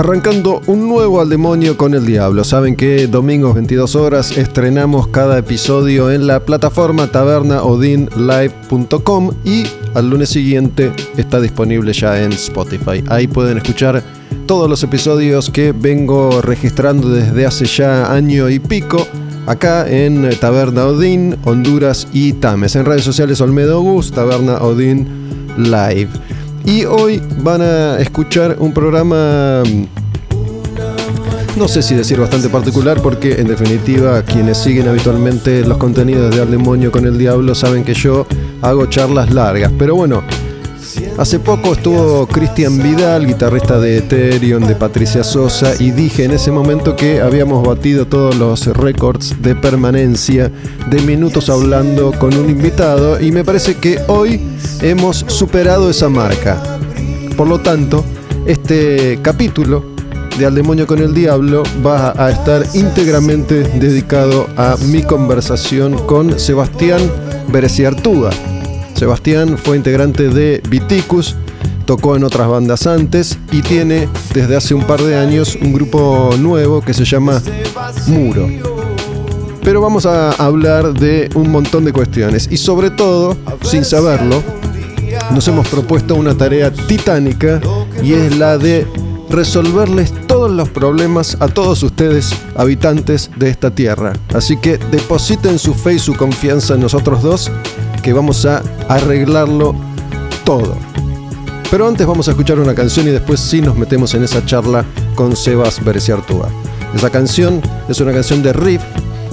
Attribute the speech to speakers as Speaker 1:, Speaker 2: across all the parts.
Speaker 1: Arrancando un nuevo al demonio con el diablo. Saben que domingos 22 horas estrenamos cada episodio en la plataforma tabernaodinlive.com y al lunes siguiente está disponible ya en Spotify. Ahí pueden escuchar todos los episodios que vengo registrando desde hace ya año y pico acá en Taberna Odin, Honduras y Tames. En redes sociales Olmedo Gus, Taberna Odin Live. Y hoy van a escuchar un programa, no sé si decir bastante particular, porque en definitiva quienes siguen habitualmente los contenidos de Al Demonio con el Diablo saben que yo hago charlas largas. Pero bueno, hace poco estuvo Cristian Vidal, guitarrista de Ethereum, de Patricia Sosa, y dije en ese momento que habíamos batido todos los récords de permanencia de minutos hablando con un invitado, y me parece que hoy hemos superado esa marca. Por lo tanto, este capítulo de Al Demonio con el Diablo va a estar íntegramente dedicado a mi conversación con Sebastián Bereciartuga. Sebastián fue integrante de Viticus, tocó en otras bandas antes y tiene desde hace un par de años un grupo nuevo que se llama Muro. Pero vamos a hablar de un montón de cuestiones y sobre todo, sin saberlo, nos hemos propuesto una tarea titánica y es la de resolverles todos los problemas a todos ustedes, habitantes de esta tierra. Así que depositen su fe y su confianza en nosotros dos, que vamos a arreglarlo todo. Pero antes vamos a escuchar una canción y después sí nos metemos en esa charla con Sebas Bereciartúa. Esa canción es una canción de riff,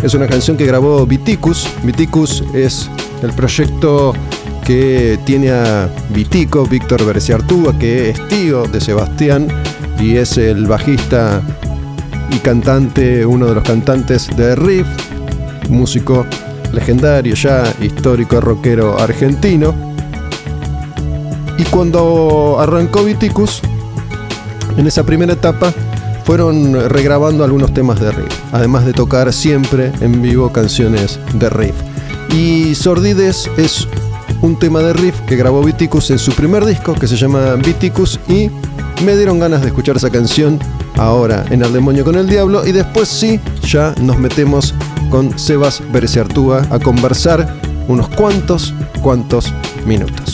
Speaker 1: es una canción que grabó Viticus. Viticus es el proyecto que tiene a Vitico, Víctor Bereciartúa, que es tío de Sebastián y es el bajista y cantante, uno de los cantantes de Riff, músico legendario ya, histórico rockero argentino. Y cuando arrancó Viticus, en esa primera etapa, fueron regrabando algunos temas de Riff, además de tocar siempre en vivo canciones de Riff. Y Sordides es un tema de riff que grabó Viticus en su primer disco que se llama Viticus y me dieron ganas de escuchar esa canción ahora en Al Demonio con el Diablo y después sí, ya nos metemos con Sebas Bereciartúa a conversar unos cuantos, cuantos minutos.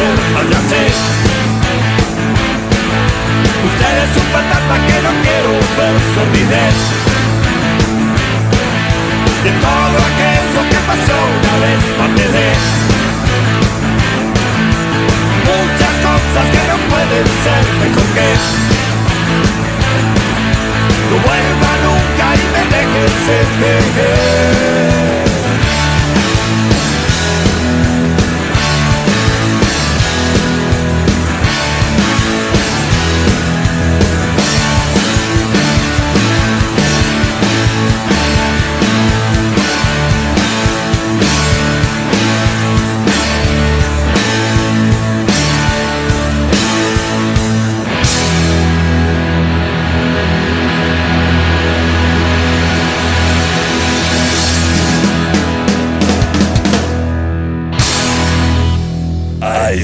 Speaker 2: Usted es un fantasma que no quiero ver sordidez. De todo aquello que pasó una vez parte de. Muchas cosas que no pueden ser mejor que. No vuelva nunca y me deje ser.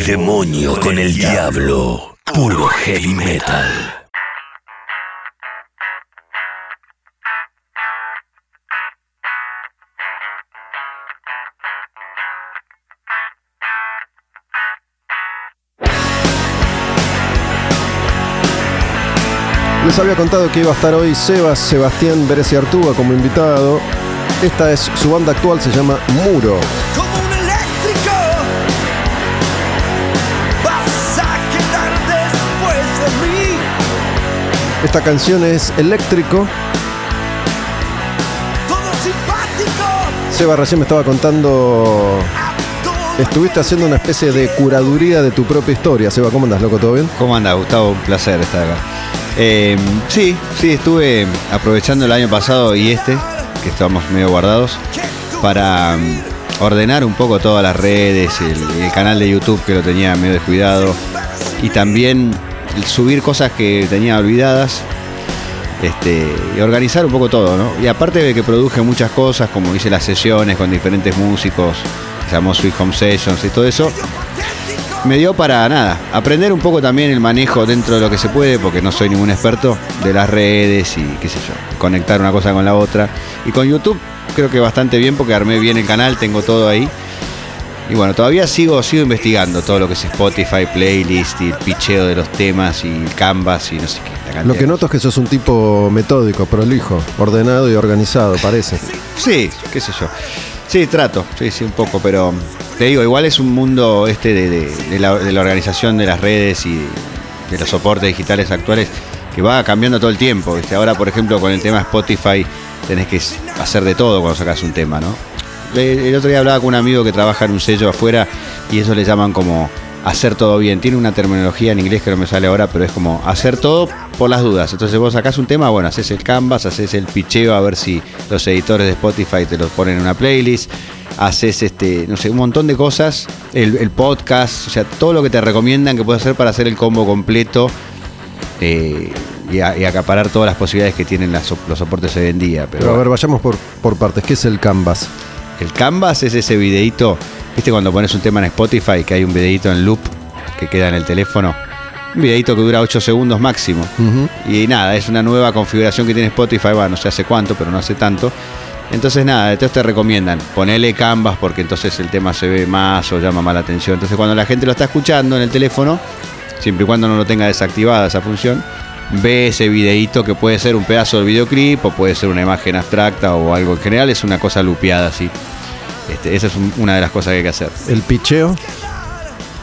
Speaker 3: Demonio con el diablo. Puro heavy metal.
Speaker 1: Les había contado que iba a estar hoy Sebas Sebastián Beresi Artuga como invitado. Esta es su banda actual, se llama Muro. Esta canción es Eléctrico. Seba recién me estaba contando. Estuviste haciendo una especie de curaduría de tu propia historia. Seba, ¿cómo andas, loco? ¿Todo bien?
Speaker 4: ¿Cómo anda, Gustavo? Un placer estar acá. Eh, sí, sí, estuve aprovechando el año pasado y este, que estamos medio guardados, para mm, ordenar un poco todas las redes, el, canal de YouTube que lo tenía medio descuidado y también subir cosas que tenía olvidadas este, y organizar un poco todo, ¿no? Y aparte de que produje muchas cosas, como hice las sesiones con diferentes músicos se llamó Sweet Home Sessions y todo eso, me dio para nada, aprender un poco también el manejo dentro de lo que se puede, porque no soy ningún experto, de las redes y qué sé yo, conectar una cosa con la otra. Y con YouTube creo que bastante bien porque armé bien el canal, tengo todo ahí. Y bueno, todavía sigo, sigo investigando todo lo que es Spotify, playlist y el picheo de los temas y el canvas y no sé qué.
Speaker 1: Lo que noto es que sos un tipo metódico, prolijo, ordenado y organizado, parece.
Speaker 4: Sí, qué sé yo. Sí, trato, sí, sí, un poco, pero te digo, igual es un mundo este de, de- de la, de la organización de las redes y de los soportes digitales actuales que va cambiando todo el tiempo. ¿viste? Ahora, por ejemplo, con el tema Spotify tenés que hacer de todo cuando sacas un tema, ¿no? El otro día hablaba con un amigo que trabaja en un sello afuera y eso le llaman como hacer todo bien. Tiene una terminología en inglés que no me sale ahora, pero es como hacer todo por las dudas. Entonces vos sacás un tema, bueno, haces el canvas, haces el picheo a ver si los editores de Spotify te los ponen en una playlist, haces este, no sé, un montón de cosas, el, el podcast, o sea, todo lo que te recomiendan que puedes hacer para hacer el combo completo eh, y, a- y acaparar todas las posibilidades que tienen las los soportes hoy en día. Pero,
Speaker 1: Pero a ver, vayamos por, por partes. ¿Qué es el Canvas?
Speaker 4: El canvas es ese videito, viste cuando pones un tema en Spotify que hay un videito en loop que queda en el teléfono. Un videito que dura 8 segundos máximo. Y nada, es una nueva configuración que tiene Spotify, bueno, no sé hace cuánto, pero no hace tanto. Entonces nada, entonces te recomiendan ponele Canvas porque entonces el tema se ve más o llama más la atención. Entonces cuando la gente lo está escuchando en el teléfono, siempre y cuando no lo tenga desactivada esa función, ve ese videíto que puede ser un pedazo del videoclip o puede ser una imagen abstracta o algo en general, es una cosa lupeada así. Este, esa es un- una de las cosas que hay que hacer.
Speaker 1: El picheo.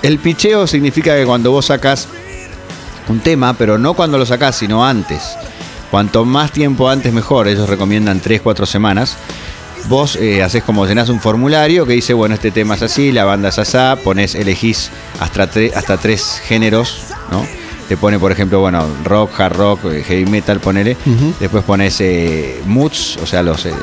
Speaker 4: El picheo significa que cuando vos sacás un tema, pero no cuando lo sacás, sino antes. Cuanto más tiempo antes mejor, ellos recomiendan 3-4 semanas. Vos eh, haces como llenás un formulario que dice, bueno, este tema es así, la banda es asá, pones, elegís hasta, tre- hasta tres géneros, ¿no? Te pone, por ejemplo, bueno, rock, hard rock, eh, heavy metal, ponele. Después pones eh, moods, o sea, los eh,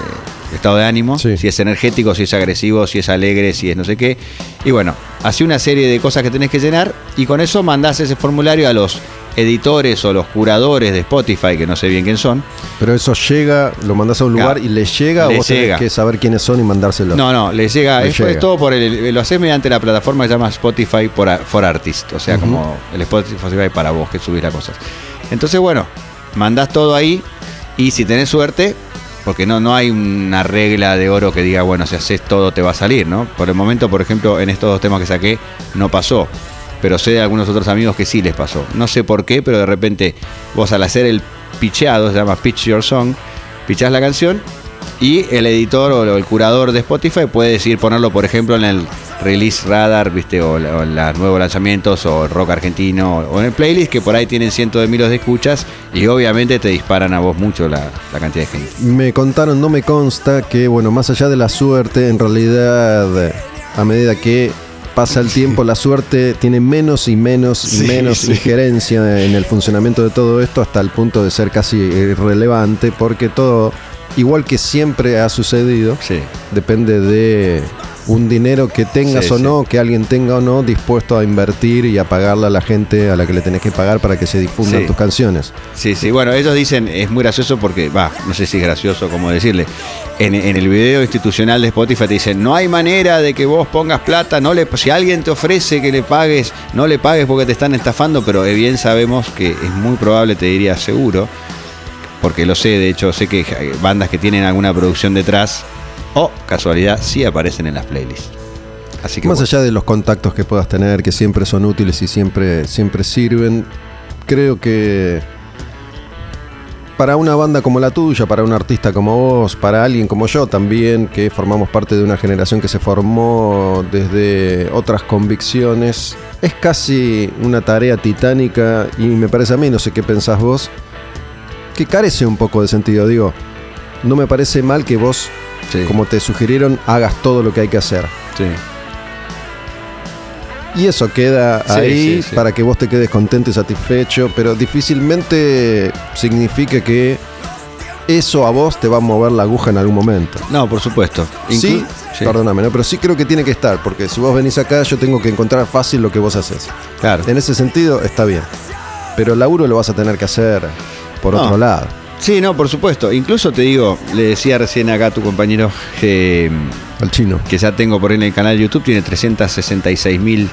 Speaker 4: estado de ánimo,
Speaker 1: Sí.
Speaker 4: si es energético, si es agresivo, si es alegre, si es no sé qué. Y bueno, así una serie de cosas que tenés que llenar y con eso mandás ese formulario a los editores o los curadores de Spotify, que no sé bien quién son.
Speaker 1: Pero eso llega, lo mandás a un lugar
Speaker 4: Claro.
Speaker 1: y le llega o vos tenés que saber quiénes son y mandárselo.
Speaker 4: No, no, les llega,
Speaker 1: Le
Speaker 4: es,
Speaker 1: llega.
Speaker 4: es todo por el, lo haces mediante la plataforma que se llama Spotify por, a- for Artist, o sea, como el Spotify para vos que subís las cosas. Entonces, bueno, mandás todo ahí y si tenés suerte, porque no, no hay una regla de oro que diga, bueno, si haces todo te va a salir, ¿no? Por el momento, por ejemplo, en estos dos temas que saqué, no pasó. Pero sé de algunos otros amigos que sí les pasó. No sé por qué, pero de repente vos al hacer el picheado, se llama Pitch Your Song, pichás la canción y el editor o el curador de Spotify puede decidir ponerlo, por ejemplo, en el release radar, ¿viste? O, los nuevos lanzamientos, o rock argentino, o en el playlist, que por ahí tienen cientos de miles de escuchas y obviamente te disparan a vos mucho la, la cantidad de gente.
Speaker 1: Me contaron, no me consta, que bueno, más allá de la suerte, en realidad, a medida que pasa el tiempo, la suerte tiene menos y menos y
Speaker 4: Sí,
Speaker 1: menos
Speaker 4: sí.
Speaker 1: injerencia en el funcionamiento de todo esto hasta el punto de ser casi irrelevante, porque todo, igual que siempre ha sucedido,
Speaker 4: Sí.
Speaker 1: depende de un dinero que tengas
Speaker 4: Sí,
Speaker 1: o
Speaker 4: sí.
Speaker 1: no, que alguien tenga o no, dispuesto a invertir y a pagarle a la gente a la que le tenés que pagar para que se difundan
Speaker 4: Sí.
Speaker 1: tus canciones.
Speaker 4: Sí, sí, bueno, ellos dicen, es muy gracioso porque, va, no sé si es gracioso como decirle, en, en el video institucional de Spotify te dicen, no hay manera de que vos pongas plata, no le, si alguien te ofrece que le pagues, no le pagues porque te están estafando, pero bien sabemos que es muy probable, te diría seguro, porque lo sé, de hecho, sé que bandas que tienen alguna producción detrás, o casualidad, sí aparecen en las playlists. Así que
Speaker 1: Más
Speaker 4: bueno.
Speaker 1: allá de los contactos que puedas tener, que siempre son útiles y siempre, siempre sirven, creo que para una banda como la tuya, para un artista como vos, para alguien como yo también, que formamos parte de una generación que se formó desde otras convicciones, es casi una tarea titánica y me parece a mí, no sé qué pensás vos, que carece un poco de sentido. Digo, no me parece mal que vos,
Speaker 4: Sí,
Speaker 1: como te sugirieron, hagas todo lo que hay que hacer.
Speaker 4: sí.
Speaker 1: Y eso queda
Speaker 4: Sí,
Speaker 1: ahí
Speaker 4: sí,
Speaker 1: para que vos te quedes contento y satisfecho, pero difícilmente significa que eso a vos te va a mover la aguja en algún momento.
Speaker 4: No, por supuesto.
Speaker 1: sí, perdóname, ¿no? pero sí creo que tiene que estar, porque si vos venís acá yo tengo que encontrar fácil lo que vos haces.
Speaker 4: claro.
Speaker 1: En ese sentido está bien, pero el laburo lo vas a tener que hacer por
Speaker 4: No.
Speaker 1: otro lado.
Speaker 4: Sí, no, por supuesto. Incluso te digo, le decía recién acá a tu compañero que
Speaker 1: Al chino.
Speaker 4: que ya tengo por ahí en el canal de YouTube, tiene 366 mil,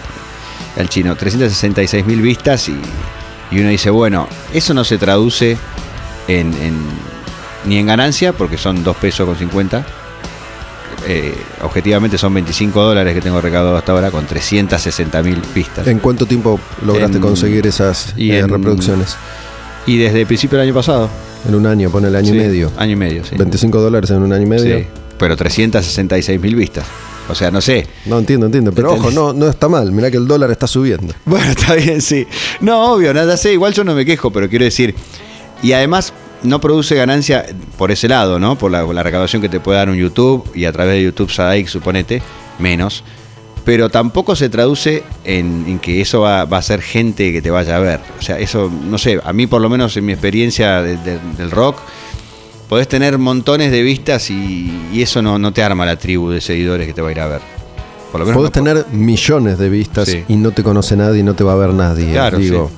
Speaker 4: el chino, 366 mil vistas y, y uno dice, bueno, eso no se traduce en, en- ni en ganancia, porque son 2 pesos con 50. Eh, objetivamente son 25 dólares que tengo recaudado hasta ahora con 360 mil vistas.
Speaker 1: ¿En cuánto tiempo lograste
Speaker 4: En-
Speaker 1: conseguir esas
Speaker 4: y
Speaker 1: eh,
Speaker 4: en-
Speaker 1: reproducciones?
Speaker 4: Y desde el principio del año pasado.
Speaker 1: En un año, pone el año
Speaker 4: Sí,
Speaker 1: y medio.
Speaker 4: Año y medio, sí.
Speaker 1: 25 dólares en un año y medio.
Speaker 4: Sí, pero 366 mil vistas. O sea, no sé.
Speaker 1: No entiendo, entiendo. Pero ojo, no, no está mal. Mirá que el dólar está subiendo.
Speaker 4: Bueno, está bien, sí. No, obvio, nada sé. Igual yo no me quejo, pero quiero decir. Y además no produce ganancia por ese lado, ¿no? Por la, por la recaudación que te puede dar un YouTube y a través de YouTube Sadaik, suponete, menos. Pero tampoco se traduce en, en que eso va, va a ser gente que te vaya a ver. O sea, eso, no sé, a mí por lo menos en mi experiencia de- de- del rock, podés tener montones de vistas y, y eso no, no te arma la tribu de seguidores que te va a ir a ver. Por lo menos
Speaker 1: Podés
Speaker 4: no-
Speaker 1: tener millones de vistas
Speaker 4: Sí.
Speaker 1: y no te conoce nadie y no te va a ver nadie.
Speaker 4: Claro,
Speaker 1: Digo,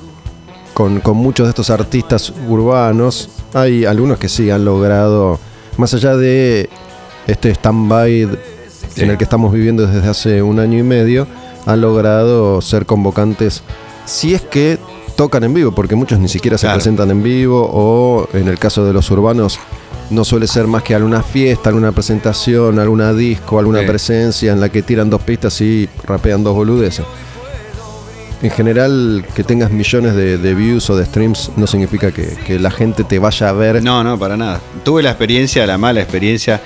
Speaker 1: con, con muchos de estos artistas urbanos, hay algunos que sí han logrado, más allá de este stand-by
Speaker 4: Sí.
Speaker 1: en el que estamos viviendo desde hace un año y medio, han logrado ser convocantes, si es que tocan en vivo, porque muchos ni siquiera se presentan en vivo, o en el caso de los urbanos, no suele ser más que alguna fiesta, alguna presentación, alguna disco, alguna
Speaker 4: Sí.
Speaker 1: presencia en la que tiran dos pistas y rapean dos boludeces. En general, que tengas millones de, de views o de streams no significa que, que la gente te vaya a ver.
Speaker 4: No, no, para nada. Tuve la experiencia, la mala experiencia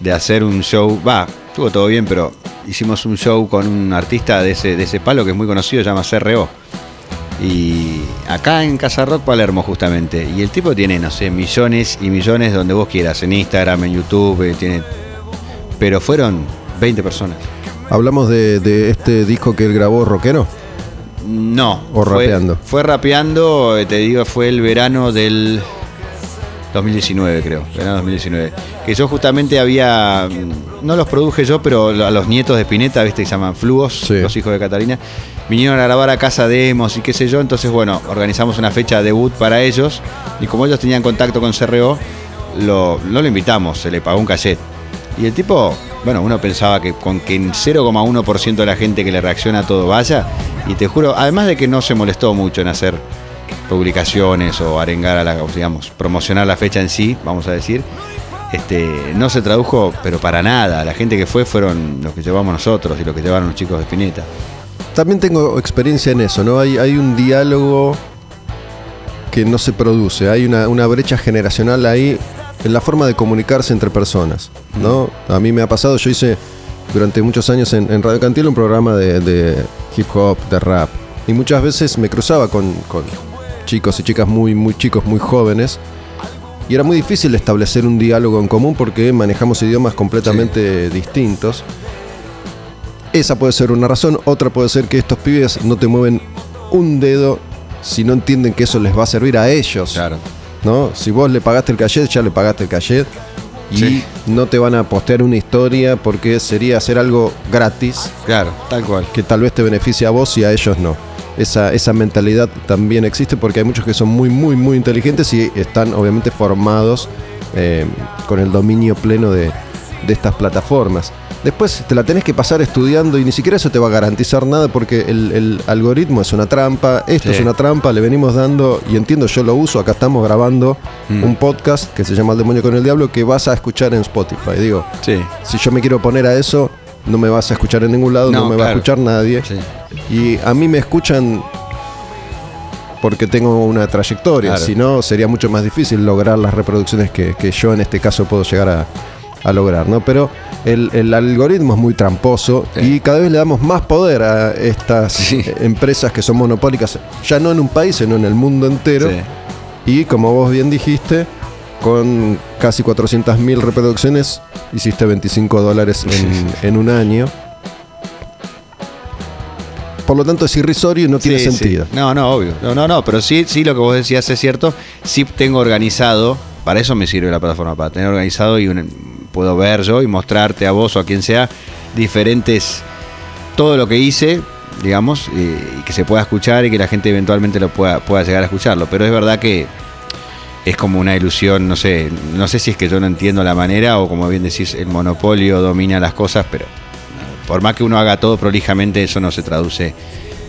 Speaker 4: de hacer un show. Va, estuvo todo bien, pero hicimos un show con un artista de ese, de ese palo que es muy conocido, se llama CRO. Y acá en Casa Rock Palermo, justamente. Y el tipo tiene, no sé, millones y millones donde vos quieras, en Instagram, en YouTube, eh, tiene. Pero fueron 20 personas.
Speaker 1: Hablamos de, de este disco que él grabó, Rockero.
Speaker 4: No.
Speaker 1: O
Speaker 4: fue-
Speaker 1: rapeando.
Speaker 4: Fue rapeando, eh, te digo, fue el verano del 2019, creo. Verano 2019. Que yo justamente había. mm, No los produje yo, pero a los nietos de Pineta, viste, que se llaman Flugos,
Speaker 1: Sí.
Speaker 4: los hijos de Catalina. Vinieron a grabar a casa demos y qué sé yo. Entonces, bueno, organizamos una fecha de debut para ellos. Y como ellos tenían contacto con CRO, lo, no lo invitamos, se le pagó un cachet. Y el tipo, bueno, uno pensaba que con que en 0,1% de la gente que le reacciona a todo vaya, y te juro, además de que no se molestó mucho en hacer publicaciones o arengar a la, digamos, promocionar la fecha en sí, vamos a decir, este, no se tradujo, pero para nada. La gente que fue fueron los que llevamos nosotros y los que llevaron los chicos de Spinetta.
Speaker 1: También tengo experiencia en eso, ¿no? Hay, hay un diálogo que no se produce, hay una, una brecha generacional ahí en la forma de comunicarse entre personas, ¿no? A mí me ha pasado, yo hice durante muchos años en, en Radio Cantil un programa de, de hip hop, de rap, y muchas veces me cruzaba con, con chicos y chicas muy, muy chicos, muy jóvenes, y era muy difícil establecer un diálogo en común porque manejamos idiomas completamente distintos. Esa puede ser una razón. Otra puede ser que estos pibes no te mueven un dedo si no entienden que eso les va a servir a ellos.
Speaker 4: Claro.
Speaker 1: ¿no? Si vos le pagaste el cachet, ya le pagaste el cachet. Y
Speaker 4: Sí.
Speaker 1: no te van a postear una historia porque sería hacer algo gratis
Speaker 4: Claro, tal cual.
Speaker 1: que tal vez te beneficie a vos y a ellos no. Esa, esa mentalidad también existe porque hay muchos que son muy, muy, muy inteligentes y están obviamente formados eh, con el dominio pleno de, de estas plataformas. Después te la tenés que pasar estudiando y ni siquiera eso te va a garantizar nada porque el, el algoritmo es una trampa, esto
Speaker 4: Sí.
Speaker 1: es una trampa, le venimos dando, y entiendo, yo lo uso, acá estamos grabando
Speaker 4: Mm.
Speaker 1: un podcast que se llama El demonio con el diablo que vas a escuchar en Spotify. Digo,
Speaker 4: Sí.
Speaker 1: si yo me quiero poner a eso, no me vas a escuchar en ningún lado, no,
Speaker 4: No,
Speaker 1: me va a escuchar nadie.
Speaker 4: Sí.
Speaker 1: Y a mí me escuchan porque tengo una trayectoria,
Speaker 4: Claro.
Speaker 1: si no sería mucho más difícil lograr las reproducciones que, que yo en este caso puedo llegar a, a lograr, ¿no? Pero el, el algoritmo es muy tramposo
Speaker 4: Sí.
Speaker 1: y cada vez le damos más poder a estas
Speaker 4: Sí.
Speaker 1: empresas que son monopólicas, ya no en un país, sino en el mundo entero.
Speaker 4: Sí.
Speaker 1: Y como vos bien dijiste, con casi 400.000 reproducciones, hiciste 25 dólares en, en un año. Por lo tanto, es irrisorio y no tiene
Speaker 4: sí.
Speaker 1: sentido.
Speaker 4: No, no, obvio. No, no, no, pero sí, sí lo que vos decías es cierto. Sí tengo organizado, para eso me sirve la plataforma, para tener organizado y un- puedo ver yo y mostrarte a vos o a quien sea diferentes, todo lo que hice, digamos, y, y que se pueda escuchar y que la gente eventualmente lo pueda, pueda llegar a escucharlo. Pero es verdad que es como una ilusión, no sé, no sé si es que yo no entiendo la manera o como bien decís, el monopolio domina las cosas, pero por más que uno haga todo prolijamente, eso no se traduce.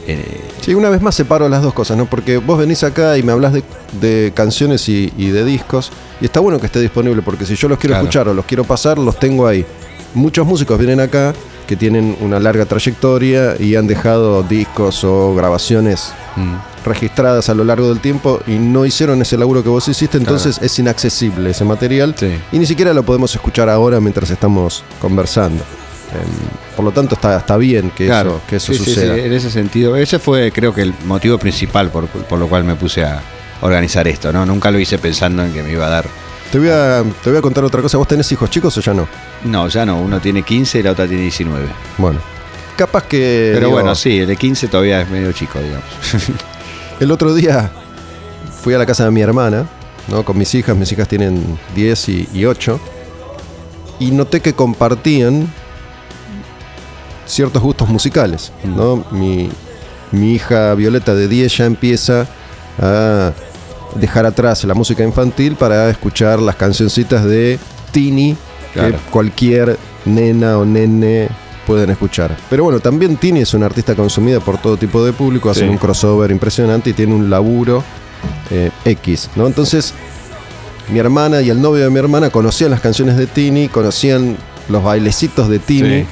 Speaker 4: eh,
Speaker 1: Sí, una vez más separo las dos cosas, ¿no? Porque vos venís acá y me hablas de, de canciones y, y de discos, y está bueno que esté disponible, porque si yo los quiero
Speaker 4: Claro.
Speaker 1: escuchar o los quiero pasar, los tengo ahí. Muchos músicos vienen acá que tienen una larga trayectoria y han dejado discos o grabaciones
Speaker 4: mm,
Speaker 1: registradas a lo largo del tiempo y no hicieron ese laburo que vos hiciste, entonces es inaccesible ese material
Speaker 4: Sí.
Speaker 1: y ni siquiera lo podemos escuchar ahora mientras estamos conversando. Em, por lo tanto, está, está bien que eso, que eso
Speaker 4: sí,
Speaker 1: suceda.
Speaker 4: sí, en ese sentido, ese fue creo que el motivo principal por, por lo cual me puse a organizar esto, ¿no? Nunca lo hice pensando en que me iba a dar.
Speaker 1: Te voy, a, te voy a contar otra cosa. ¿Vos tenés hijos chicos o ya no?
Speaker 4: No, ya no, uno tiene 15 y la otra tiene 19.
Speaker 1: Bueno. Capaz que.
Speaker 4: Pero
Speaker 1: digo,
Speaker 4: bueno, sí, el de 15 todavía es medio chico, digamos.
Speaker 1: El otro día fui a la casa de mi hermana, ¿no? Con mis hijas. Mis hijas tienen 10 y, y 8. Y noté que compartían ciertos gustos musicales, ¿no? Mi, mi hija Violeta de 10 ya empieza a dejar atrás la música infantil para escuchar las cancioncitas de Tini
Speaker 4: Claro.
Speaker 1: que cualquier nena o nene pueden escuchar. Pero bueno, también Tini es una artista consumida por todo tipo de público, hacen
Speaker 4: Sí.
Speaker 1: un crossover impresionante y tiene un laburo eh, X, ¿no? Entonces, mi hermana y el novio de mi hermana conocían las canciones de Tini, conocían los bailecitos de Tini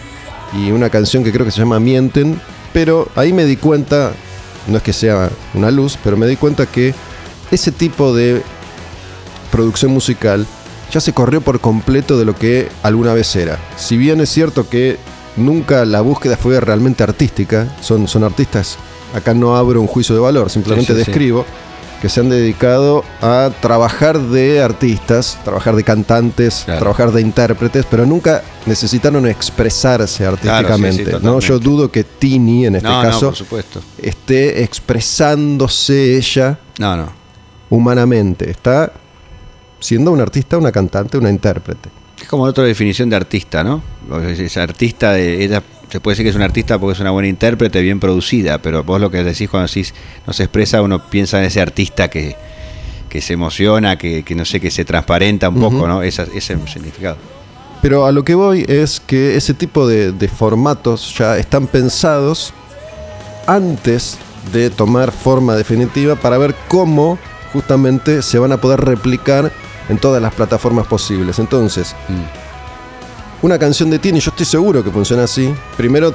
Speaker 1: y una canción que creo que se llama Mienten, pero ahí me di cuenta, no es que sea una luz, pero me di cuenta que ese tipo de producción musical ya se corrió por completo de lo que alguna vez era. Si bien es cierto que nunca la búsqueda fue realmente artística, son, son artistas, acá no abro un juicio de valor, simplemente
Speaker 4: Sí, sí, sí.
Speaker 1: describo, que se han dedicado a trabajar de artistas, trabajar de cantantes,
Speaker 4: Claro.
Speaker 1: trabajar de intérpretes, pero nunca necesitaron expresarse artísticamente. ¿no? Yo dudo que Tini, en este
Speaker 4: no,
Speaker 1: caso, esté expresándose ella
Speaker 4: No, no.
Speaker 1: Humanamente. Está siendo una artista, una cantante, una intérprete.
Speaker 4: Es como otra definición de artista, ¿no? Es, artista, de, ella se puede decir que es una artista porque es una buena intérprete, bien producida, pero vos lo que decís cuando decís no se expresa, uno piensa en ese artista que, que se emociona, que, que no sé, que se transparenta un poco, ¿no? Esa- ese es el significado.
Speaker 1: Pero a lo que voy es que ese tipo de, de formatos ya están pensados antes de tomar forma definitiva para ver cómo justamente se van a poder replicar en todas las plataformas posibles. Entonces, una canción de Tini, yo estoy seguro que funciona así. Primero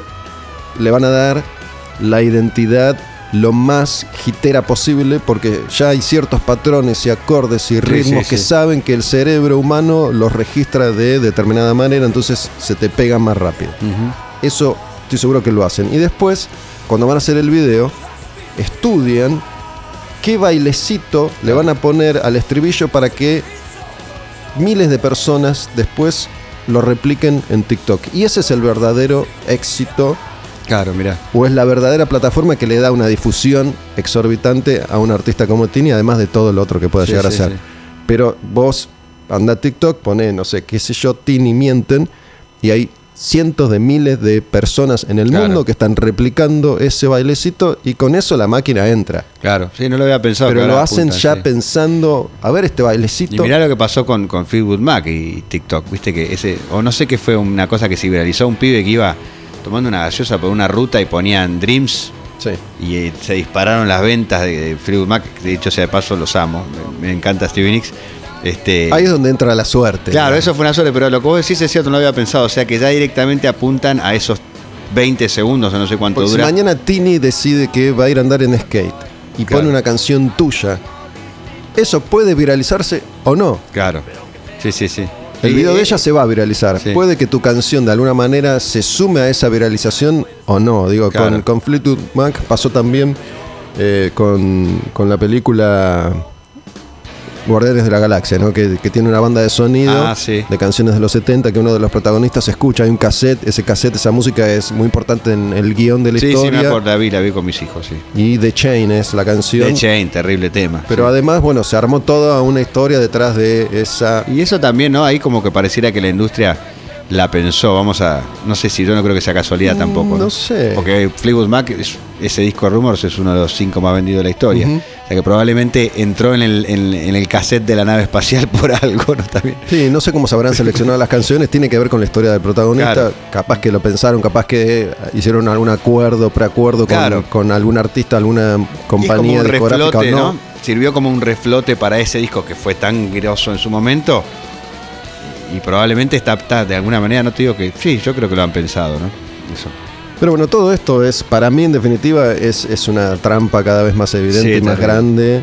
Speaker 1: le van a dar la identidad lo más hitera posible porque ya hay ciertos patrones y acordes y ritmos
Speaker 4: sí,
Speaker 1: que
Speaker 4: sí.
Speaker 1: saben que el cerebro humano los registra de determinada manera, entonces se te pegan más rápido. Eso estoy seguro que lo hacen. Y después, cuando van a hacer el video, estudian qué bailecito le van a poner al estribillo para que miles de personas después lo repliquen en TikTok. Y ese es el verdadero éxito
Speaker 4: Claro, mira.
Speaker 1: o es la verdadera plataforma que le da una difusión exorbitante a un artista como Tini, además de todo lo otro que pueda
Speaker 4: Sí,
Speaker 1: llegar
Speaker 4: sí,
Speaker 1: a ser.
Speaker 4: sí.
Speaker 1: Pero vos anda a TikTok, pone, no sé, qué sé yo, Tini mienten, y hay cientos de miles de personas en el
Speaker 4: Claro.
Speaker 1: mundo que están replicando ese bailecito y con eso la máquina entra.
Speaker 4: Claro, sí, no lo había pensado.
Speaker 1: Pero lo hacen ya
Speaker 4: sí.
Speaker 1: pensando, a ver este
Speaker 4: Y
Speaker 1: bailecito.
Speaker 4: mirá lo que pasó con, con Fleetwood Mac y TikTok, viste que ese, o no sé qué fue una cosa que se viralizó, un pibe que iba tomando una gaseosa por una ruta y ponían Dreams
Speaker 1: Sí.
Speaker 4: y eh, se dispararon las ventas de, de Fleetwood Mac, de hecho sea de paso los amo, me, me encanta Stevie Nicks. Este,
Speaker 1: Ahí es donde entra la suerte.
Speaker 4: claro, eso fue una suerte, pero lo que vos decís es cierto, no lo había pensado, o sea que ya directamente apuntan a esos 20 segundos o no sé cuánto
Speaker 1: Porque si
Speaker 4: dura.
Speaker 1: mañana Tini decide que va a ir a andar en skate y
Speaker 4: Claro.
Speaker 1: pone una canción tuya, eso puede viralizarse o no.
Speaker 4: Claro, sí, sí, sí.
Speaker 1: El video de
Speaker 4: eh,
Speaker 1: ella se va a viralizar.
Speaker 4: sí.
Speaker 1: Puede que tu canción de alguna manera se sume a esa viralización o no. Digo, con, con Fleetwood Mac pasó también eh, con, con la película Guardianes de la Galaxia, ¿no? que, que tiene una banda de sonido
Speaker 4: Ah, sí.
Speaker 1: de canciones de los 70 que uno de los protagonistas escucha. Hay un cassette, ese cassette, esa música es muy importante en el guion de la
Speaker 4: Sí, sí,
Speaker 1: historia.
Speaker 4: me acuerdo, la vi, la vi con mis hijos, sí.
Speaker 1: y The Chain es la canción.
Speaker 4: The Chain, terrible tema.
Speaker 1: Pero
Speaker 4: sí.
Speaker 1: además, bueno, se armó toda una historia detrás de esa
Speaker 4: Y eso también, ¿no? Ahí como que pareciera que la industria la pensó, vamos a... No sé si yo no creo que sea casualidad
Speaker 1: Mm,
Speaker 4: tampoco.
Speaker 1: no sé.
Speaker 4: Porque Fleetwood Mac es ese disco Rumors es uno de los cinco más vendidos de la historia. O sea que probablemente entró en el, en- en el cassette de la nave espacial por algo, ¿no? También.
Speaker 1: Sí, no sé cómo se habrán seleccionado las canciones, tiene que ver con la historia del protagonista.
Speaker 4: Claro.
Speaker 1: Capaz que lo pensaron, capaz que hicieron algún acuerdo, preacuerdo con,
Speaker 4: Claro.
Speaker 1: con algún artista, alguna compañía
Speaker 4: un
Speaker 1: discográfica o
Speaker 4: reflote,
Speaker 1: no.
Speaker 4: ¿no? Sirvió como un reflote para ese disco que fue tan groso en su momento. Y probablemente está, está de alguna manera, no te digo que. Sí, yo creo que lo han pensado, ¿no? Eso.
Speaker 1: Pero bueno, todo esto es, para mí en definitiva, es, es una trampa cada vez más evidente
Speaker 4: Sí,
Speaker 1: y más grande.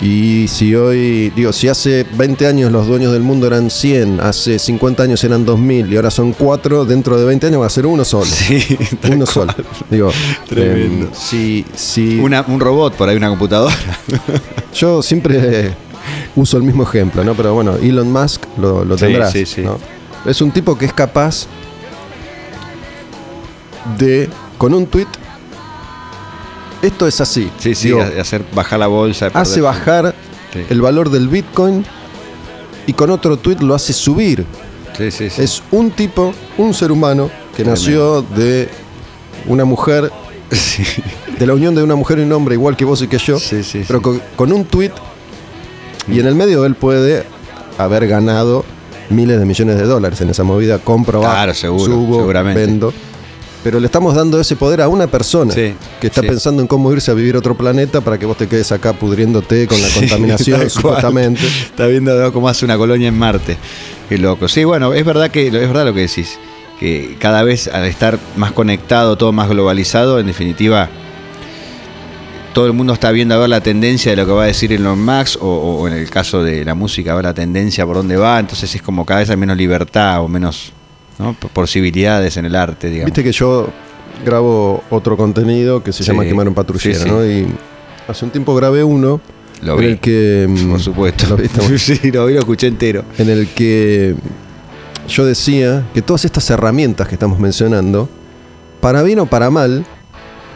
Speaker 1: Y si hoy, digo, si hace 20 años los dueños del mundo eran 100, hace 50 años eran 2000 y ahora son 4, dentro de 20 años va a ser uno solo.
Speaker 4: Sí,
Speaker 1: uno solo. Digo,
Speaker 4: Tremendo.
Speaker 1: em, si, si
Speaker 4: Una- un robot por ahí, una computadora.
Speaker 1: yo siempre uso el mismo ejemplo, ¿no? Pero bueno, Elon Musk lo, lo
Speaker 4: Sí,
Speaker 1: tendrás.
Speaker 4: sí, sí.
Speaker 1: ¿no? Es un tipo que es capaz de, con un tweet, esto es así.
Speaker 4: Sí, sí,
Speaker 1: Digo,
Speaker 4: hacer bajar la bolsa.
Speaker 1: hace bajar el valor del Bitcoin y con otro tweet lo hace subir.
Speaker 4: Sí, sí, sí.
Speaker 1: Es un tipo, un ser humano que nació de una mujer,
Speaker 4: Sí.
Speaker 1: de la unión de una mujer y un hombre igual que vos y que yo,
Speaker 4: Sí, sí,
Speaker 1: pero con, con un tweet y en el medio él puede haber ganado miles de millones de dólares en esa movida, compro,
Speaker 4: Claro, seguro,
Speaker 1: subo,
Speaker 4: seguramente.
Speaker 1: vendo. Pero le estamos dando ese poder a una persona
Speaker 4: Sí,
Speaker 1: que está
Speaker 4: sí.
Speaker 1: pensando en cómo irse a vivir a otro planeta para que vos te quedes acá pudriéndote con la contaminación, supuestamente.
Speaker 4: Está viendo cómo hace una colonia en Marte. Qué loco. Sí, bueno, es verdad que es verdad lo que decís. Que cada vez al estar más conectado, todo más globalizado, en definitiva, todo el mundo está viendo a ver la tendencia de lo que va a decir Elon Musk, o, o en el caso de la música, a ver la tendencia por dónde va. Entonces es como cada vez hay menos libertad o menos ¿no? Posibilidades en el arte, digamos.
Speaker 1: Viste que yo grabo otro contenido que se
Speaker 4: Sí,
Speaker 1: llama Quemar en Patrullera,
Speaker 4: sí, sí.
Speaker 1: ¿no? Y hace un tiempo grabé uno
Speaker 4: Lo
Speaker 1: en
Speaker 4: vi.
Speaker 1: el que... mm,
Speaker 4: Por supuesto.
Speaker 1: ¿Lo viste?
Speaker 4: sí, lo vi, lo escuché entero.
Speaker 1: en el que yo decía que todas estas herramientas que estamos mencionando, para bien o para mal,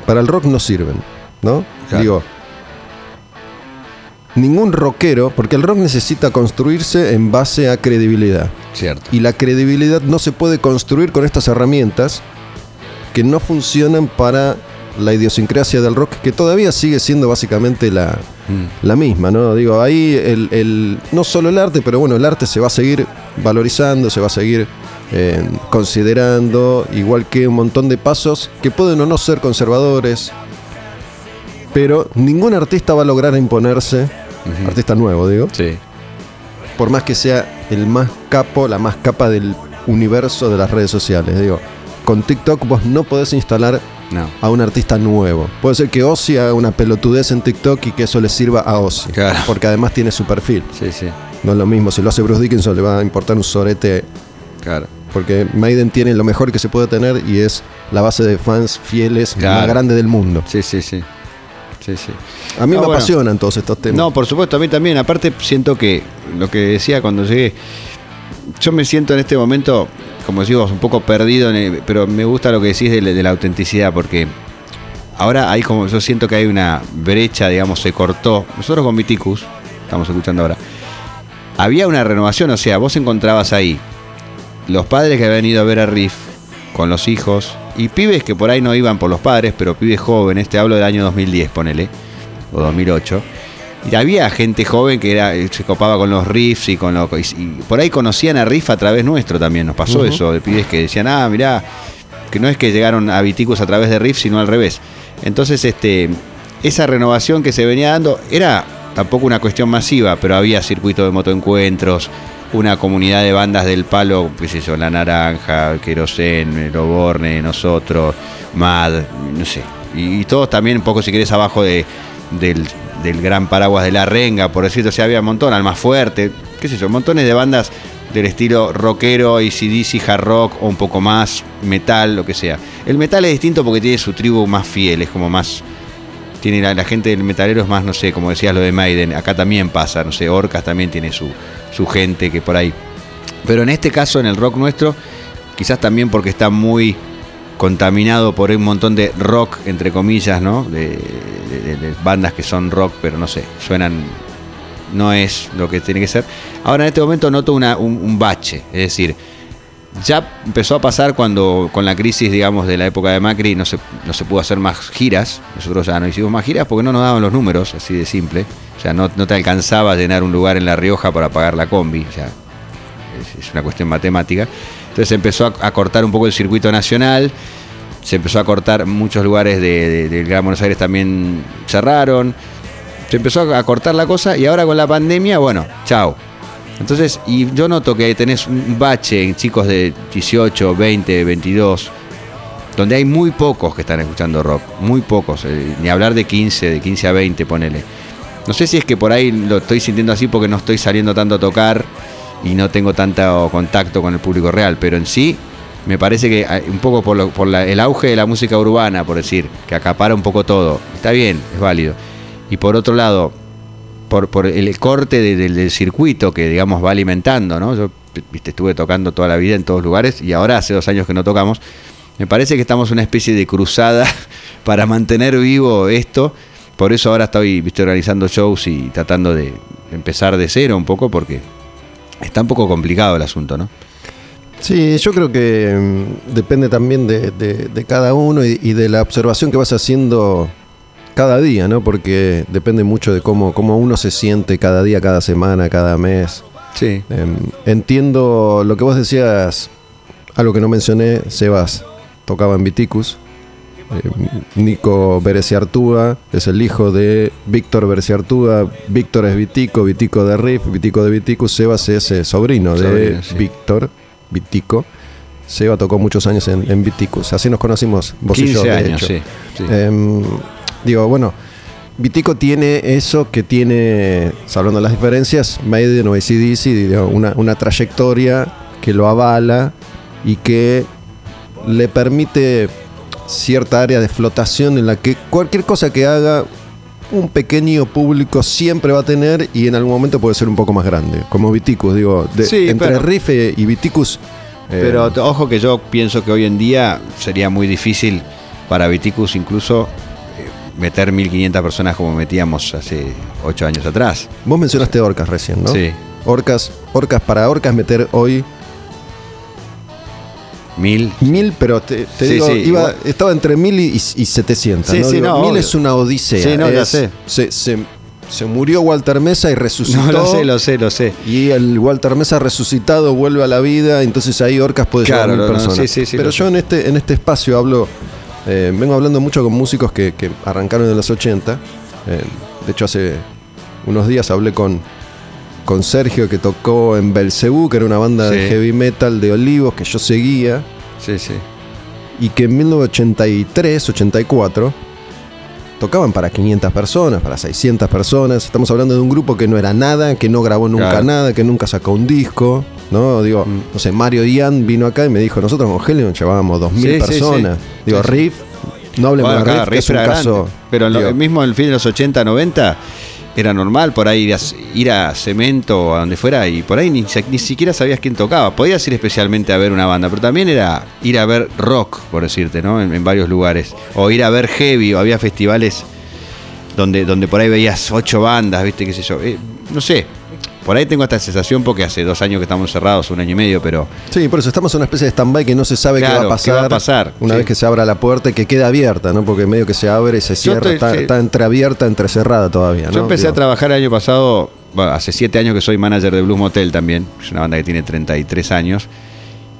Speaker 1: para el rock no sirven, ¿no?
Speaker 4: Claro.
Speaker 1: Digo, ningún rockero, porque el rock necesita construirse en base a credibilidad.
Speaker 4: Cierto.
Speaker 1: Y la credibilidad no se puede construir con estas herramientas que no funcionan para la idiosincrasia del rock, que todavía sigue siendo básicamente la,
Speaker 4: Mm.
Speaker 1: la misma, ¿no? Digo, ahí el, el- no solo el arte, pero bueno, el arte se va a seguir valorizando, se va a seguir eh, considerando, igual que un montón de pasos que pueden o no ser conservadores, pero ningún artista va a lograr imponerse, artista nuevo, digo,
Speaker 4: Sí.
Speaker 1: por más que sea el más capo, la más capa del universo de las redes sociales, digo. Con TikTok vos no podés instalar
Speaker 4: No.
Speaker 1: a un artista nuevo. Puede ser que Ozzy haga una pelotudez en TikTok y que eso le sirva a Ozzy.
Speaker 4: Claro.
Speaker 1: Porque además tiene su perfil.
Speaker 4: Sí, sí.
Speaker 1: No es lo mismo, si lo hace Bruce Dickinson le va a importar un sorete.
Speaker 4: Claro.
Speaker 1: Porque Maiden tiene lo mejor que se puede tener y es la base de fans fieles
Speaker 4: Claro.
Speaker 1: más grande del mundo.
Speaker 4: Sí, sí, sí. Sí, sí.
Speaker 1: A mí
Speaker 4: Ah,
Speaker 1: me
Speaker 4: bueno.
Speaker 1: apasionan todos estos temas.
Speaker 4: No, por supuesto, a mí también. Aparte, siento que lo que decía cuando llegué, yo me siento en este momento, como digo, un poco perdido, en el- pero me gusta lo que decís de, la- de la autenticidad, porque ahora hay como, yo siento que hay una brecha, digamos, se cortó. Nosotros con Viticus, estamos escuchando ahora, había una renovación, o sea, vos encontrabas ahí los padres que habían ido a ver a Riff con los hijos y pibes que por ahí no iban por los padres, pero pibes jóvenes, te hablo del año 2010, ponele, o 2008. Y había gente joven que era, se copaba con los riffs y con lo, y, y por ahí conocían a Riff a través nuestro también. Nos pasó eso, de pibes que decían, ah, mirá, que no es que llegaron a Viticus a través de Riff, sino al revés. Entonces, este, esa renovación que se venía dando era tampoco una cuestión masiva, pero había circuito de motoencuentros, una comunidad de bandas del palo, qué sé yo, La Naranja, Querosén, Loborne, nosotros, Mad, no sé. Y, todos también un poco, si querés, abajo de, del, del gran paraguas de la renga, por decirlo, o había un montón, al más fuerte, qué sé yo, montones de bandas del estilo rockero, ACDC, hard rock o un poco más metal, lo que sea. El metal es distinto porque tiene su tribu más fiel, es como más... Tiene la gente del metalero es más, no sé, como decías lo de Maiden, acá también pasa, no sé, Orcas también tiene su, su gente que por ahí. Pero en este caso, en el rock nuestro, quizás también porque está muy contaminado por un montón de rock, entre comillas, ¿no? De, de- bandas que son rock, pero no sé, suenan. No es lo que tiene que ser. Ahora en este momento noto una- un, un bache, es decir, Ya empezó a pasar cuando con la crisis, digamos, de la época de Macri no se, no se pudo hacer más giras. Nosotros ya no hicimos más giras porque no nos daban los números, así de simple. O sea, no, no te alcanzaba a llenar un lugar en La Rioja para pagar la combi. O sea, es, una cuestión matemática. Entonces empezó a, cortar un poco el circuito nacional. Se empezó a cortar muchos lugares de- del Gran Buenos Aires también cerraron. Se empezó a cortar la cosa y ahora con la pandemia, bueno, chao. Entonces, y yo noto que tenés un bache en chicos de 18, 20, 22, donde hay muy pocos que están escuchando rock, muy pocos, eh, ni hablar de 15, de 15 a 20, ponele. No sé si es que por ahí lo estoy sintiendo así porque no estoy saliendo tanto a tocar y no tengo tanto contacto con el público real, pero en sí me parece que hay un poco por, lo- por la- el auge de la música urbana, por decir, que acapara un poco todo, está bien, es válido. Y por otro lado, por, el corte de- del- circuito que, digamos, va alimentando, ¿no? Yo, viste, estuve tocando toda la vida en todos lugares y ahora hace dos años que no tocamos. Me parece que estamos en una especie de cruzada para mantener vivo esto. Por eso ahora estoy, viste, organizando shows y tratando de empezar de cero un poco porque está un poco complicado el asunto, ¿no?
Speaker 1: Sí, yo creo que mm, depende también de, cada uno y de la observación que vas haciendo cada día, ¿no? Porque depende mucho de cómo, cómo uno se siente cada día, cada semana, cada mes.
Speaker 4: Sí.
Speaker 1: Em, entiendo lo que vos decías, algo que no mencioné, Sebas tocaba en Viticus. Em, Nico Bereciartúa es el hijo de Víctor Bereciartúa. Víctor es Vitico, Vitico de Riff, Vitico de Viticus. Sebas es eh, sobrino de
Speaker 4: sí.
Speaker 1: Víctor, Vitico. Seba tocó muchos años en, en Viticus. Así nos conocimos vos y
Speaker 4: 15
Speaker 1: yo, de
Speaker 4: años,
Speaker 1: hecho.
Speaker 4: sí. sí.
Speaker 1: Em, digo, bueno, Vitico tiene eso que tiene, hablando de las diferencias, Maiden o ACDC, digo, una, una trayectoria que lo avala y que le permite cierta área de flotación en la que cualquier cosa que haga un pequeño público siempre va a tener y en algún momento puede ser un poco más grande, como Viticus, digo, de-
Speaker 4: Sí,
Speaker 1: entre
Speaker 4: pero-
Speaker 1: Riff y Viticus. eh,
Speaker 4: Pero ojo que yo pienso que hoy en día sería muy difícil para Viticus incluso meter 1500 personas como metíamos hace 8 años atrás.
Speaker 1: vos mencionaste Orcas recién, ¿no?
Speaker 4: Sí.
Speaker 1: Orcas, Orcas para Orcas meter hoy
Speaker 4: Mil.
Speaker 1: Mil, pero te, te
Speaker 4: Sí,
Speaker 1: digo,
Speaker 4: sí,
Speaker 1: iba-
Speaker 4: igual.
Speaker 1: estaba entre mil y, y 700.
Speaker 4: Sí,
Speaker 1: ¿no? Digo,
Speaker 4: no,
Speaker 1: mil
Speaker 4: obvio.
Speaker 1: es una odisea.
Speaker 4: Sí, no, ya
Speaker 1: es-
Speaker 4: sé.
Speaker 1: Se, se- se murió Walter Mesa y resucitó.
Speaker 4: No, lo sé, lo sé, lo sé.
Speaker 1: Y el Walter Mesa resucitado vuelve a la vida, entonces ahí Orcas puede
Speaker 4: Claro,
Speaker 1: llevar mil
Speaker 4: no,
Speaker 1: personas.
Speaker 4: sí, sí, sí,
Speaker 1: Pero yo en este, en este espacio hablo, eh, vengo hablando mucho con músicos que, que arrancaron en los 80. eh, de hecho, hace unos días hablé con, con Sergio que tocó en Belcebú, que era una banda de heavy metal de Olivos que yo seguía
Speaker 4: Sí, sí.
Speaker 1: y que en 1983, 84 tocaban para 500 personas, para 600 personas. Estamos hablando de un grupo que no era nada, que no grabó nunca
Speaker 4: Claro.
Speaker 1: nada, que nunca sacó un disco, ¿no? Digo,
Speaker 4: Mm.
Speaker 1: no sé, Mario Ian vino acá y me dijo, nosotros con Helion llevábamos 2000
Speaker 4: Sí,
Speaker 1: personas.
Speaker 4: sí.
Speaker 1: Digo,
Speaker 4: Sí.
Speaker 1: Riff, no hablemos
Speaker 4: Bueno,
Speaker 1: de Riff, que es un caso...
Speaker 4: Pero en lo-
Speaker 1: digo,
Speaker 4: mismo en el fin de los 80, 90 era normal por ahí ir a, ir a Cemento o a donde fuera y por ahí ni, ni siquiera sabías quién tocaba. Podías ir especialmente a ver una banda, pero también era ir a ver rock, por decirte, ¿no? En, en varios lugares. O ir a ver heavy, o había festivales donde, donde por ahí veías ocho bandas, ¿viste? ¿Qué sé yo? Eh, no sé. Por ahí tengo esta sensación porque hace dos años que estamos cerrados, un año y medio, pero
Speaker 1: Sí, por eso estamos en una especie de stand-by que no se sabe qué, va a pasar
Speaker 4: qué va a pasar,
Speaker 1: una
Speaker 4: sí.
Speaker 1: vez que se abra la puerta y que quede abierta, ¿no? Porque medio que se abre y se cierra,
Speaker 4: estoy-
Speaker 1: está,
Speaker 4: sí.
Speaker 1: está entreabierta, entrecerrada todavía, ¿no?
Speaker 4: Yo empecé
Speaker 1: Digo,
Speaker 4: a trabajar el año pasado, bueno, hace siete años que soy manager de Blues Motel también, es una banda que tiene 33 años.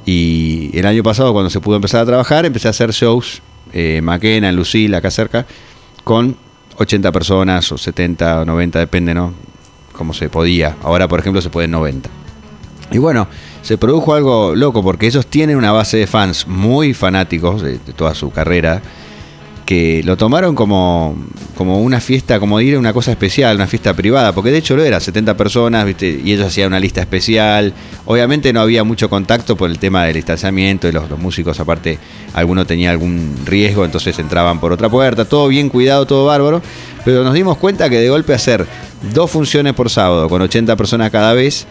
Speaker 4: Y el año pasado, cuando se pudo empezar a trabajar, empecé a hacer shows, eh, Maquena, en acá cerca, con 80 personas o 70 o 90, depende, ¿no? Como se podía. Ahora, por ejemplo, se puede en 90. Y bueno, se produjo algo loco porque ellos tienen una base de fans muy fanáticos de toda su carrera que lo tomaron como, como una fiesta, como ir a una cosa especial, una fiesta privada, porque de hecho lo era, 70 personas, y ellos hacían una lista especial. Obviamente no había mucho contacto por el tema del distanciamiento y los, los músicos, aparte, alguno tenía algún riesgo, entonces entraban por otra puerta, todo bien cuidado, todo bárbaro, pero nos dimos cuenta que de golpe hacer dos funciones por sábado con 80 personas cada vez,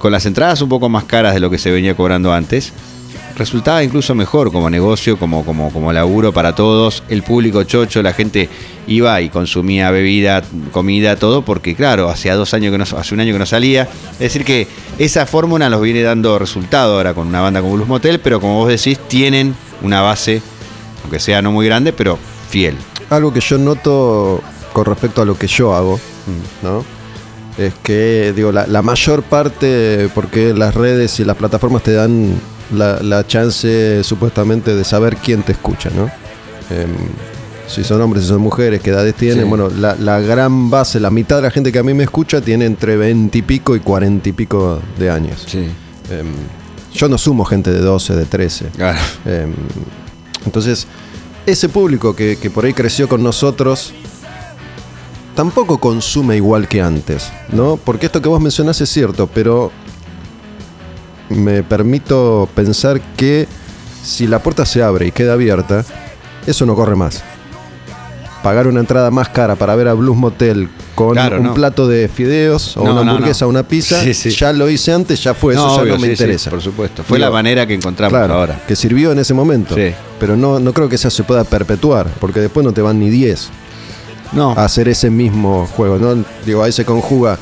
Speaker 4: con las entradas un poco más caras de lo que se venía cobrando antes, resultaba incluso mejor como negocio, como, como, como laburo para todos. El público chocho, la gente iba y consumía bebida, comida, todo, porque claro, hacía dos años que no, hace un año que no salía. Es decir, que esa fórmula nos viene dando resultado ahora con una banda como Blues Motel, pero como vos decís, tienen una base, aunque sea no muy grande, pero fiel.
Speaker 1: Algo que yo noto con respecto a lo que yo hago, ¿no? Es que, digo, la, la mayor parte, porque las redes y las plataformas te dan la, la chance supuestamente de saber quién te escucha, ¿no? Em, si son hombres, si son mujeres, qué edades tienen.
Speaker 4: Sí.
Speaker 1: Bueno, la, la gran base, la mitad de la gente que a mí me escucha tiene entre 20 y pico y 40 y pico de años.
Speaker 4: Sí.
Speaker 1: Em, yo no sumo gente de 12, de 13.
Speaker 4: Claro.
Speaker 1: Eh, entonces, ese público que, que por ahí creció con nosotros tampoco consume igual que antes, ¿no? Porque esto que vos mencionás es cierto, pero me permito pensar que si la puerta se abre y queda abierta, eso no corre más. Pagar una entrada más cara para ver a Blues Motel con
Speaker 4: Claro,
Speaker 1: un
Speaker 4: no.
Speaker 1: plato de fideos o
Speaker 4: No,
Speaker 1: una hamburguesa
Speaker 4: no.
Speaker 1: o una pizza,
Speaker 4: Sí, sí.
Speaker 1: ya lo hice antes, ya fue, eso ya
Speaker 4: obvio,
Speaker 1: no me
Speaker 4: sí,
Speaker 1: interesa.
Speaker 4: por supuesto. Fue
Speaker 1: Digo,
Speaker 4: la manera que encontramos
Speaker 1: Claro,
Speaker 4: ahora.
Speaker 1: que sirvió en ese momento. Pero no, no creo que eso se pueda perpetuar, porque después no te van ni 10
Speaker 4: No.
Speaker 1: a hacer ese mismo juego. ¿no? Digo, ahí se conjuga,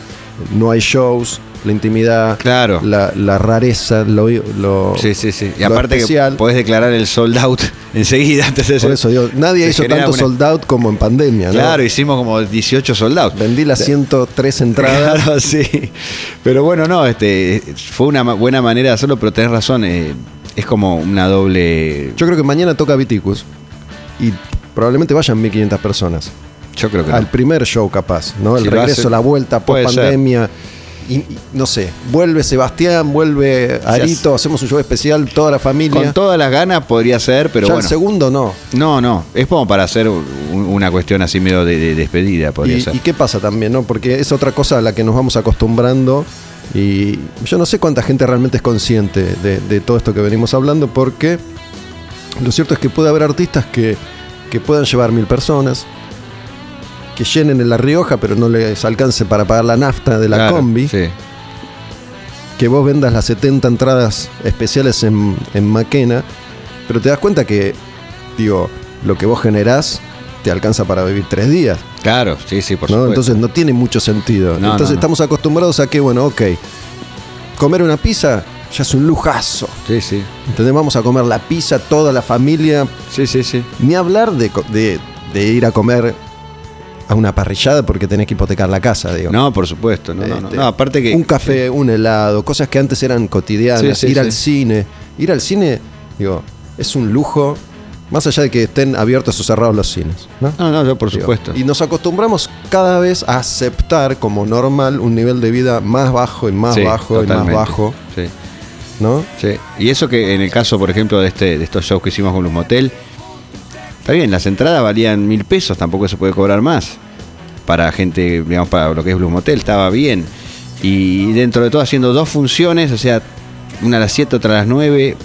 Speaker 1: no hay shows, la intimidad,
Speaker 4: Claro.
Speaker 1: la, la rareza, lo, lo
Speaker 4: Sí, sí, sí. Y
Speaker 1: lo
Speaker 4: aparte
Speaker 1: especial.
Speaker 4: que podés declarar el sold out enseguida. Entonces,
Speaker 1: Por eso digo, nadie hizo tanto
Speaker 4: una-
Speaker 1: sold out como en pandemia. ¿no?
Speaker 4: Claro, hicimos como 18 sold out.
Speaker 1: Vendí las 103 entradas.
Speaker 4: Claro, sí. Pero bueno, no, este fue una buena manera de hacerlo, pero tenés razón, eh, es como una doble.
Speaker 1: Yo creo que mañana toca Viticus y probablemente vayan 1500 personas.
Speaker 4: Yo creo que no.
Speaker 1: al primer show capaz, ¿no? El
Speaker 4: Si
Speaker 1: regreso,
Speaker 4: hace-
Speaker 1: la vuelta post pandemia. Y, y no sé, vuelve Sebastián, vuelve Arito, hacemos un show especial, toda la familia.
Speaker 4: Con todas las ganas podría ser, pero
Speaker 1: ya
Speaker 4: bueno.
Speaker 1: el segundo no.
Speaker 4: No, no, es como para hacer un- una cuestión así medio de, de despedida, podría
Speaker 1: Y,
Speaker 4: ser.
Speaker 1: y qué pasa también, ¿no? Porque es otra cosa a la que nos vamos acostumbrando. Y yo no sé cuánta gente realmente es consciente de, de todo esto que venimos hablando, porque lo cierto es que puede haber artistas que, que puedan llevar mil personas, que llenen en La Rioja, pero no les alcance para pagar la nafta de la
Speaker 4: Claro,
Speaker 1: combi.
Speaker 4: Sí.
Speaker 1: que vos vendas las 70 entradas especiales en, en Maquena, pero te das cuenta que, digo, lo que vos generás te alcanza para vivir tres días,
Speaker 4: Claro, sí, sí, por
Speaker 1: ¿no?
Speaker 4: supuesto.
Speaker 1: Entonces no tiene mucho sentido.
Speaker 4: No,
Speaker 1: Entonces
Speaker 4: no,
Speaker 1: estamos acostumbrados a que, bueno, ok, comer una pizza ya es un lujazo.
Speaker 4: Sí, sí.
Speaker 1: ¿Entendés? Vamos a comer la pizza, toda la familia.
Speaker 4: Sí, sí, sí.
Speaker 1: Ni hablar de, de- de ir a comer a una parrillada porque tenés que hipotecar la casa, digo.
Speaker 4: No, por supuesto. No, no, no.
Speaker 1: Este,
Speaker 4: No, aparte que.
Speaker 1: Un café, un helado, cosas que antes eran cotidianas.
Speaker 4: Sí, sí,
Speaker 1: ir al cine. Ir al cine, digo, es un lujo, más allá de que estén abiertos o cerrados los cines. ¿no?
Speaker 4: No, no, yo por
Speaker 1: Digo,
Speaker 4: supuesto.
Speaker 1: Y nos acostumbramos cada vez a aceptar como normal un nivel de vida más bajo y más bajo y más bajo.
Speaker 4: Sí.
Speaker 1: ¿no?
Speaker 4: Sí. Y eso que en el caso, por ejemplo, de este, de estos shows que hicimos con Blues Motel, está bien, las entradas valían mil pesos, tampoco se puede cobrar más. Para gente, digamos, para lo que es Blues Motel, estaba bien. Y dentro de todo haciendo dos funciones, o sea, una a las 7, otra a las 9.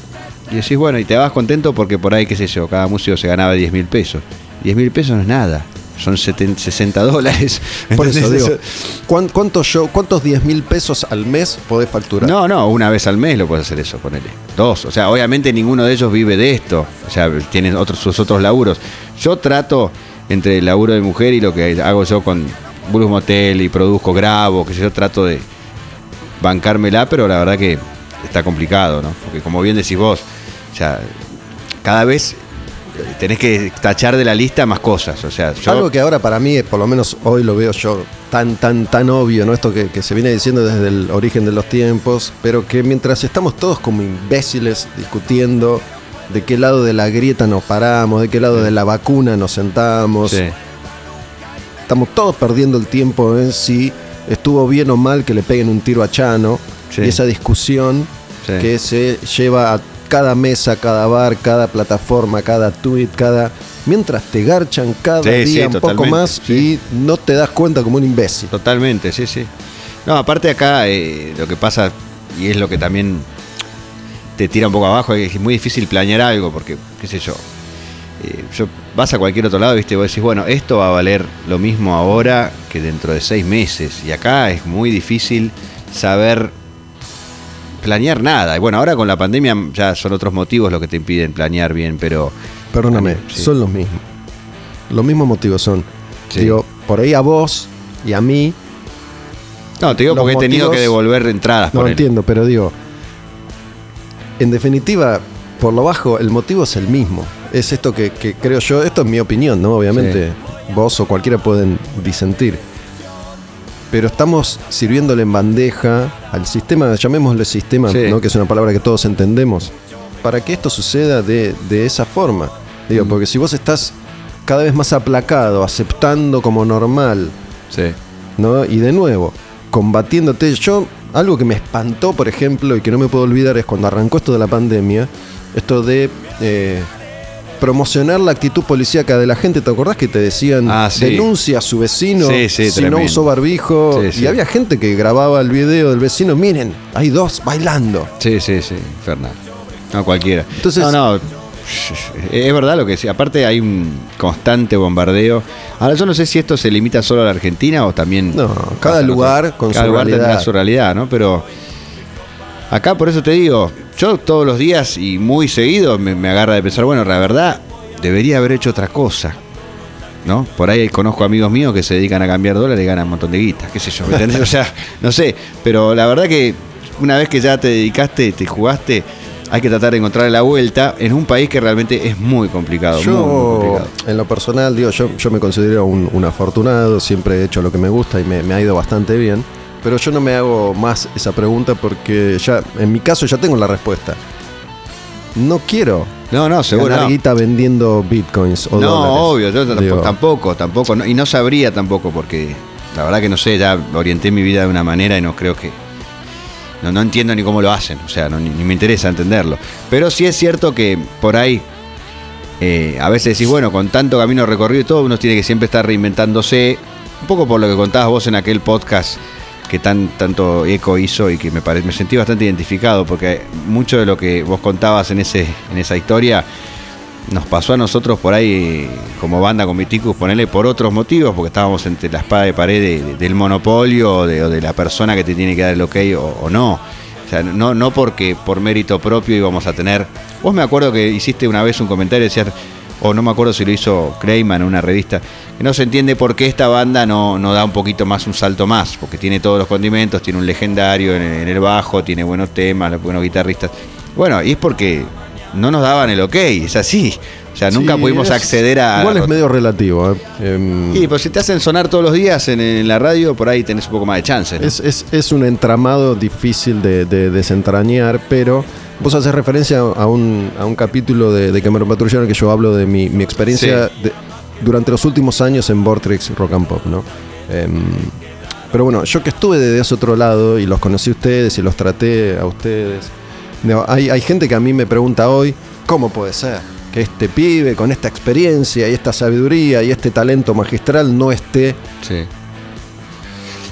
Speaker 4: Y decís, bueno, y te vas contento porque por ahí, qué sé yo, cada músico se ganaba 10 mil pesos. 10 mil pesos no es nada, son 70, 60 dólares.
Speaker 1: Por eso digo, ¿cuán- ¿cuántos, show, ¿cuántos 10 mil pesos al mes podés facturar?
Speaker 4: No, no, una vez al mes lo puedes hacer eso, ponele. Dos. O sea, obviamente ninguno de ellos vive de esto. O sea, tienen otros, sus otros laburos. Yo trato entre el laburo de mujer y lo que hago yo con Blues Motel y produzco, grabo, que yo trato de bancármela, pero la verdad que está complicado, ¿no? Porque como bien decís vos, o sea, cada vez tenés que tachar de la lista más cosas. O sea, yo.
Speaker 1: Algo que ahora para mí, por lo menos hoy lo veo yo tan, tan, tan obvio, ¿no? Esto que, que se viene diciendo desde el origen de los tiempos, pero que mientras estamos todos como imbéciles discutiendo de qué lado de la grieta nos paramos, de qué lado de la vacuna nos sentamos,
Speaker 4: Sí.
Speaker 1: estamos todos perdiendo el tiempo en si estuvo bien o mal que le peguen un tiro a Chano
Speaker 4: Sí.
Speaker 1: y esa discusión que se lleva a cada mesa, cada bar, cada plataforma, cada tweet, cada mientras te garchan cada
Speaker 4: Sí, sí,
Speaker 1: día un poco más
Speaker 4: sí.
Speaker 1: y no te das cuenta como un imbécil.
Speaker 4: Totalmente, sí, sí. No, aparte acá eh, lo que pasa, y es lo que también te tira un poco abajo, es muy difícil planear algo, porque, qué sé yo, eh, yo vas a cualquier otro lado, viste, y vos decís, bueno, esto va a valer lo mismo ahora que dentro de seis meses, y acá es muy difícil saber planear nada. Y bueno, ahora con la pandemia ya son otros motivos los que te impiden planear bien, pero
Speaker 1: Perdóname,
Speaker 4: Sí.
Speaker 1: son los mismos. Los mismos motivos son.
Speaker 4: Sí.
Speaker 1: Digo, por ahí a vos y a mí,
Speaker 4: no, te digo porque he tenido que devolver entradas.
Speaker 1: no entiendo, pero digo, en definitiva, por lo bajo, el motivo es el mismo. Es esto que, que creo yo, esto es mi opinión, ¿no? Obviamente, vos o cualquiera pueden disentir. Pero estamos sirviéndole en bandeja al sistema, llamémosle sistema,
Speaker 4: Sí.
Speaker 1: ¿no? que es una palabra que todos entendemos, para que esto suceda de, de esa forma. Digo,
Speaker 4: Mm.
Speaker 1: porque si vos estás cada vez más aplacado, aceptando como normal,
Speaker 4: Sí.
Speaker 1: ¿no? Y de nuevo, combatiéndote. Yo, algo que me espantó, por ejemplo, y que no me puedo olvidar es cuando arrancó esto de la pandemia, esto de eh, promocionar la actitud policíaca de la gente. ¿Te acordás que te decían
Speaker 4: Ah, sí.
Speaker 1: denuncia a su vecino
Speaker 4: Sí, sí,
Speaker 1: si no usó barbijo?
Speaker 4: Sí, sí.
Speaker 1: Y había gente que grababa el video del vecino, miren, hay dos bailando.
Speaker 4: Sí, sí, sí, Fernando. No, cualquiera.
Speaker 1: Entonces-
Speaker 4: no, no. Es verdad lo que sí. Aparte hay un constante bombardeo. Ahora yo no sé si esto se limita solo a la Argentina o también.
Speaker 1: No, cada lugar con
Speaker 4: cada
Speaker 1: su
Speaker 4: lugar tendrá
Speaker 1: realidad.
Speaker 4: su realidad, ¿no? Pero acá por eso te digo, yo todos los días y muy seguido me, me agarra de pensar, bueno, la verdad, debería haber hecho otra cosa. ¿No? Por ahí conozco amigos míos que se dedican a cambiar dólares y ganan un montón de guitas, qué sé yo, ¿me entendés? O sea, no sé, pero la verdad que una vez que ya te dedicaste, te jugaste, hay que tratar de encontrar la vuelta en un país que realmente es muy complicado. muy, muy
Speaker 1: Yo,
Speaker 4: complicado.
Speaker 1: en lo personal, digo, yo, yo me considero un, un afortunado, siempre he hecho lo que me gusta y me, me ha ido bastante bien, pero yo no me hago más esa pregunta porque ya, en mi caso, ya tengo la respuesta. No quiero
Speaker 4: No, no, seguro.
Speaker 1: ganar
Speaker 4: no.
Speaker 1: guita vendiendo bitcoins o
Speaker 4: No,
Speaker 1: dólares.
Speaker 4: obvio, yo tampoco,
Speaker 1: Digo,
Speaker 4: tampoco, tampoco, no, y no sabría tampoco, porque la verdad que no sé, ya orienté mi vida de una manera y no creo que. No, no entiendo ni cómo lo hacen, o sea, no, ni, ni me interesa entenderlo. Pero sí es cierto que por ahí, eh, a veces decís, bueno, con tanto camino recorrido y todo, uno tiene que siempre estar reinventándose, un poco por lo que contabas vos en aquel podcast que tan, tanto eco hizo y que me, pare- me sentí bastante identificado, porque mucho de lo que vos contabas en, ese, en esa historia nos pasó a nosotros por ahí como banda con Viticus, ponerle por otros motivos, porque estábamos entre la espada de pared de- de- del monopolio o de, la persona que te tiene que dar el ok o, no. O sea, no, no porque por mérito propio íbamos a tener. Vos me acuerdo que hiciste una vez un comentario, decías, o no me acuerdo si lo hizo Clayman en una revista, que no se entiende por qué esta banda no, no da un poquito más, un salto más, porque tiene todos los condimentos, tiene un legendario en, en el bajo, tiene buenos temas, buenos guitarristas. Bueno, y es porque no nos daban el ok, es así. O sea, nunca
Speaker 1: sí,
Speaker 4: pudimos
Speaker 1: es-
Speaker 4: acceder a...
Speaker 1: Igual es medio relativo. ¿eh? Em,
Speaker 4: Sí, pues si te hacen sonar todos los días en, en la radio, por ahí tenés un poco más de chance. ¿no?
Speaker 1: Es, es- es un entramado difícil de, de desentrañar, pero vos haces referencia a un, a un capítulo de, de Cameron Patrullero en que yo hablo de mi, mi experiencia de- durante los últimos años en Vortex Rock and Pop, ¿no? Em, pero bueno, yo que estuve de ese otro lado y los conocí a ustedes y los traté a ustedes. hay, hay gente que a mí me pregunta hoy, ¿cómo puede ser que este pibe con esta experiencia y esta sabiduría y este talento magistral no esté
Speaker 4: Sí.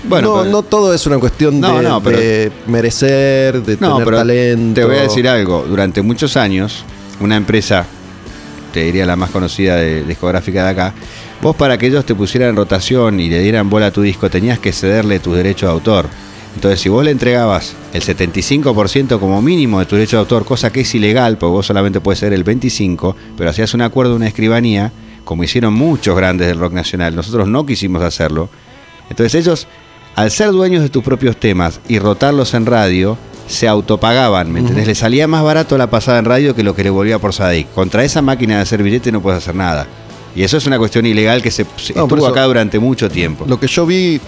Speaker 4: Bueno,
Speaker 1: no,
Speaker 4: pero-
Speaker 1: no todo es una cuestión
Speaker 4: No,
Speaker 1: de,
Speaker 4: no, pero-
Speaker 1: de merecer, de tener
Speaker 4: pero
Speaker 1: talento.
Speaker 4: te voy a decir algo. Durante muchos años, una empresa, te diría la más conocida de, discográfica de acá, vos para que ellos te pusieran en rotación y le dieran bola a tu disco, tenías que cederle tus derechos de autor. Entonces, si vos le entregabas el 75% como mínimo de tu derecho de autor, cosa que es ilegal, porque vos solamente puedes ser el 25%, pero hacías un acuerdo, una escribanía, como hicieron muchos grandes del rock nacional, nosotros no quisimos hacerlo. Entonces ellos, al ser dueños de tus propios temas y rotarlos en radio, se autopagaban, ¿me entendés? Le salía más barato la pasada en radio que lo que le volvía por Sadik. Contra esa máquina de hacer billete no puedes hacer nada. Y eso es una cuestión ilegal que se,
Speaker 1: No,
Speaker 4: estuvo
Speaker 1: eso-
Speaker 4: acá durante mucho tiempo.
Speaker 1: Lo que yo vi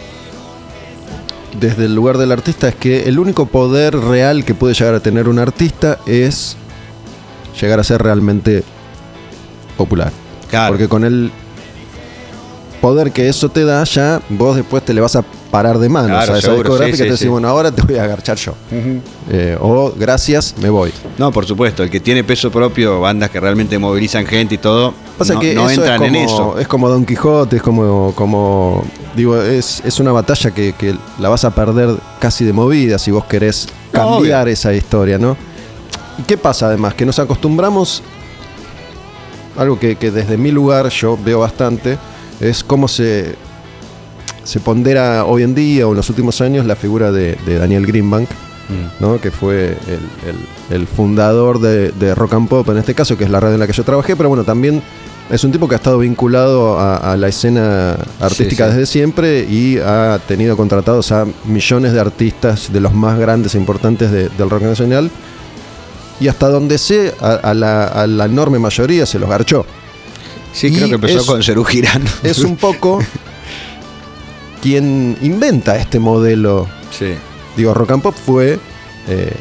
Speaker 1: desde el lugar del artista es que el único poder real que puede llegar a tener un artista es llegar a ser realmente popular.
Speaker 4: Claro.
Speaker 1: Porque con el poder que eso te da, ya vos después te le vas a parar de manos
Speaker 4: Claro,
Speaker 1: a esa
Speaker 4: seguro,
Speaker 1: discográfica
Speaker 4: sí,
Speaker 1: y te
Speaker 4: sí,
Speaker 1: decís,
Speaker 4: sí.
Speaker 1: bueno, ahora te voy a agarchar yo. Eh, o gracias, me voy.
Speaker 4: No, por supuesto, el que tiene peso propio, bandas que realmente movilizan gente y todo,
Speaker 1: Pasa
Speaker 4: no,
Speaker 1: que
Speaker 4: no entran
Speaker 1: es como,
Speaker 4: en eso.
Speaker 1: Es como Don Quijote, es como, como digo, es, es una batalla que, que la vas a perder casi de movida si vos querés cambiar esa historia, ¿no? ¿Y qué pasa además? Que nos acostumbramos, algo que, que desde mi lugar yo veo bastante, es cómo se, se pondera hoy en día o en los últimos años la figura de, de Daniel Greenbank ¿no? que fue el, el- el fundador de, de Rock and Pop en este caso, que es la radio en la que yo trabajé, pero bueno, también es un tipo que ha estado vinculado a, a la escena artística
Speaker 4: Sí, sí.
Speaker 1: desde siempre y ha tenido contratados a millones de artistas de los más grandes e importantes de- del rock nacional. Y hasta donde sé, a, a la, a la enorme mayoría se los garchó.
Speaker 4: Sí,
Speaker 1: Y
Speaker 4: creo que empezó
Speaker 1: es-
Speaker 4: con Cerú Girán.
Speaker 1: Es un poco quien inventa este modelo
Speaker 4: Sí.
Speaker 1: Digo, Rock and Pop fue, eh,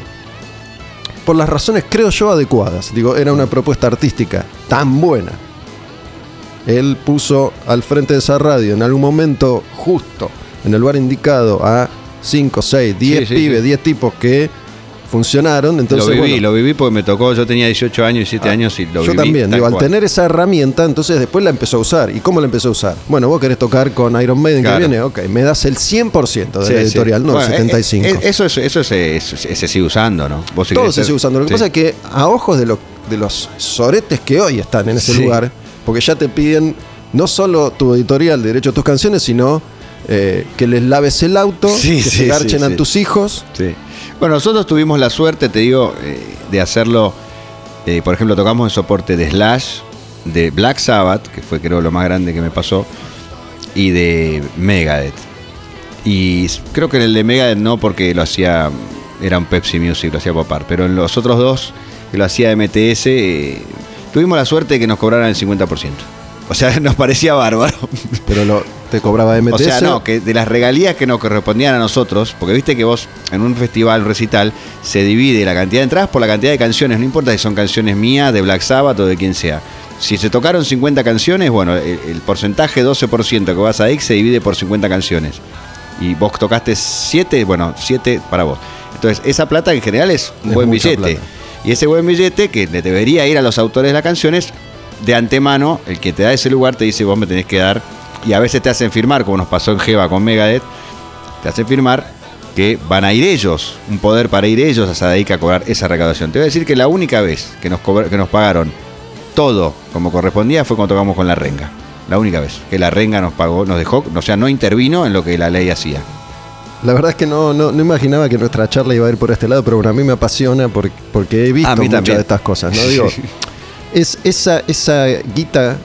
Speaker 1: por las razones creo yo adecuadas. Digo, era una propuesta artística tan buena. Él puso al frente de esa radio en algún momento justo, en el lugar indicado, a 5, 6, 10
Speaker 4: sí,
Speaker 1: pibes,
Speaker 4: sí.
Speaker 1: 10 tipos que funcionaron. Entonces,
Speaker 4: lo viví,
Speaker 1: bueno,
Speaker 4: lo viví porque me tocó, yo tenía 18 años y 7 años y lo
Speaker 1: yo
Speaker 4: viví.
Speaker 1: también,
Speaker 4: tal
Speaker 1: digo, al tener esa herramienta, entonces después la empezó a usar. ¿Y cómo la empezó a usar? Bueno, vos querés tocar con Iron Maiden
Speaker 4: Claro.
Speaker 1: que viene, ok, me das el 100% de
Speaker 4: Sí,
Speaker 1: la
Speaker 4: sí.
Speaker 1: editorial, no
Speaker 4: Bueno,
Speaker 1: el 75%.
Speaker 4: eh, eh, eso es- eso se, sigue usando, ¿no? Vos
Speaker 1: Todo se sigue usando. Lo que
Speaker 4: sí.
Speaker 1: pasa es que a ojos de, lo- de los soretes que hoy están en ese lugar, porque ya te piden no solo tu editorial de derecho a tus canciones, sino eh, que les laves el auto, que se garchen a tus hijos.
Speaker 4: Bueno, nosotros tuvimos la suerte, te digo, eh, de hacerlo. eh, por ejemplo, tocamos el soporte de Slash, de Black Sabbath, que fue creo lo más grande que me pasó, y de Megadeth. Y creo que en el de Megadeth no, porque lo hacía, era un Pepsi Music, lo hacía Popar, pero en los otros dos, que lo hacía MTS, eh, tuvimos la suerte de que nos cobraran el 50%. O sea, nos parecía bárbaro.
Speaker 1: Pero lo, te cobraba MTS.
Speaker 4: O sea, no, que de las regalías que nos correspondían a nosotros, porque viste que vos en un festival, recital, se divide la cantidad de entradas por la cantidad de canciones, no importa si son canciones mías, de Black Sabbath o de quien sea. Si se tocaron 50 canciones, bueno, el, el porcentaje 12% que vas a X se divide por 50 canciones. Y vos tocaste 7, bueno, 7 para vos. Entonces, esa plata en general es un
Speaker 1: Es
Speaker 4: buen billete.
Speaker 1: plata.
Speaker 4: Y ese buen billete que le debería ir a los autores de las canciones, de antemano, el que te da ese lugar te dice, vos me tenés que dar, y a veces te hacen firmar, como nos pasó en Jeva con Megadeth, te hacen firmar que van a ir ellos, un poder para ir ellos a Sadaica a cobrar esa recaudación. Te voy a decir que la única vez que nos, que nos pagaron todo como correspondía fue cuando tocamos con la renga. La única vez que la renga nos pagó, nos dejó, o sea, no intervino en lo que la ley hacía.
Speaker 1: La verdad es que no, no, no imaginaba que nuestra charla iba a ir por este lado, pero bueno, a mí me apasiona por- porque he visto muchas de estas cosas. ¿no? Digo, es esa, esa guita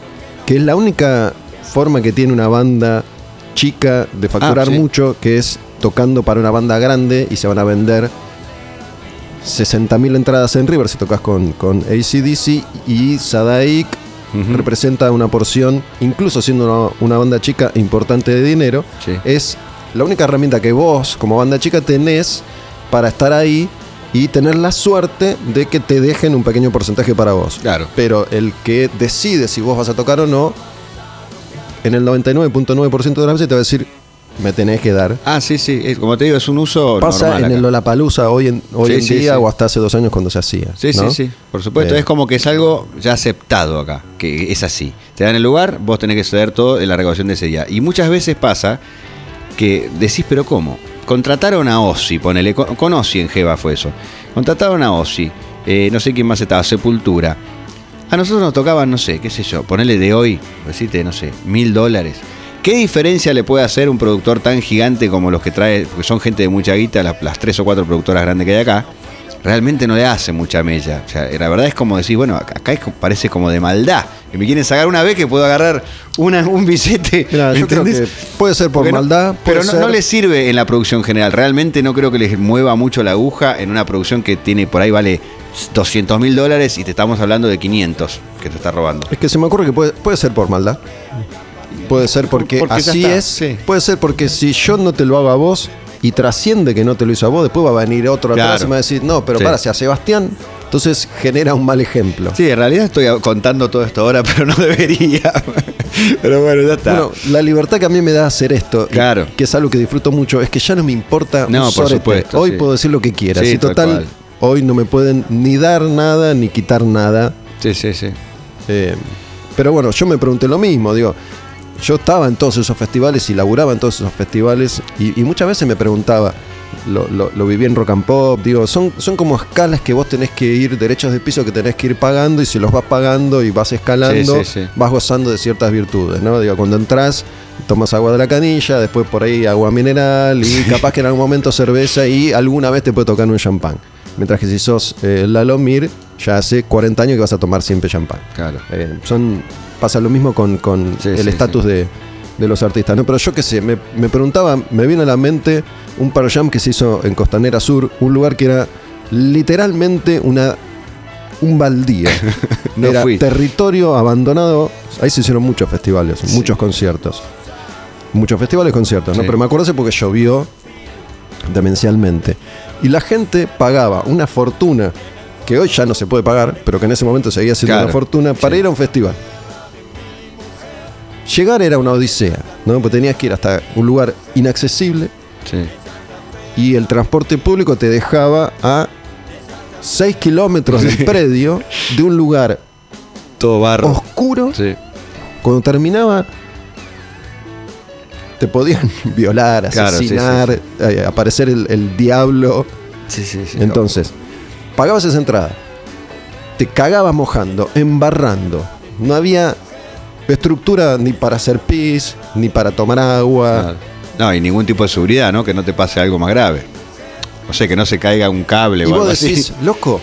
Speaker 1: que es la única forma que tiene una banda chica de facturar
Speaker 4: Ah, sí.
Speaker 1: mucho, que es tocando para una banda grande y se van a vender 60.000 entradas en River si tocas con, con ACDC y Sadaik representa una porción, incluso siendo una, una banda chica importante de dinero,
Speaker 4: Sí.
Speaker 1: es la única herramienta que vos como banda chica tenés para estar ahí y tener la suerte de que te dejen un pequeño porcentaje para vos.
Speaker 4: Claro.
Speaker 1: Pero el que decide si vos vas a tocar o no, en el 99.9% de las veces te va a decir, me tenés que dar.
Speaker 4: Ah, sí, sí, es- como te digo, es un uso
Speaker 1: Pasa
Speaker 4: normal
Speaker 1: en
Speaker 4: acá.
Speaker 1: el Lollapalooza hoy en, hoy
Speaker 4: Sí,
Speaker 1: en
Speaker 4: sí,
Speaker 1: día
Speaker 4: sí.
Speaker 1: o hasta hace dos años cuando se hacía.
Speaker 4: Sí,
Speaker 1: ¿no?
Speaker 4: sí, sí, por supuesto.
Speaker 1: Eh,
Speaker 4: Es como que es algo ya aceptado acá, que es así. Te dan el lugar, vos tenés que ceder todo en la recaudación de ese día. Y muchas veces pasa que decís, pero ¿cómo? Contrataron a Ozzy, ponele, con, con Ozzy en Jeva fue eso. Contrataron a Ozzy, eh, no sé quién más estaba, Sepultura. A nosotros nos tocaban, no sé, qué sé yo, ponele de hoy, decirte, no sé, mil dólares. ¿Qué diferencia le puede hacer un productor tan gigante como los que trae, porque son gente de mucha guita, las, las tres o cuatro productoras grandes que hay acá? Realmente no le hace mucha mella. O sea, la verdad es como decir, bueno, acá es parece como de maldad. Que me quieren sacar una vez que puedo agarrar una, un billete.
Speaker 1: Mirá, yo creo
Speaker 4: ¿entendés?
Speaker 1: que puede ser por
Speaker 4: Porque no-
Speaker 1: maldad,
Speaker 4: pero no, le sirve en la producción general. Realmente no creo que les mueva mucho la aguja en una producción que tiene por ahí vale 200 mil dólares y te estamos hablando de 500 que te está robando.
Speaker 1: Es que se me ocurre que puede, puede ser por maldad. Puede ser porque, así es.
Speaker 4: sí.
Speaker 1: Puede ser porque si yo no te lo hago a vos y trasciende que no te lo hizo a vos, después va a venir otro atrás
Speaker 4: Claro.
Speaker 1: y me va a decir, no, pero
Speaker 4: Sí.
Speaker 1: para, si a Sebastián, entonces genera un mal ejemplo.
Speaker 4: Sí, en realidad estoy contando todo esto ahora, pero no debería. pero bueno, ya está.
Speaker 1: Bueno, la libertad que a mí me da hacer esto,
Speaker 4: Claro.
Speaker 1: que es algo que disfruto mucho, es que ya no me importa
Speaker 4: No,
Speaker 1: un
Speaker 4: por
Speaker 1: sorete.
Speaker 4: supuesto,
Speaker 1: Hoy
Speaker 4: sí.
Speaker 1: puedo decir lo que quiera.
Speaker 4: Sí,
Speaker 1: si total. Hoy no me pueden ni dar nada ni quitar nada.
Speaker 4: sí, sí, sí.
Speaker 1: Eh, pero bueno, yo me pregunté lo mismo, digo, yo estaba en todos esos festivales y laburaba en todos esos festivales y, y muchas veces me preguntaba, lo, lo- lo viví en rock and pop. Digo, son, son como escalas que vos tenés que ir, derechos de piso que tenés que ir pagando y si los vas pagando y vas escalando,
Speaker 4: Sí, sí, sí.
Speaker 1: vas gozando de ciertas virtudes, ¿no? Digo, cuando entras, tomas agua de la canilla, después por ahí agua mineral y capaz que en algún momento cerveza y alguna vez te puede tocar un champán. Mientras que si sos eh, Lalomir, ya hace 40 años que vas a tomar siempre champán.
Speaker 4: Claro.
Speaker 1: Eh, son, pasa lo mismo con, con
Speaker 4: Sí,
Speaker 1: el
Speaker 4: sí,
Speaker 1: estatus de, de los artistas. ¿no? Pero yo qué sé, me, me preguntaba, me vino a la mente un Pearl Jam que se hizo en Costanera Sur, un lugar que era literalmente una un baldío.
Speaker 4: No
Speaker 1: era
Speaker 4: fui.
Speaker 1: territorio abandonado. Ahí se hicieron muchos festivales, muchos conciertos. Muchos festivales, conciertos, ¿no? Pero me acuerdo porque llovió demencialmente. Y la gente pagaba una fortuna que hoy ya no se puede pagar, pero que en ese momento seguía siendo
Speaker 4: Claro,
Speaker 1: una fortuna para
Speaker 4: sí.
Speaker 1: ir a un festival. Llegar era una odisea, ¿no? Porque tenías que ir hasta un lugar inaccesible
Speaker 4: Sí.
Speaker 1: y el transporte público te dejaba a 6 kilómetros del predio de un lugar
Speaker 4: Todo barro.
Speaker 1: oscuro. Cuando terminaba, te podían violar,
Speaker 4: Claro, sí, sí,
Speaker 1: asesinar, eh, aparecer el, el diablo.
Speaker 4: Sí, sí, sí.
Speaker 1: Entonces, pagabas esa entrada, te cagabas mojando, embarrando. No había estructura ni para hacer pis, ni para tomar agua.
Speaker 4: No, y ningún tipo de seguridad, ¿no? Que no te pase algo más grave. O sea, que no se caiga un cable
Speaker 1: Y
Speaker 4: o algo
Speaker 1: vos
Speaker 4: así.
Speaker 1: decís, loco,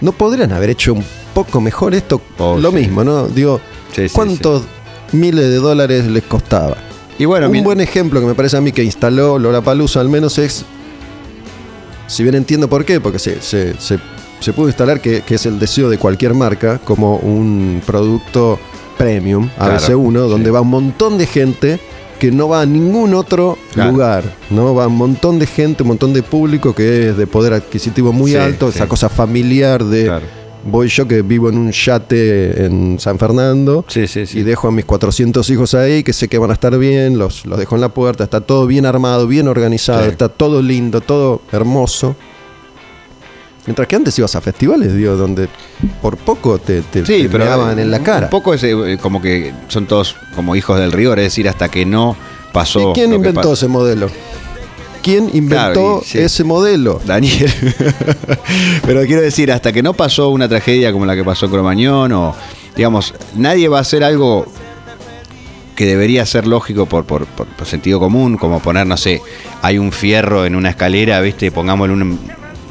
Speaker 1: ¿no podrían haber hecho un poco mejor esto?
Speaker 4: Oh,
Speaker 1: Lo
Speaker 4: sí.
Speaker 1: mismo, ¿no? Digo,
Speaker 4: Sí, sí,
Speaker 1: ¿cuántos miles de dólares les costaba?
Speaker 4: Y bueno,
Speaker 1: un buen ejemplo que me parece a mí que instaló Lollapalooza al menos es, si bien entiendo por qué, porque se, se- se- se pudo instalar que, que es el deseo de cualquier marca como un producto premium,
Speaker 4: Claro,
Speaker 1: ABC1, donde
Speaker 4: sí.
Speaker 1: va un montón de gente que no va a ningún otro
Speaker 4: Claro.
Speaker 1: lugar, ¿no? Va un montón de gente, un montón de público que es de poder adquisitivo muy
Speaker 4: Sí,
Speaker 1: alto,
Speaker 4: sí.
Speaker 1: esa cosa familiar de
Speaker 4: Claro.
Speaker 1: Voy yo que vivo en un yate en San Fernando
Speaker 4: Sí, sí, sí.
Speaker 1: y dejo a mis 400 hijos ahí que sé que van a estar bien, los, los dejo en la puerta, está todo bien armado, bien organizado, está todo lindo, todo hermoso. Mientras que antes ibas a festivales, digo, donde por poco te, te,
Speaker 4: Sí,
Speaker 1: te
Speaker 4: pero
Speaker 1: meaban en la cara.
Speaker 4: Un poco es eh, como que son todos como hijos del rigor, es decir, hasta que no pasó.
Speaker 1: ¿Y quién
Speaker 4: lo
Speaker 1: inventó ese modelo? ¿Quién inventó
Speaker 4: sí.
Speaker 1: ese modelo?
Speaker 4: Daniel. Pero quiero decir, hasta que no pasó una tragedia como la que pasó en Cromañón, o digamos, nadie va a hacer algo que debería ser lógico por, por- por- por sentido común, como poner, no sé, hay un fierro en una escalera, ¿viste? Pongámosle un,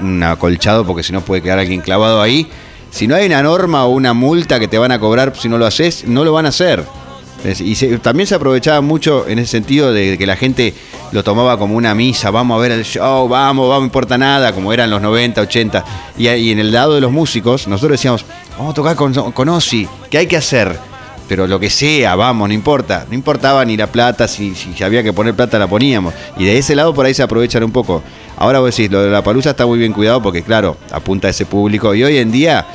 Speaker 4: un acolchado porque si no puede quedar alguien clavado ahí. Si no hay una norma o una multa que te van a cobrar si no lo haces, no lo van a hacer. Y también se aprovechaba mucho en ese sentido de que la gente lo tomaba como una misa, vamos a ver el show, vamos, vamos, no importa nada, como eran los 90, 80. Y, y en el lado de los músicos, nosotros decíamos, vamos a tocar con, con Ozzy, ¿qué hay que hacer? Pero lo que sea, vamos, no importa. No importaba ni la plata, si, si había que poner plata la poníamos. Y de ese lado por ahí se aprovechan un poco. Ahora vos decís, lo de la palusa está muy bien cuidado porque claro, apunta a ese público. Y hoy en día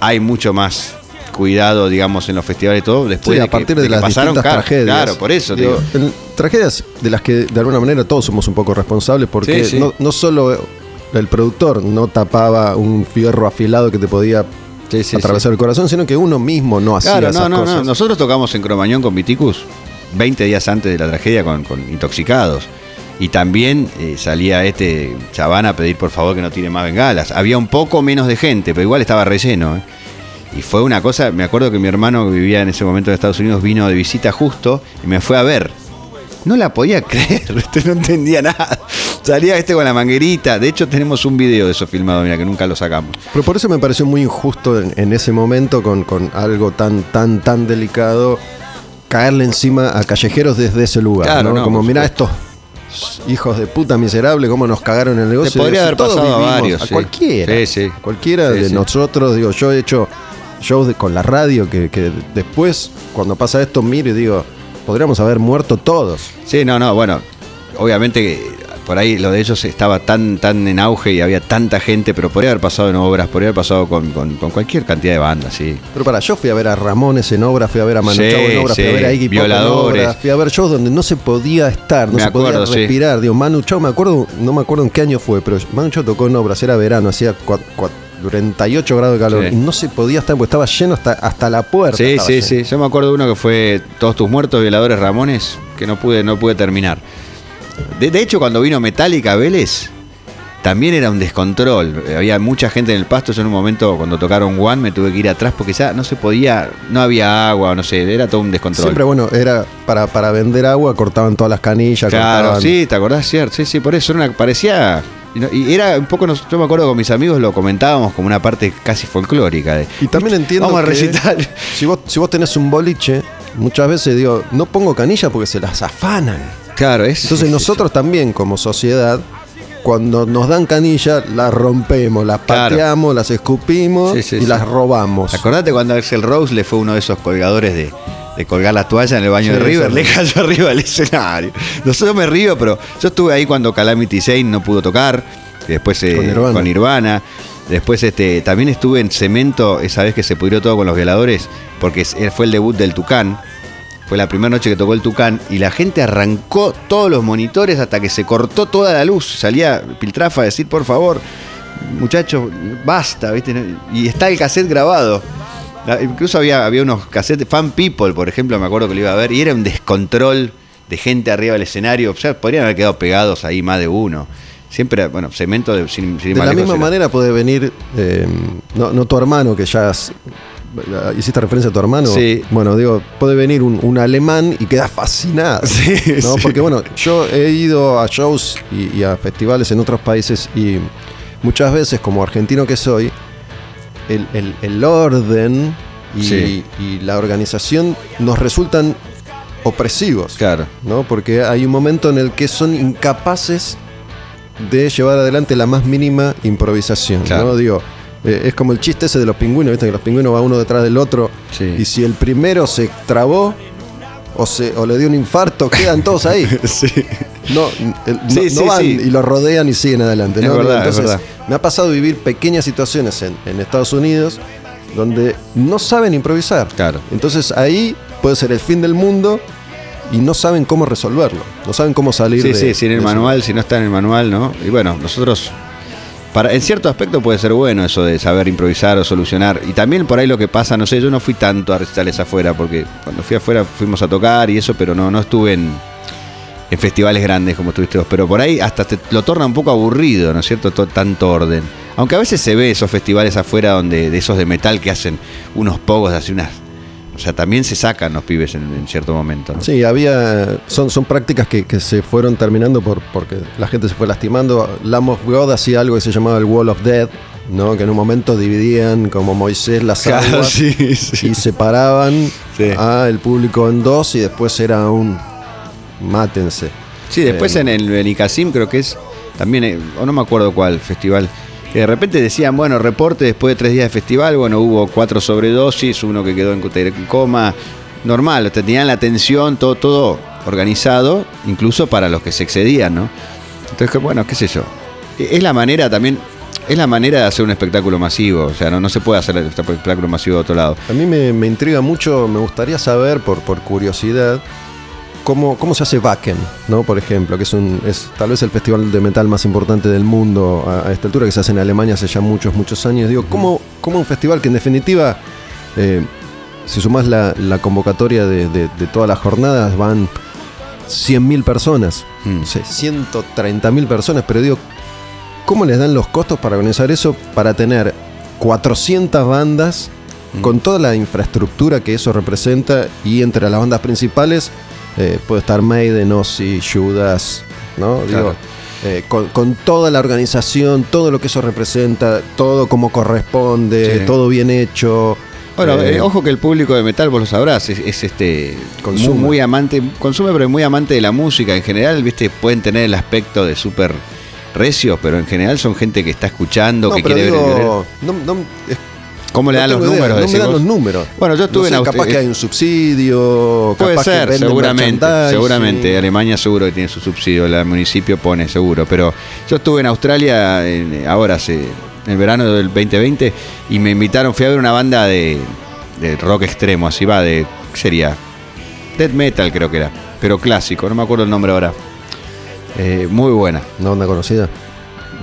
Speaker 4: hay mucho más cuidado, digamos, en los festivales y todo, después
Speaker 1: Sí,
Speaker 4: de
Speaker 1: a
Speaker 4: que-
Speaker 1: partir
Speaker 4: de
Speaker 1: de,
Speaker 4: que
Speaker 1: las
Speaker 4: pasaron
Speaker 1: tragedias.
Speaker 4: Claro, por eso,
Speaker 1: Digo,
Speaker 4: digo.
Speaker 1: en- tragedias de las que de alguna manera todos somos un poco responsables porque
Speaker 4: Sí, sí.
Speaker 1: No, no solo el productor no tapaba un fierro afilado que te podía atravesar el corazón, sino que uno mismo no hacía
Speaker 4: Claro,
Speaker 1: esas
Speaker 4: no, no,
Speaker 1: cosas.
Speaker 4: no. Nosotros tocamos en Cromañón con Viticus 20 días antes de la tragedia con, con intoxicados. Y también eh, salía este chabán a pedir por favor que no tire más bengalas. Había un poco menos de gente, pero igual estaba relleno. ¿eh? Y fue una cosa, me acuerdo que mi hermano que vivía en ese momento en Estados Unidos vino de visita justo y me fue a ver. No la podía creer, no entendía nada. Salía este con la manguerita. De hecho, tenemos un video de eso filmado, mira, que nunca lo sacamos.
Speaker 1: Pero por eso me pareció muy injusto en, en ese momento con, con algo tan, tan, tan delicado caerle encima a callejeros desde ese lugar.
Speaker 4: Claro,
Speaker 1: ¿no?
Speaker 4: no,
Speaker 1: Como
Speaker 4: supuesto.
Speaker 1: estos hijos de puta miserable, cómo nos cagaron el negocio.
Speaker 4: Te podría haber pasado a varios,
Speaker 1: A
Speaker 4: sí.
Speaker 1: cualquiera.
Speaker 4: Sí, sí.
Speaker 1: Cualquiera de nosotros, digo, yo he hecho shows de- con la radio que, que después, cuando pasa esto, miro y digo, podríamos haber muerto todos.
Speaker 4: Sí, no, no, bueno, obviamente por ahí lo de ellos estaba tan, tan en auge y había tanta gente, pero podría haber pasado en obras, podría haber pasado con, con- con cualquier cantidad de bandas, sí.
Speaker 1: Pero para, yo fui a ver a Ramones en obra, fui a ver a Manu
Speaker 4: Sí,
Speaker 1: en obra, fui a ver a Iggy Pop en
Speaker 4: Violadores.
Speaker 1: obra, fui a ver shows donde no se podía estar, no
Speaker 4: Me
Speaker 1: se podía
Speaker 4: acuerdo, sí.
Speaker 1: respirar. Digo, Manu Chao, me acuerdo, no me acuerdo en qué año fue, pero Manu Chao tocó en obras, era verano, hacía cua- cua- 38 grados de calor
Speaker 4: Sí.
Speaker 1: y no se podía estar porque estaba lleno hasta, hasta la puerta.
Speaker 4: Sí, sí,
Speaker 1: lleno.
Speaker 4: sí. Yo me acuerdo de uno que fue Todos tus muertos, violadores Ramones, que no pude, no pude terminar. De, de hecho, cuando vino Metallica Vélez, también era un descontrol. Había mucha gente en el pasto. Yo en un momento, cuando tocaron One, me tuve que ir atrás porque ya no se podía, no había agua, no sé, era todo un descontrol.
Speaker 1: Siempre, bueno, era para, para vender agua, cortaban todas las canillas.
Speaker 4: Claro,
Speaker 1: cortaban-
Speaker 4: sí, ¿te acordás? Cierto, sí, sí, por eso era una, parecía. Y era un poco, yo me acuerdo con mis amigos lo comentábamos como una parte casi folclórica. De,
Speaker 1: Y también entiendo
Speaker 4: Vamos a
Speaker 1: que
Speaker 4: recitar.
Speaker 1: Si vos, si vos tenés un boliche, muchas veces digo, no pongo canilla porque se las afanan.
Speaker 4: Claro, es.
Speaker 1: Entonces
Speaker 4: es-
Speaker 1: nosotros también como sociedad, cuando nos dan canilla, las rompemos, las
Speaker 4: Claro.
Speaker 1: pateamos, las escupimos
Speaker 4: Sí, sí,
Speaker 1: y
Speaker 4: sí.
Speaker 1: las robamos.
Speaker 4: Acordate cuando Axel Rose le fue uno de esos colgadores de, de colgar la toalla en el baño
Speaker 1: Sí,
Speaker 4: de River, le cayó arriba del escenario. Nosotros me río, pero yo estuve ahí cuando Calamity Jane no pudo tocar, después eh,
Speaker 1: Con Nirvana.
Speaker 4: con Nirvana. Después este, también estuve en Cemento esa vez que se pudrió todo con los violadores, porque es- fue el debut del Tucán. Fue la primera noche que tocó el Tucán y la gente arrancó todos los monitores hasta que se cortó toda la luz. Salía Piltrafa a decir, por favor, muchachos, basta, ¿viste? Y está el cassette grabado. Incluso había, había unos cassettes, Fan People, por ejemplo, me acuerdo que lo iba a ver, y era un descontrol de gente arriba del escenario. O sea, podrían haber quedado pegados ahí más de uno. Siempre, bueno, cemento de, sin, sin
Speaker 1: De la misma
Speaker 4: era-
Speaker 1: manera puede venir, eh, no, no tu hermano, que ya has- hiciste referencia a tu hermano.
Speaker 4: Sí.
Speaker 1: Bueno, digo, puede venir un, un alemán y queda fascinado.
Speaker 4: Sí,
Speaker 1: ¿no?
Speaker 4: sí.
Speaker 1: Porque bueno, yo he ido a shows y, y a festivales en otros países y muchas veces, como argentino que soy, el, el- el orden y,
Speaker 4: Sí.
Speaker 1: y la organización nos resultan opresivos.
Speaker 4: Claro.
Speaker 1: ¿no? Porque hay un momento en el que son incapaces de llevar adelante la más mínima improvisación.
Speaker 4: Claro.
Speaker 1: ¿no? Digo, eh, es como el chiste ese de los pingüinos, ¿viste? Que los pingüinos van uno detrás del otro.
Speaker 4: Sí.
Speaker 1: Y si el primero se trabó o, se, o le dio un infarto, quedan todos ahí.
Speaker 4: Sí.
Speaker 1: No, el- no-
Speaker 4: Sí,
Speaker 1: no
Speaker 4: sí,
Speaker 1: van
Speaker 4: sí.
Speaker 1: y lo rodean y siguen adelante.
Speaker 4: Es
Speaker 1: ¿no?
Speaker 4: Es
Speaker 1: Entonces,
Speaker 4: verdad.
Speaker 1: me ha pasado vivir pequeñas situaciones en, en Estados Unidos donde no saben improvisar.
Speaker 4: Claro.
Speaker 1: Entonces ahí puede ser el fin del mundo y no saben cómo resolverlo. No saben cómo salir
Speaker 4: Sí,
Speaker 1: de
Speaker 4: sí, sin el
Speaker 1: eso.
Speaker 4: manual, si no está en el manual, ¿no? Y bueno, nosotros, para, en cierto aspecto puede ser bueno eso de saber improvisar o solucionar. Y también por ahí lo que pasa, no sé, yo no fui tanto a recitales afuera, porque cuando fui afuera fuimos a tocar y eso, pero no, no estuve en, en festivales grandes como estuviste vos. Pero por ahí hasta te lo torna un poco aburrido, ¿no es cierto? To- tanto orden. Aunque a veces se ve esos festivales afuera donde de esos de metal que hacen unos pogos, así unas... O sea, también se sacan los pibes en, en cierto momento, ¿no?
Speaker 1: Sí, había. Son, son prácticas que, que se fueron terminando por, porque la gente se fue lastimando. Lamb of God hacía algo que se llamaba el Wall of Death, ¿no? Que en un momento dividían como Moisés las aguas
Speaker 4: sí, sí.
Speaker 1: y separaban
Speaker 4: Sí.
Speaker 1: al público en dos y después era un mátense.
Speaker 4: Sí, después
Speaker 1: Eh,
Speaker 4: en el Benicassim creo que es también, eh, o no me acuerdo cuál festival, que de repente decían, bueno, reporte después de tres días de festival, bueno, hubo cuatro sobredosis, uno que quedó en coma, normal, tenían la atención, todo, todo organizado, incluso para los que se excedían, ¿no? Entonces, que, bueno, qué sé yo. Es la manera también, es la manera de hacer un espectáculo masivo, o sea, no, no se puede hacer el espectáculo masivo de otro lado.
Speaker 1: A mí me, me intriga mucho, me gustaría saber, por, por curiosidad, cómo, cómo se hace Wacken, ¿no? Por ejemplo, que es, un, es tal vez el festival de metal más importante del mundo a, a esta altura, que se hace en Alemania hace ya muchos, muchos años. Digo, ¿cómo, cómo un festival que en definitiva, eh, si sumás la, la convocatoria de, de- de todas las jornadas, van 100.000 personas,
Speaker 4: Mm.
Speaker 1: no sé, 130.000 personas, pero digo, ¿cómo les dan los costos para organizar eso para tener 400 bandas
Speaker 4: Mm.
Speaker 1: con toda la infraestructura que eso representa y entre las bandas principales eh, puede estar Maiden, Ozzy, Judas, ¿no? Digo,
Speaker 4: Claro.
Speaker 1: eh, con, con toda la organización, todo lo que eso representa, todo como corresponde,
Speaker 4: Sí.
Speaker 1: todo bien hecho.
Speaker 4: Bueno,
Speaker 1: Eh,
Speaker 4: eh, ojo que el público de metal, vos lo sabrás, es, es, este
Speaker 1: Consume.
Speaker 4: muy, muy amante, consume pero es muy amante de la música. En general, viste, pueden tener el aspecto de súper recios, pero en general son gente que está escuchando,
Speaker 1: no,
Speaker 4: que
Speaker 1: pero
Speaker 4: quiere ver el
Speaker 1: digo, no, no,
Speaker 4: ¿Cómo le
Speaker 1: no
Speaker 4: dan los
Speaker 1: idea,
Speaker 4: números?
Speaker 1: No me dan los números.
Speaker 4: Bueno, yo estuve
Speaker 1: No sé,
Speaker 4: en Aust-
Speaker 1: capaz que hay un subsidio,
Speaker 4: Puede
Speaker 1: capaz
Speaker 4: ser, seguramente, seguramente. Alemania seguro que tiene su subsidio, el municipio pone seguro. Pero yo estuve en Australia en- ahora, hace, en el verano del 2020, y me invitaron, fui a ver una banda de, de rock extremo, así va, de, ¿qué sería? Death metal creo que era, pero clásico, no me acuerdo el nombre ahora. Eh, muy buena.
Speaker 1: Una onda conocida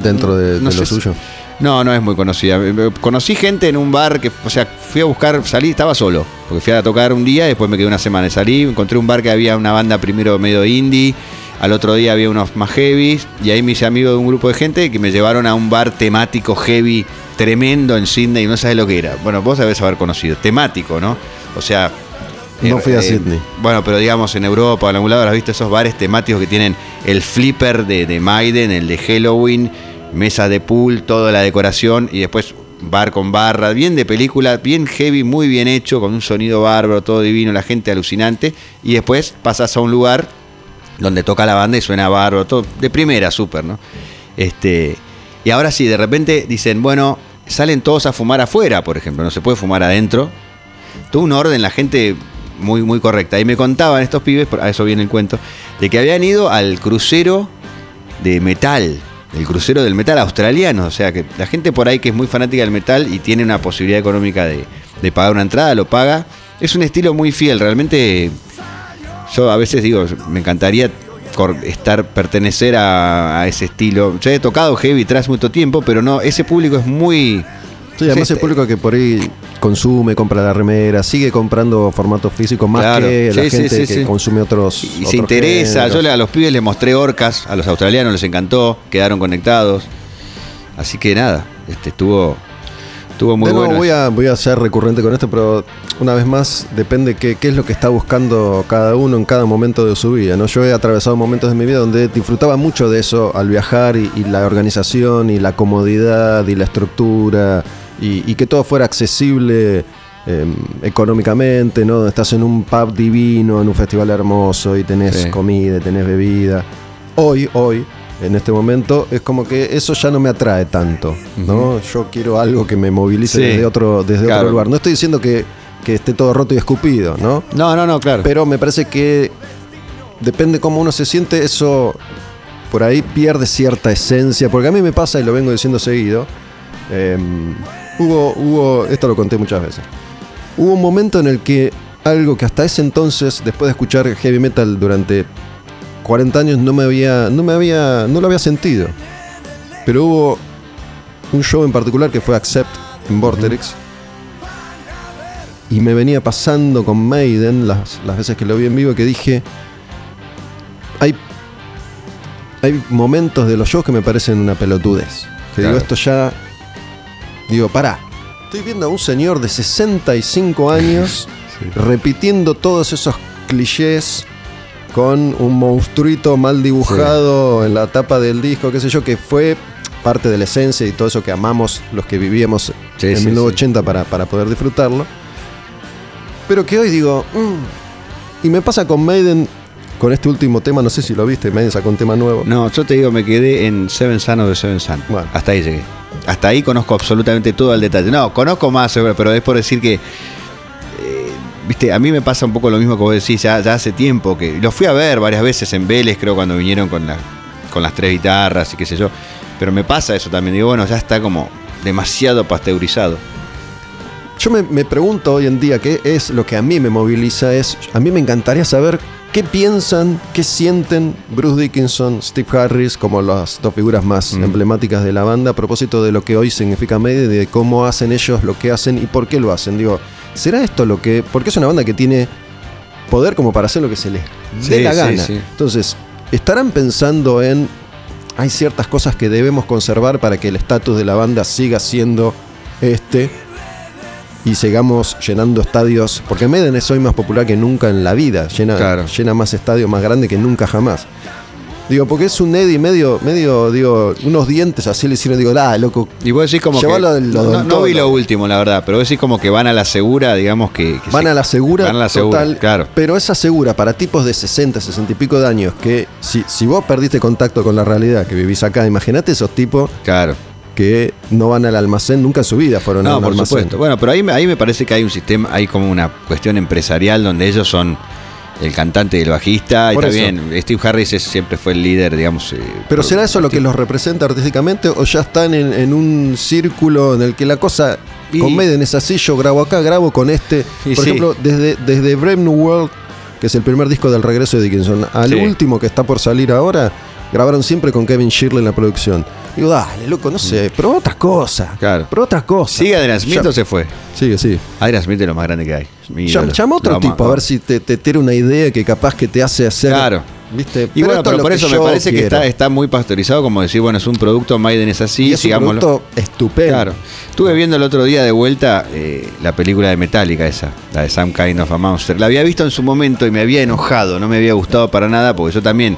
Speaker 1: dentro de,
Speaker 4: No
Speaker 1: de lo
Speaker 4: si-
Speaker 1: suyo.
Speaker 4: No, no es muy conocida. Eh, eh, Conocí gente en un bar que, o sea, fui a buscar, salí, estaba solo, porque fui a tocar un día y después me quedé una semana. Salí, encontré un bar que había una banda primero medio indie, Al otro día había unos más heavy y ahí me hice amigo de un grupo de gente que me llevaron a un bar temático heavy tremendo en Sydney y no sabes lo que era. Bueno, vos sabés haber conocido. Temático, ¿no? O sea...
Speaker 1: No
Speaker 4: eh,
Speaker 1: fui a Sydney.
Speaker 4: Bueno, pero digamos en Europa en algún lado has visto esos bares temáticos que tienen el flipper de, de Maiden, el de Halloween, mesa de pool, toda la decoración y después bar con barra, bien de película, bien heavy, muy bien hecho, con un sonido bárbaro, todo divino, la gente alucinante. Y después pasas a un lugar donde toca la banda y suena bárbaro, todo de primera, súper, ¿no? Este, y ahora sí, de repente dicen, bueno, salen todos a fumar afuera, por ejemplo, no se puede fumar adentro. Tuvo un orden, la gente muy, muy correcta. Y me contaban estos pibes, a eso viene el cuento, de que habían ido al crucero de metal, el crucero del metal australiano. O sea, que la gente por ahí que es muy fanática del metal y tiene una posibilidad económica de, de pagar una entrada, lo paga. Es un estilo muy fiel, realmente. Yo a veces digo, me encantaría estar, pertenecer a, a ese estilo. Yo he tocado heavy tras mucho tiempo, pero no, ese público es muy.
Speaker 1: Sí, además
Speaker 4: Sí,
Speaker 1: el público que por ahí consume, compra la remera, sigue comprando formato físico más
Speaker 4: Claro.
Speaker 1: que la
Speaker 4: Sí,
Speaker 1: gente que consume otros.
Speaker 4: Y se interesa.
Speaker 1: géneros.
Speaker 4: Yo a los pibes les mostré orcas, a los australianos les encantó, quedaron conectados. Así que nada, este estuvo, estuvo muy
Speaker 1: de nuevo,
Speaker 4: bueno.
Speaker 1: voy a, voy a ser recurrente con esto, pero una vez más depende qué, qué es lo que está buscando cada uno en cada momento de su vida. ¿no? Yo he atravesado momentos de mi vida donde disfrutaba mucho de eso al viajar y, y la organización y la comodidad y la estructura y, y que todo fuera accesible eh, económicamente, ¿no? Donde estás en un pub divino, en un festival hermoso y tenés
Speaker 4: Sí.
Speaker 1: comida, tenés bebida. Hoy, hoy, en este momento, es como que eso ya no me atrae tanto, ¿no? Yo quiero algo que me movilice
Speaker 4: Sí.
Speaker 1: desde otro, desde
Speaker 4: Claro.
Speaker 1: otro lugar. No estoy diciendo que, que esté todo roto y escupido, ¿no?
Speaker 4: No, no, no, claro.
Speaker 1: Pero me parece que depende cómo uno se siente, eso por ahí pierde cierta esencia. Porque a mí me pasa, y lo vengo diciendo seguido, eh, hubo, hubo, esto lo conté muchas veces, hubo un momento en el que algo que hasta ese entonces, después de escuchar heavy metal durante 40 años, no me había, no me había, no lo había sentido. Pero hubo un show en particular que fue Accept en Vorterix. Y me venía pasando con Maiden las, las veces que lo vi en vivo que dije, hay, hay momentos de los shows que me parecen una pelotudez. Que digo, esto ya... Digo, pará. Estoy viendo a un señor de 65 años repitiendo todos esos clichés con un monstruito mal dibujado en la tapa del disco, qué sé yo, que fue parte de la esencia y todo eso que amamos los que vivíamos
Speaker 4: Sí,
Speaker 1: en
Speaker 4: sí,
Speaker 1: 1980 Para, para poder disfrutarlo. Pero que hoy digo, mm, y me pasa con Maiden, con este último tema, no sé si lo viste, Maiden sacó un tema nuevo.
Speaker 4: No, yo te digo, me quedé en Seven Sun of the Seven Sun.
Speaker 1: Bueno.
Speaker 4: Hasta ahí llegué. Hasta ahí conozco absolutamente todo el detalle. No, conozco más, seguro, pero es por decir que. eh, Viste, a mí me pasa un poco lo mismo que vos decís, ya, hace tiempo que. Los fui a ver varias veces en Vélez, creo, cuando vinieron con, la- con las tres guitarras y qué sé yo. Pero me pasa eso también. Digo, bueno, ya está como demasiado pasteurizado.
Speaker 1: Yo me, me pregunto hoy en día qué es lo que a mí me moviliza, es, a mí me encantaría saber qué piensan, qué sienten Bruce Dickinson, Steve Harris, como las dos figuras más
Speaker 4: Mm.
Speaker 1: emblemáticas de la banda, a propósito de lo que hoy significa Maiden, y de cómo hacen ellos lo que hacen y por qué lo hacen. Digo, ¿será esto lo que...? Porque es una banda que tiene poder como para hacer lo que se les dé
Speaker 4: Sí,
Speaker 1: la
Speaker 4: sí,
Speaker 1: gana.
Speaker 4: sí.
Speaker 1: Entonces, ¿estarán pensando en... Hay ciertas cosas que debemos conservar para que el estatus de la banda siga siendo este y sigamos llenando estadios, porque Maiden es hoy más popular que nunca en la vida, llena,
Speaker 4: Claro.
Speaker 1: llena más estadios más grande que nunca jamás. Digo, porque es un Eddie medio, medio, digo, unos dientes así le hicieron, digo, ah, loco,
Speaker 4: Y vos decís como que.
Speaker 1: Al
Speaker 4: no, vi lo último, la verdad, pero vos decís como que van a la segura, digamos que. que
Speaker 1: van
Speaker 4: se-
Speaker 1: a la segura
Speaker 4: Van a la segura,
Speaker 1: total,
Speaker 4: claro.
Speaker 1: pero esa segura para tipos de 60, 60 y pico de años, que si, si vos perdiste contacto con la realidad, que vivís acá, imagínate esos tipos
Speaker 4: Claro.
Speaker 1: Que no van al almacén, nunca en su vida fueron a
Speaker 4: No,
Speaker 1: un
Speaker 4: por
Speaker 1: almacén.
Speaker 4: supuesto. Bueno, pero ahí, me- ahí me parece que hay un sistema, hay como una cuestión empresarial donde ellos son el cantante y el bajista.
Speaker 1: Por
Speaker 4: y está
Speaker 1: eso.
Speaker 4: bien, Steve Harris es- siempre fue el líder, digamos. eh,
Speaker 1: Pero ¿será eso lo que los representa artísticamente o ya están en, en un círculo en el que la cosa
Speaker 4: Y-
Speaker 1: con Maiden es así, yo grabo acá, grabo con este?
Speaker 4: Y
Speaker 1: Por
Speaker 4: sí.
Speaker 1: ejemplo, desde, desde Brave New World, que es el primer disco del regreso de Dickinson, al
Speaker 4: Sí.
Speaker 1: último que está por salir ahora, grabaron siempre con Kevin Shirley en la producción. Digo, dale, loco, no sé, pero otras cosas.
Speaker 4: Mm. Claro.
Speaker 1: Pero otras cosas.
Speaker 4: ¿Sigue Adrian Smith
Speaker 1: Ya-
Speaker 4: o se fue?
Speaker 1: Sigue, sí.
Speaker 4: Adrian Smith es lo más grande que hay. Mi
Speaker 1: Llama,
Speaker 4: ídolo.
Speaker 1: llama a otro
Speaker 4: Lo
Speaker 1: tipo a ver si te, te tira una idea que capaz que te hace hacer
Speaker 4: Claro.
Speaker 1: ¿viste?
Speaker 4: Y bueno,
Speaker 1: esto es
Speaker 4: pero
Speaker 1: lo
Speaker 4: por eso me
Speaker 1: yo
Speaker 4: parece que
Speaker 1: quiero.
Speaker 4: está, está muy pasteurizado, como decir, bueno, es un producto Maiden es así,
Speaker 1: y es un
Speaker 4: sigámoslo.
Speaker 1: producto estupendo.
Speaker 4: Claro. Estuve viendo el otro día de vuelta eh, la película de Metallica esa, la de Some Kind of a Monster. La había visto en su momento y me había enojado, no me había gustado para nada, porque yo también,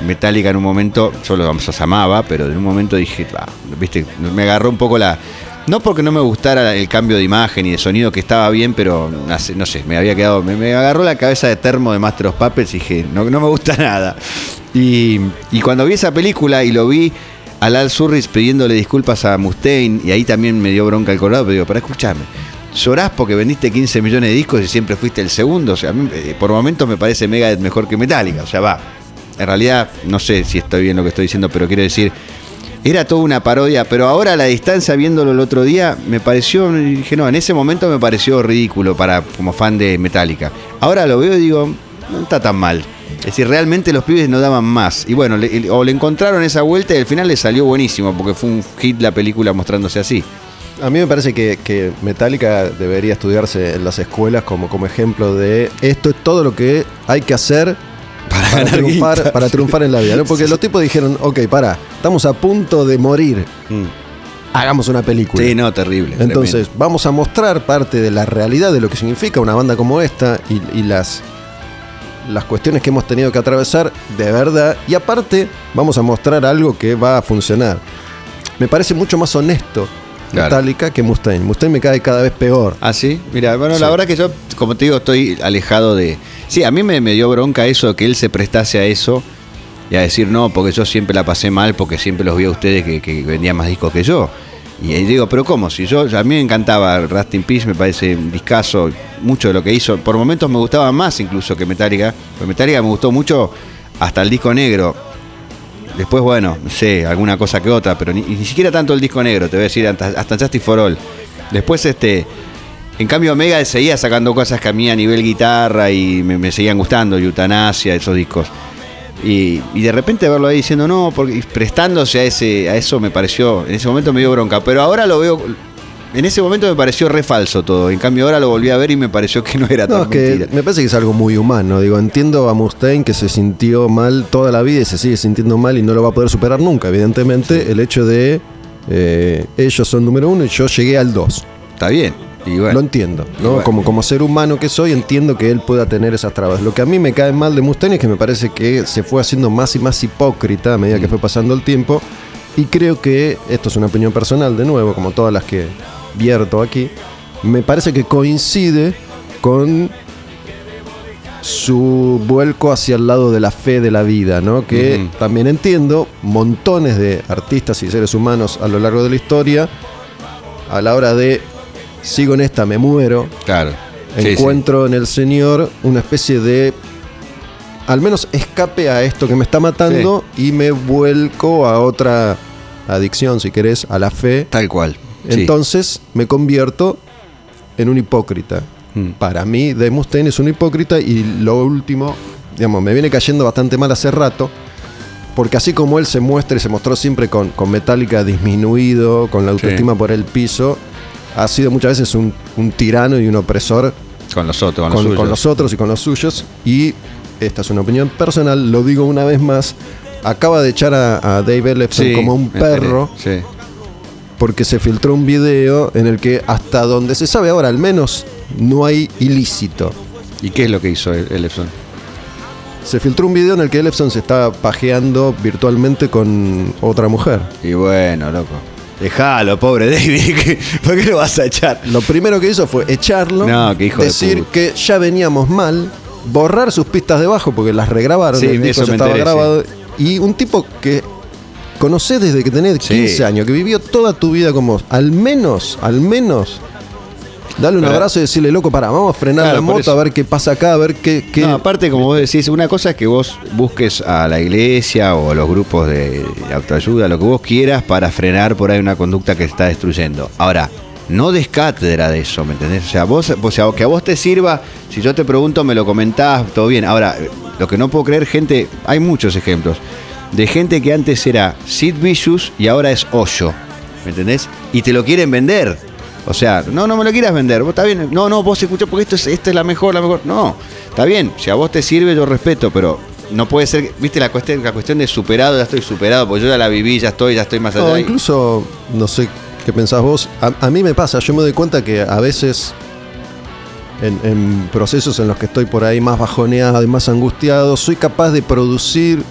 Speaker 4: Metallica en un momento, yo los amaba, pero en un momento dije, "Ah", viste, me agarró un poco la... No porque no me gustara el cambio de imagen y de sonido que estaba bien, pero no sé, me había quedado, me, agarró la cabeza de termo de Master of Puppets y dije, no, no me gusta nada. Y, y cuando vi esa película y lo vi a Lal Surris pidiéndole disculpas a Mustaine, y ahí también me dio bronca el colorado, pero digo, para escucharme, llorás porque vendiste 15 millones de discos y siempre fuiste el segundo, o sea, a mí, eh, por momentos me parece Megadeth mejor que Metallica, o sea, va, en realidad no sé si estoy bien lo que estoy diciendo, pero quiero decir, era toda una parodia, pero ahora a la distancia viéndolo el otro día, me pareció, dije, no, en ese momento me pareció ridículo para como fan de Metallica. Ahora lo veo y digo, no está tan mal. Es decir, realmente los pibes no daban más. Y bueno, le- o le encontraron esa vuelta y al final le salió buenísimo, porque fue un hit la película mostrándose así.
Speaker 1: A mí me parece que, que Metallica debería estudiarse en las escuelas como, como ejemplo de esto es todo lo que hay que hacer para, triunfar,
Speaker 4: guita.
Speaker 1: para triunfar en la vida. ¿no? Porque los tipos dijeron, ok, para, estamos a punto de morir, hagamos una película.
Speaker 4: Sí, no, terrible.
Speaker 1: Entonces, vamos a mostrar parte de la realidad de lo que significa una banda como esta y, y las, las cuestiones que hemos tenido que atravesar de verdad. Y aparte, vamos a mostrar algo que va a funcionar. Me parece mucho más honesto
Speaker 4: Claro.
Speaker 1: Metallica que Mustaine. Mustaine me cae cada vez peor.
Speaker 4: Ah, sí. Mira, bueno, la verdad que yo, como te digo, estoy alejado de. Sí, a mí me, dio bronca eso, que él se prestase a eso y a decir no, porque yo siempre la pasé mal, porque siempre los vi a ustedes que, que vendían más discos que yo. Y ahí digo, pero ¿cómo? Si yo, a mí me encantaba Rust in Peace, me parece un discazo, mucho de lo que hizo. Por momentos me gustaba más incluso que Metallica. Porque Metallica me gustó mucho hasta el disco negro. Después, bueno, no sé, alguna cosa que otra, pero ni, ni siquiera tanto el disco negro, te voy a decir, hasta, hasta for All. Después, este, en cambio, Omega seguía sacando cosas que a mí a nivel guitarra y me, me seguían gustando, Eutanasia, esos discos. Y, y de repente verlo ahí diciendo no, porque y prestándose a ese, a eso me pareció, en ese momento me dio bronca, pero ahora lo veo, en ese momento me pareció re falso todo, en cambio ahora lo volví a ver y me pareció que no era
Speaker 1: No,
Speaker 4: tan
Speaker 1: es que
Speaker 4: mentira.
Speaker 1: me parece que es algo muy humano. Digo, entiendo a Mustaine que se sintió mal toda la vida y se sigue sintiendo mal y no lo va a poder superar nunca. Evidentemente, el hecho de eh, ellos son número uno y yo llegué al dos.
Speaker 4: Está bien. Y bueno,
Speaker 1: Lo entiendo, ¿no?
Speaker 4: bueno.
Speaker 1: Como, como ser humano que soy, entiendo que él pueda tener esas trabas. Lo que a mí me cae mal de Mustaine es que me parece que se fue haciendo más y más hipócrita a medida
Speaker 4: Mm.
Speaker 1: que fue pasando el tiempo. Y creo que, esto es una opinión personal, de nuevo, como todas las que vierto aquí, me parece que coincide con su vuelco hacia el lado de la fe de la vida, ¿no? Que también entiendo, montones de artistas y seres humanos a lo largo de la historia, a la hora de sigo en esta, me muero,
Speaker 4: claro. Sí, sí.
Speaker 1: encuentro en el Señor una especie de al menos escape a esto que me está matando y me vuelco a otra adicción, si querés, a la fe.
Speaker 4: Tal cual.
Speaker 1: Entonces me convierto en un hipócrita.
Speaker 4: Mm.
Speaker 1: Para mí, Dave Mustaine es un hipócrita y lo último, digamos, me viene cayendo bastante mal hace rato. Porque así como él se muestra y se mostró siempre con, con Metallica disminuido, con la autoestima por el piso, ha sido muchas veces un, un tirano y un opresor
Speaker 4: Con los otros, con,
Speaker 1: con,
Speaker 4: los
Speaker 1: con los otros y con los suyos. Y esta es una opinión personal, lo digo una vez más. Acaba de echar a, a Dave Ellefson
Speaker 4: Sí,
Speaker 1: como un
Speaker 4: enteré.
Speaker 1: perro
Speaker 4: Sí.
Speaker 1: porque se filtró un video en el que hasta donde se sabe ahora al menos no hay ilícito.
Speaker 4: ¿Y qué es lo que hizo el Ellefson?
Speaker 1: Se filtró un video en el que Ellefson se estaba pajeando virtualmente con otra mujer.
Speaker 4: Y bueno, loco. Dejalo, pobre David. ¿Por qué lo vas a echar?
Speaker 1: Lo primero que hizo fue echarlo,
Speaker 4: No, qué hijo de
Speaker 1: decir
Speaker 4: puta.
Speaker 1: que ya veníamos mal, borrar sus pistas de bajo porque las regrabaron,
Speaker 4: Sí,
Speaker 1: el
Speaker 4: de
Speaker 1: disco
Speaker 4: eso
Speaker 1: ya
Speaker 4: me
Speaker 1: estaba
Speaker 4: enteré,
Speaker 1: grabado. Y un tipo que conocés desde que tenés 15
Speaker 4: Sí.
Speaker 1: años, que vivió toda tu vida como al menos, al menos, darle un abrazo y decirle, loco, para, vamos a frenar
Speaker 4: Claro,
Speaker 1: la moto a ver qué pasa acá, a ver qué... qué-
Speaker 4: No, aparte, como vos decís, una cosa es que vos busques a la iglesia o a los grupos de autoayuda, lo que vos quieras para frenar por ahí una conducta que se está destruyendo. Ahora, no des cátedra de eso, ¿me entendés? O sea, vos, o sea, que a vos te sirva, si yo te pregunto, me lo comentás, todo bien. Ahora, lo que no puedo creer, gente, hay muchos ejemplos de gente que antes era Sid Vicious y ahora es Hoyo, ¿me entendés? Y te lo quieren vender. O sea, no, no me lo quieras vender. Vos está bien. No, no, vos escuchás porque esto es, esta es la mejor, la mejor. No, está bien. Si a vos te sirve, yo respeto, pero no puede ser, viste la cuestión, la cuestión de superado, ya estoy superado, porque yo ya la viví, ya estoy, ya estoy más allá. Y-
Speaker 1: incluso, no sé qué pensás vos. A, a mí me pasa, yo me doy cuenta que a veces en, en procesos en los que estoy por ahí más bajoneado y más angustiado, soy capaz de producir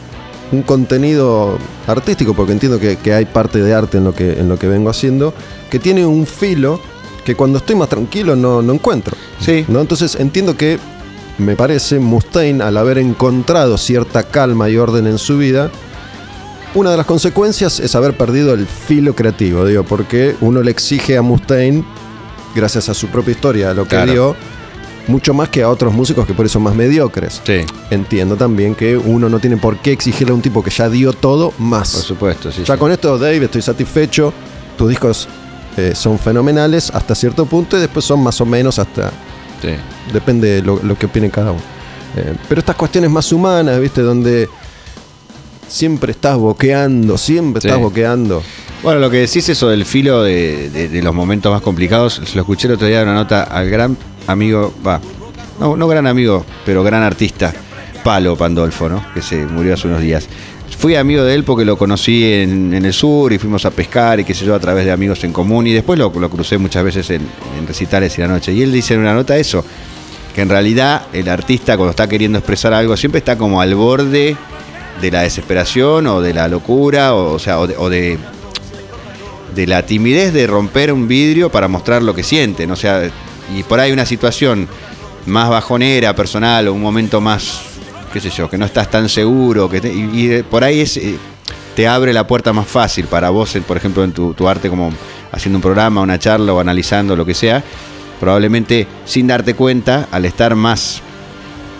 Speaker 1: un contenido artístico, porque entiendo que, que hay parte de arte en lo que, en lo que vengo haciendo, que tiene un filo que cuando estoy más tranquilo no, no encuentro.
Speaker 4: Sí.
Speaker 1: ¿no? Entonces entiendo que, me parece, Mustaine, al haber encontrado cierta calma y orden en su vida, una de las consecuencias es haber perdido el filo creativo, digo, porque uno le exige a Mustaine, gracias a su propia historia, a lo que
Speaker 4: Claro.
Speaker 1: dio, mucho más que a otros músicos que por eso son más mediocres.
Speaker 4: Sí,
Speaker 1: Entiendo también que uno no tiene por qué exigirle a un tipo que ya dio todo más.
Speaker 4: por supuesto, sí.
Speaker 1: Ya
Speaker 4: sí.
Speaker 1: con esto, Dave, estoy satisfecho. Tus discos eh, son fenomenales hasta cierto punto y después son más o menos hasta
Speaker 4: Sí.
Speaker 1: Depende de lo, lo que opine cada uno. Eh, pero estas cuestiones más humanas, ¿viste? Donde siempre estás boqueando, siempre
Speaker 4: Sí.
Speaker 1: estás boqueando.
Speaker 4: Bueno, lo que decís eso del filo de, de- de los momentos más complicados, lo escuché el otro día en una nota al gran amigo, va, no, no gran amigo, pero gran artista, Palo Pandolfo, ¿no? Que se murió hace unos días. Fui amigo de él porque lo conocí en, el sur y fuimos a pescar y qué sé yo, a través de amigos en común y después lo, lo crucé muchas veces en, recitales y la noche. Y él dice en una nota eso, que en realidad el artista cuando está queriendo expresar algo siempre está como al borde de la desesperación o de la locura, o, sea, o de de la timidez de romper un vidrio para mostrar lo que sienten. O sea, y por ahí una situación más bajonera, personal, o un momento más, qué sé yo, que no estás tan seguro, que te- y, por ahí es, eh, te abre la puerta más fácil para vos, por ejemplo, en tu, tu arte como haciendo un programa, una charla o analizando lo que sea, probablemente sin darte cuenta, al estar más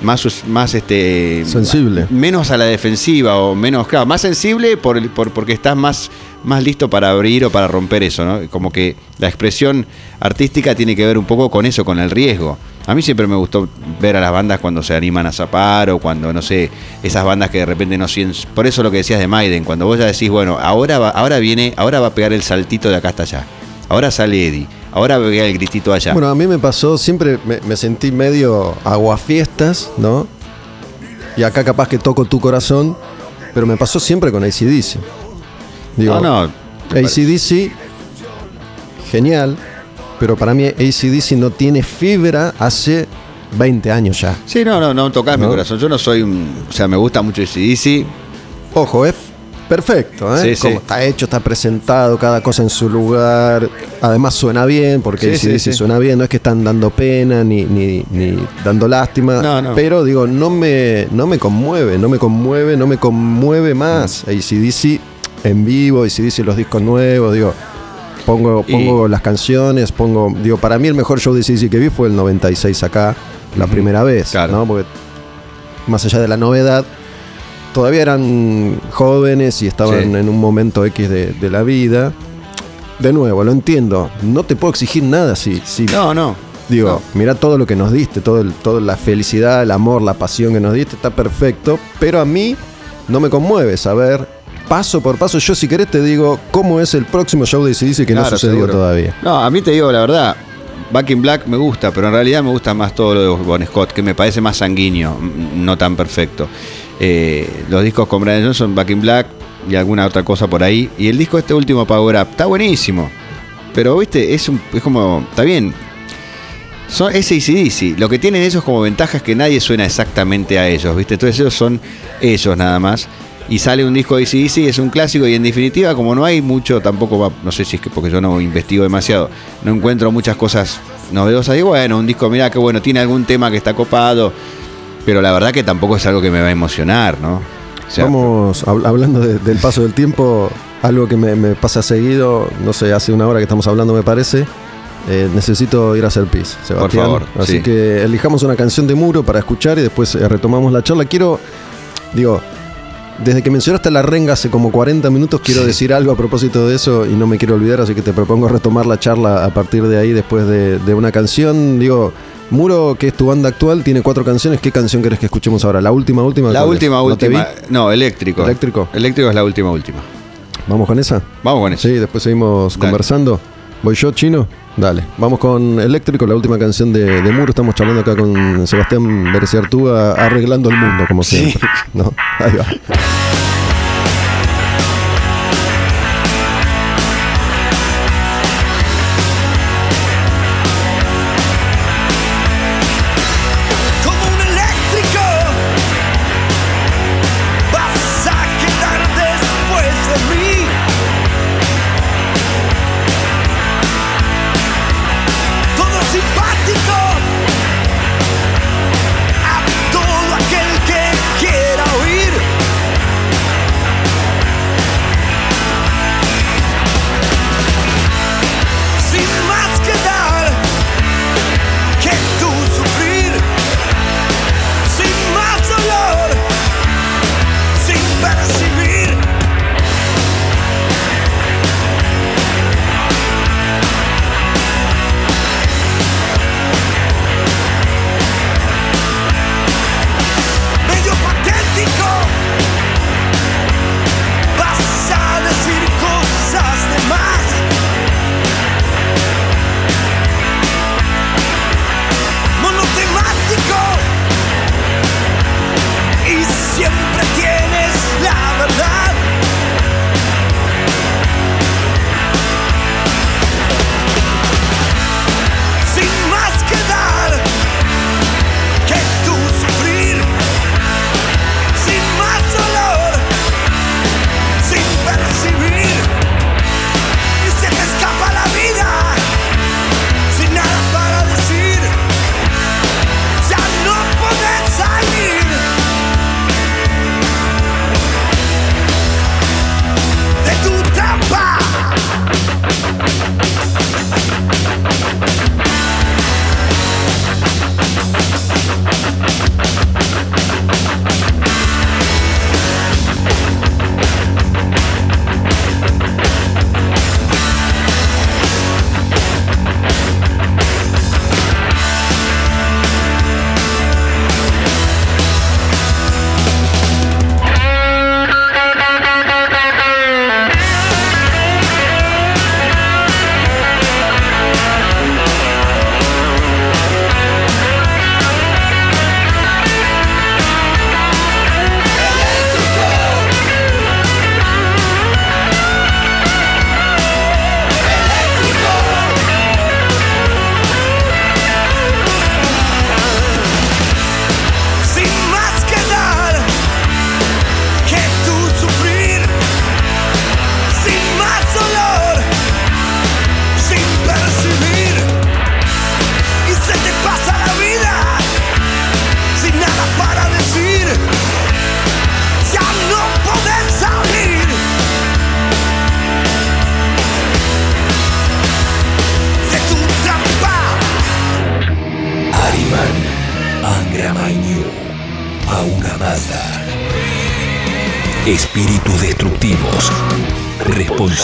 Speaker 4: más, más este
Speaker 1: Sensible.
Speaker 4: menos a la defensiva o menos claro más sensible por, porque estás más más listo para abrir o para romper eso no como que la expresión artística tiene que ver un poco con eso con el riesgo. A mí siempre me gustó ver a las bandas cuando se animan a zapar o cuando no sé esas bandas que de repente no siguen. Por eso lo que decías de Maiden cuando vos ya decís bueno ahora va, ahora viene ahora va a pegar el saltito de acá hasta allá. Ahora sale Eddie ahora va a pegar el gritito allá
Speaker 1: Bueno, a mí me pasó, siempre me, me sentí medio aguafiestas, ¿no? Y acá capaz que toco tu corazón, pero me pasó siempre con ACDC. Digo,
Speaker 4: no no
Speaker 1: ACDC, genial, pero para mí ACDC no tiene fibra hace 20 años ya.
Speaker 4: Sí, no, no, no tocas mi
Speaker 1: ¿No?
Speaker 4: corazón. Yo no soy un. O sea, me gusta mucho ACDC.
Speaker 1: Ojo, es perfecto, ¿eh?
Speaker 4: Sí, sí.
Speaker 1: Como está hecho, está presentado, cada cosa en su lugar. Además suena bien, porque
Speaker 4: Sí, sí,
Speaker 1: suena bien, no es que están dando pena ni, ni, ni dando lástima.
Speaker 4: No, no.
Speaker 1: Pero digo, no me, no me conmueve, no me conmueve, no me conmueve más.
Speaker 4: Mm.
Speaker 1: ACDC en vivo, ACDC los discos nuevos, digo. Pongo,
Speaker 4: Y-
Speaker 1: pongo las canciones, pongo. Digo, para mí el mejor show de ACDC que vi fue el 96 acá, la primera vez.
Speaker 4: Claro.
Speaker 1: ¿no? Porque más allá de la novedad, todavía eran jóvenes y estaban
Speaker 4: Sí.
Speaker 1: en un momento X de, de la vida. De nuevo, lo entiendo. No te puedo exigir nada si, si
Speaker 4: No, no.
Speaker 1: digo,
Speaker 4: no.
Speaker 1: mira todo lo que nos diste, todo el- toda la felicidad, el amor, la pasión que nos diste, está perfecto. Pero a mí no me conmueve saber paso por paso. Yo, si querés, te digo cómo es el próximo show de dice que no
Speaker 4: Claro,
Speaker 1: sucedió
Speaker 4: seguro.
Speaker 1: todavía.
Speaker 4: No, a mí te digo la verdad. Back in Black me gusta, pero en realidad me gusta más todo lo de Bon Scott, que me parece más sanguíneo, no tan perfecto. Eh, los discos con Brian Johnson, Back in Black y alguna otra cosa por ahí. Y el disco este último, Power Up, está buenísimo. Pero, viste, es, un- como. Está bien. Son, es ACDC. Lo que tienen ellos como ventaja es que nadie suena exactamente a ellos, ¿viste? Entonces ellos son ellos nada más. Y sale un disco de ACDC, es un clásico y en definitiva, como no hay mucho, tampoco va, no sé si es que porque yo no investigo demasiado, no encuentro muchas cosas novedosas. Y bueno, un disco, mira que bueno, tiene algún tema que está copado, pero la verdad que tampoco es algo que me va a emocionar, ¿no? O sea,
Speaker 1: Vamos, hab- hablando de- del paso del tiempo, algo que me, me pasa seguido, no sé, hace una hora que estamos hablando me parece, eh, necesito ir a hacer pis, Sebastián.
Speaker 4: favor,
Speaker 1: Así
Speaker 4: sí.
Speaker 1: que elijamos una canción de Muro para escuchar y después eh, retomamos la charla. Quiero, digo, desde que mencionaste la renga hace como 40 minutos, quiero
Speaker 4: Sí.
Speaker 1: decir algo a propósito de eso y no me quiero olvidar, así que te propongo retomar la charla a partir de ahí después de, de una canción. Digo, Muro, que es tu banda actual, tiene cuatro canciones. ¿Qué canción querés que escuchemos ahora? ¿La última, última?
Speaker 4: la última,
Speaker 1: ¿No te
Speaker 4: última. No, eléctrico.
Speaker 1: ¿Eléctrico?
Speaker 4: Eléctrico es la última, última.
Speaker 1: ¿Vamos con esa?
Speaker 4: Vamos con eso.
Speaker 1: Sí, después seguimos
Speaker 4: Dale.
Speaker 1: conversando. ¿Voy yo, chino?
Speaker 2: Dale, vamos con Eléctrico, la última canción de, de Muro. Estamos charlando acá con Sebastián Bereciartúa, arreglando el mundo, como
Speaker 4: Sí.
Speaker 2: siempre. ¿no? Ahí va.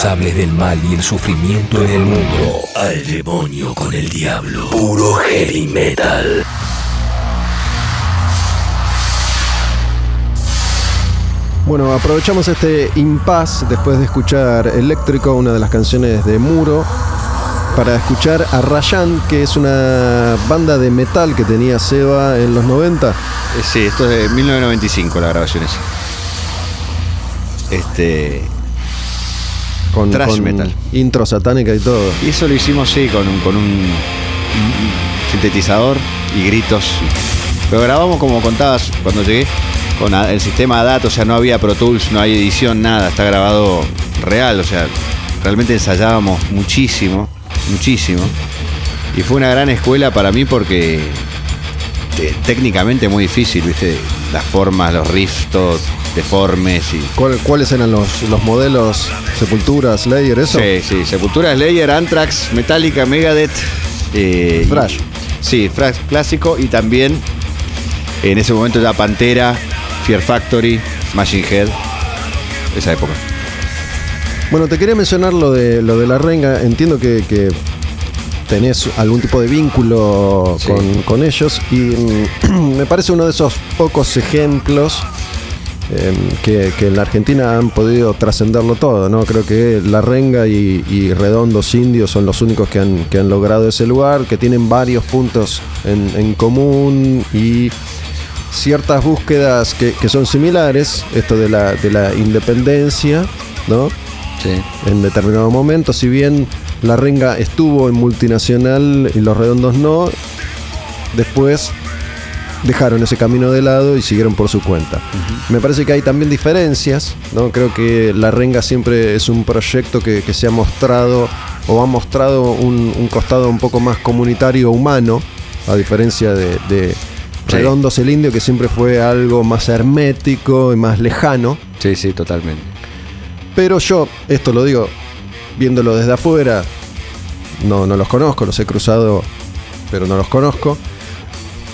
Speaker 5: Responsables del mal y el sufrimiento en el mundo. Al demonio con el diablo. Puro heavy metal.
Speaker 2: Bueno, aprovechamos este impasse después de escuchar Eléctrico, una de las canciones de Muro, para escuchar a Rayan, que es una banda de metal que tenía Seba en los 90.
Speaker 4: Eh, Sí, esto es de 1995 la grabación esa. Este.
Speaker 2: Con,
Speaker 4: Thrash
Speaker 2: con
Speaker 4: metal.
Speaker 2: intro satánica y todo.
Speaker 4: Y eso lo hicimos, sí, con un, con un sintetizador y gritos. Lo grabamos como contabas cuando llegué, con el sistema DAT, o sea, no había Pro Tools, no hay edición, nada, está grabado real, o sea, realmente ensayábamos muchísimo, muchísimo. Y fue una gran escuela para mí porque te- técnicamente muy difícil, ¿viste? Las formas, los riffs, todos deformes y
Speaker 2: ¿Cuál- ¿Cuáles eran los, los modelos? Sepultura, Slayer, eso.
Speaker 4: Sí, sí, Sepultura, Slayer, Anthrax, Metallica, Megadeth. eh,
Speaker 2: Thrash.
Speaker 4: y- sí, Thrash clásico y también en ese momento ya Pantera, Fear Factory, Machine Head. Esa época.
Speaker 2: Bueno, te quería mencionar lo de, lo de la renga. Entiendo que, que tenés algún tipo de vínculo
Speaker 4: Sí.
Speaker 2: con, con ellos y mm, me parece uno de esos pocos ejemplos
Speaker 1: eh, que, que en la Argentina han podido trascenderlo todo, ¿no? Creo que La Renga y, y Redondos Indios son los únicos que han, que han logrado ese lugar, que tienen varios puntos en, en común y ciertas búsquedas que, que son similares, esto de la, de la independencia, ¿no?
Speaker 4: Sí.
Speaker 1: en determinado momento, si bien la renga estuvo en multinacional y los redondos no, después dejaron ese camino de lado y siguieron por su cuenta. Me parece que hay también diferencias, ¿no? Creo que la renga siempre es un proyecto que, que se ha mostrado o ha mostrado un, un costado un poco más comunitario humano, a diferencia de, de
Speaker 4: Sí.
Speaker 1: Redondos el Indio, que siempre fue algo más hermético y más lejano.
Speaker 4: Sí, sí, totalmente.
Speaker 1: Pero yo, esto lo digo viéndolo desde afuera, no, no los conozco, los he cruzado, pero no los conozco.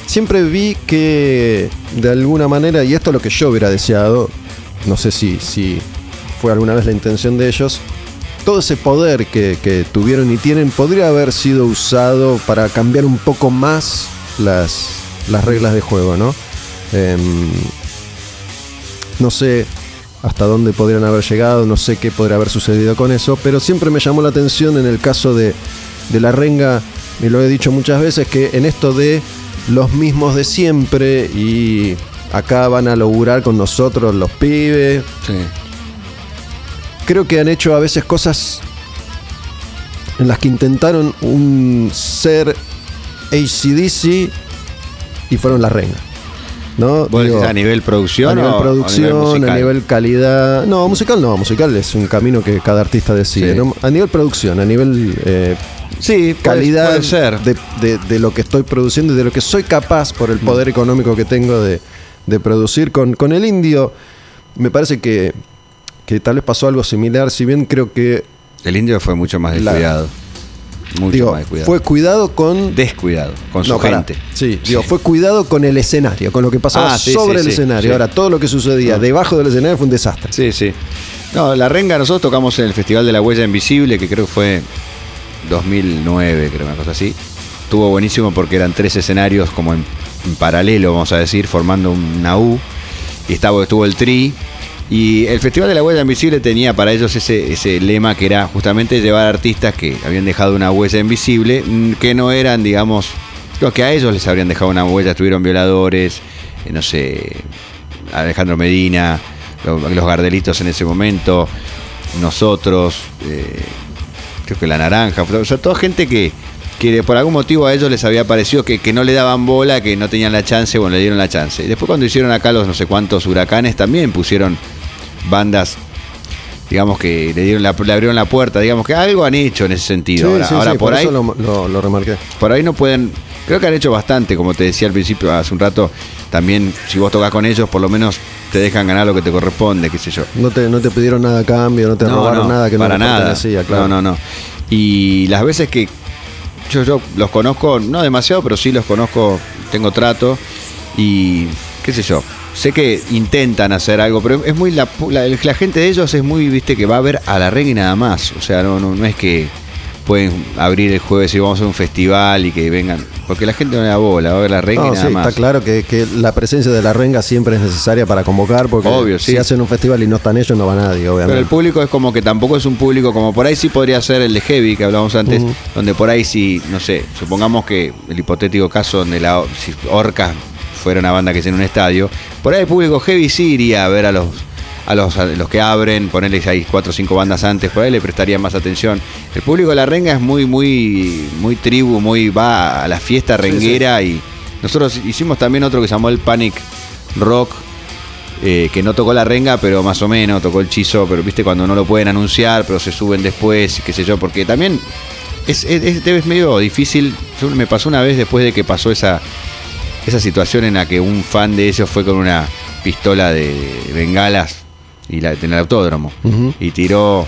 Speaker 1: Siempre vi que de alguna manera, y esto es lo que yo hubiera deseado, no sé si, si fue alguna vez la intención de ellos, todo ese poder que, que tuvieron y tienen podría haber sido usado para cambiar un poco más las, las reglas de juego, ¿no? Em, no sé hasta dónde podrían haber llegado, no sé qué podría haber sucedido con eso, pero siempre me llamó la atención en el caso de, de la renga, y lo he dicho muchas veces, que en esto de los mismos de siempre y acá van a lograr con nosotros los pibes,
Speaker 4: Sí.
Speaker 1: creo que han hecho a veces cosas en las que intentaron un ser ACDC y fueron la renga. ¿No?
Speaker 4: ¿Vos
Speaker 1: Digo,
Speaker 4: decís a nivel producción
Speaker 1: a nivel producción, a nivel calidad. No, musical no, musical es un camino que cada artista decide.
Speaker 4: Sí.
Speaker 1: ¿no? A nivel producción, a nivel eh,
Speaker 4: Sí,
Speaker 1: calidad
Speaker 4: puede ser.
Speaker 1: De, de- de lo que estoy produciendo y de lo que soy capaz por el poder económico que tengo de, de producir con, con el indio. Me parece que, que tal vez pasó algo similar, si bien creo que
Speaker 4: El indio fue mucho más
Speaker 1: La-
Speaker 4: descuidado. Mucho
Speaker 1: digo,
Speaker 4: más descuidado.
Speaker 1: fue cuidado con
Speaker 4: descuidado con su
Speaker 1: No,
Speaker 4: gente.
Speaker 1: Sí, digo, fue cuidado con el escenario, con lo que pasaba
Speaker 4: Ah, sí,
Speaker 1: sobre
Speaker 4: sí,
Speaker 1: el
Speaker 4: sí,
Speaker 1: escenario.
Speaker 4: sí.
Speaker 1: Ahora, todo lo que sucedía debajo del escenario fue un desastre.
Speaker 4: Sí, sí. No, La Renga nosotros tocamos en el Festival de la Huella Invisible, que creo que fue 2009, creo, una cosa así. Estuvo buenísimo porque eran tres escenarios como en, paralelo, vamos a decir, formando una U. Y estaba, estuvo el Tri. Y el Festival de la Huella Invisible tenía para ellos ese, ese lema que era justamente llevar artistas que habían dejado una huella invisible, mm, que no eran, digamos, lo que a ellos les habrían dejado una huella. Estuvieron violadores, eh, no sé, Alejandro Medina, lo- los Gardelitos en ese momento, nosotros, eh, creo que la Naranja, o sea, toda gente que, que por algún motivo a ellos les había parecido que, que no le daban bola, que no tenían la chance, bueno, le dieron la chance. Y después cuando hicieron acá los no sé cuántos huracanes, también pusieron bandas, digamos que le, dieron la, le abrieron la puerta, digamos que algo han hecho en ese sentido. ahora,
Speaker 1: sí,
Speaker 4: ahora
Speaker 1: sí,
Speaker 4: por, ahí
Speaker 1: eso lo, lo- lo remarqué.
Speaker 4: por ahí no pueden. Creo que han hecho bastante, como te decía al principio, hace un rato. También, si vos tocas con ellos, por lo menos te dejan ganar lo que te corresponde, qué sé yo.
Speaker 1: No te, no te pidieron nada a cambio, no te robaron nada que
Speaker 4: para
Speaker 1: no
Speaker 4: nada.
Speaker 1: pertenecía, claro.
Speaker 4: No, no, no. Y las veces que yo, yo los conozco, no demasiado, pero sí los conozco, tengo trato y qué sé yo. Sé que intentan hacer algo, pero es muy la, la, la gente de ellos es muy, viste, que va a ver a la reggae y nada más. O sea, no, no, no es que pueden abrir el jueves y vamos a un festival y que vengan. Porque la gente no le da bola, va a ver la reggae
Speaker 1: No,
Speaker 4: y nada
Speaker 1: sí,
Speaker 4: más.
Speaker 1: está claro que, que la presencia de la renga siempre es necesaria para convocar, porque
Speaker 4: Obvio,
Speaker 1: si
Speaker 4: sí.
Speaker 1: hacen un festival y no están ellos, no va nadie, obviamente.
Speaker 4: Pero el público es como que tampoco es un público como por ahí sí podría ser el de Heavy que hablábamos antes, donde por ahí sí, no sé, supongamos que el hipotético caso donde la si Orca fuera una banda que tiene un estadio, por ahí el público Heavy sí iría a ver a los a los, a los que abren, ponerle hay cuatro o cinco bandas antes, por ahí le prestaría más atención. El público de la renga es muy, muy, muy tribu, muy va a la fiesta renguera y nosotros hicimos también otro que se llamó el Panic Rock, eh, que no tocó la renga, pero más o menos tocó el chizo, pero viste cuando no lo pueden anunciar, pero se suben después, qué sé yo, porque también es, es, es- es medio difícil. Yo- me pasó una vez después de que pasó esa, esa situación en la que un fan de ellos fue con una pistola de bengalas y la, en el autódromo y tiró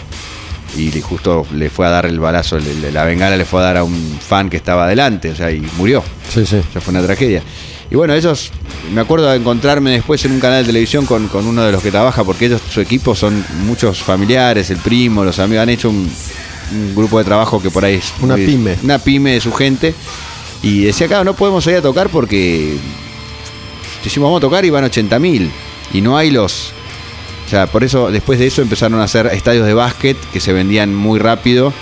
Speaker 4: y le- justo le fue a dar el balazo, le- la bengala le fue a dar a un fan que estaba adelante, o sea, y murió.
Speaker 1: Sí, sí.
Speaker 4: O sea, fue una tragedia. Y bueno, ellos, me acuerdo de encontrarme después en un canal de televisión con, con uno de los que trabaja, porque ellos, su equipo son muchos familiares, el primo, los amigos, han hecho un, un grupo de trabajo que por ahí es...
Speaker 1: Una pyme.
Speaker 4: Una pyme de su gente. Y decía, claro, no podemos ir a tocar porque decimos vamos a tocar y van 80 mil. y no hay los... O sea, por eso después de eso empezaron a hacer estadios de básquet que se vendían muy rápido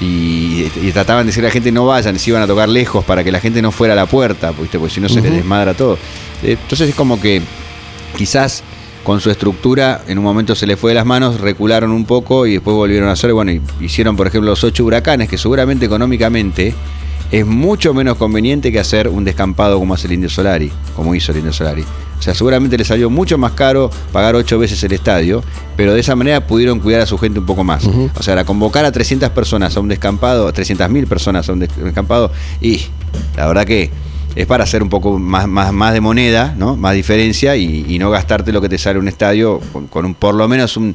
Speaker 4: y, y trataban de decir a la gente no vayan, se iban a tocar lejos para que la gente no fuera a la puerta, ¿viste? porque si no se les desmadra todo. Eh, Entonces es como que quizás con su estructura en un momento se les fue de las manos, recularon un poco y después volvieron a hacer, bueno, hicieron por ejemplo los ocho huracanes, que seguramente económicamente es mucho menos conveniente que hacer un descampado como hace el Indio Solari, como hizo el Indio Solari. O sea, seguramente les salió mucho más caro pagar ocho veces el estadio, pero de esa manera pudieron cuidar a su gente un poco más. O sea, la convocar a 300 personas a un descampado, 300.000 personas a un des- descampado, y la verdad que es para hacer un poco más, más, más de moneda, ¿no? Más diferencia y, y no gastarte lo que te sale un estadio con, con un, por lo menos un,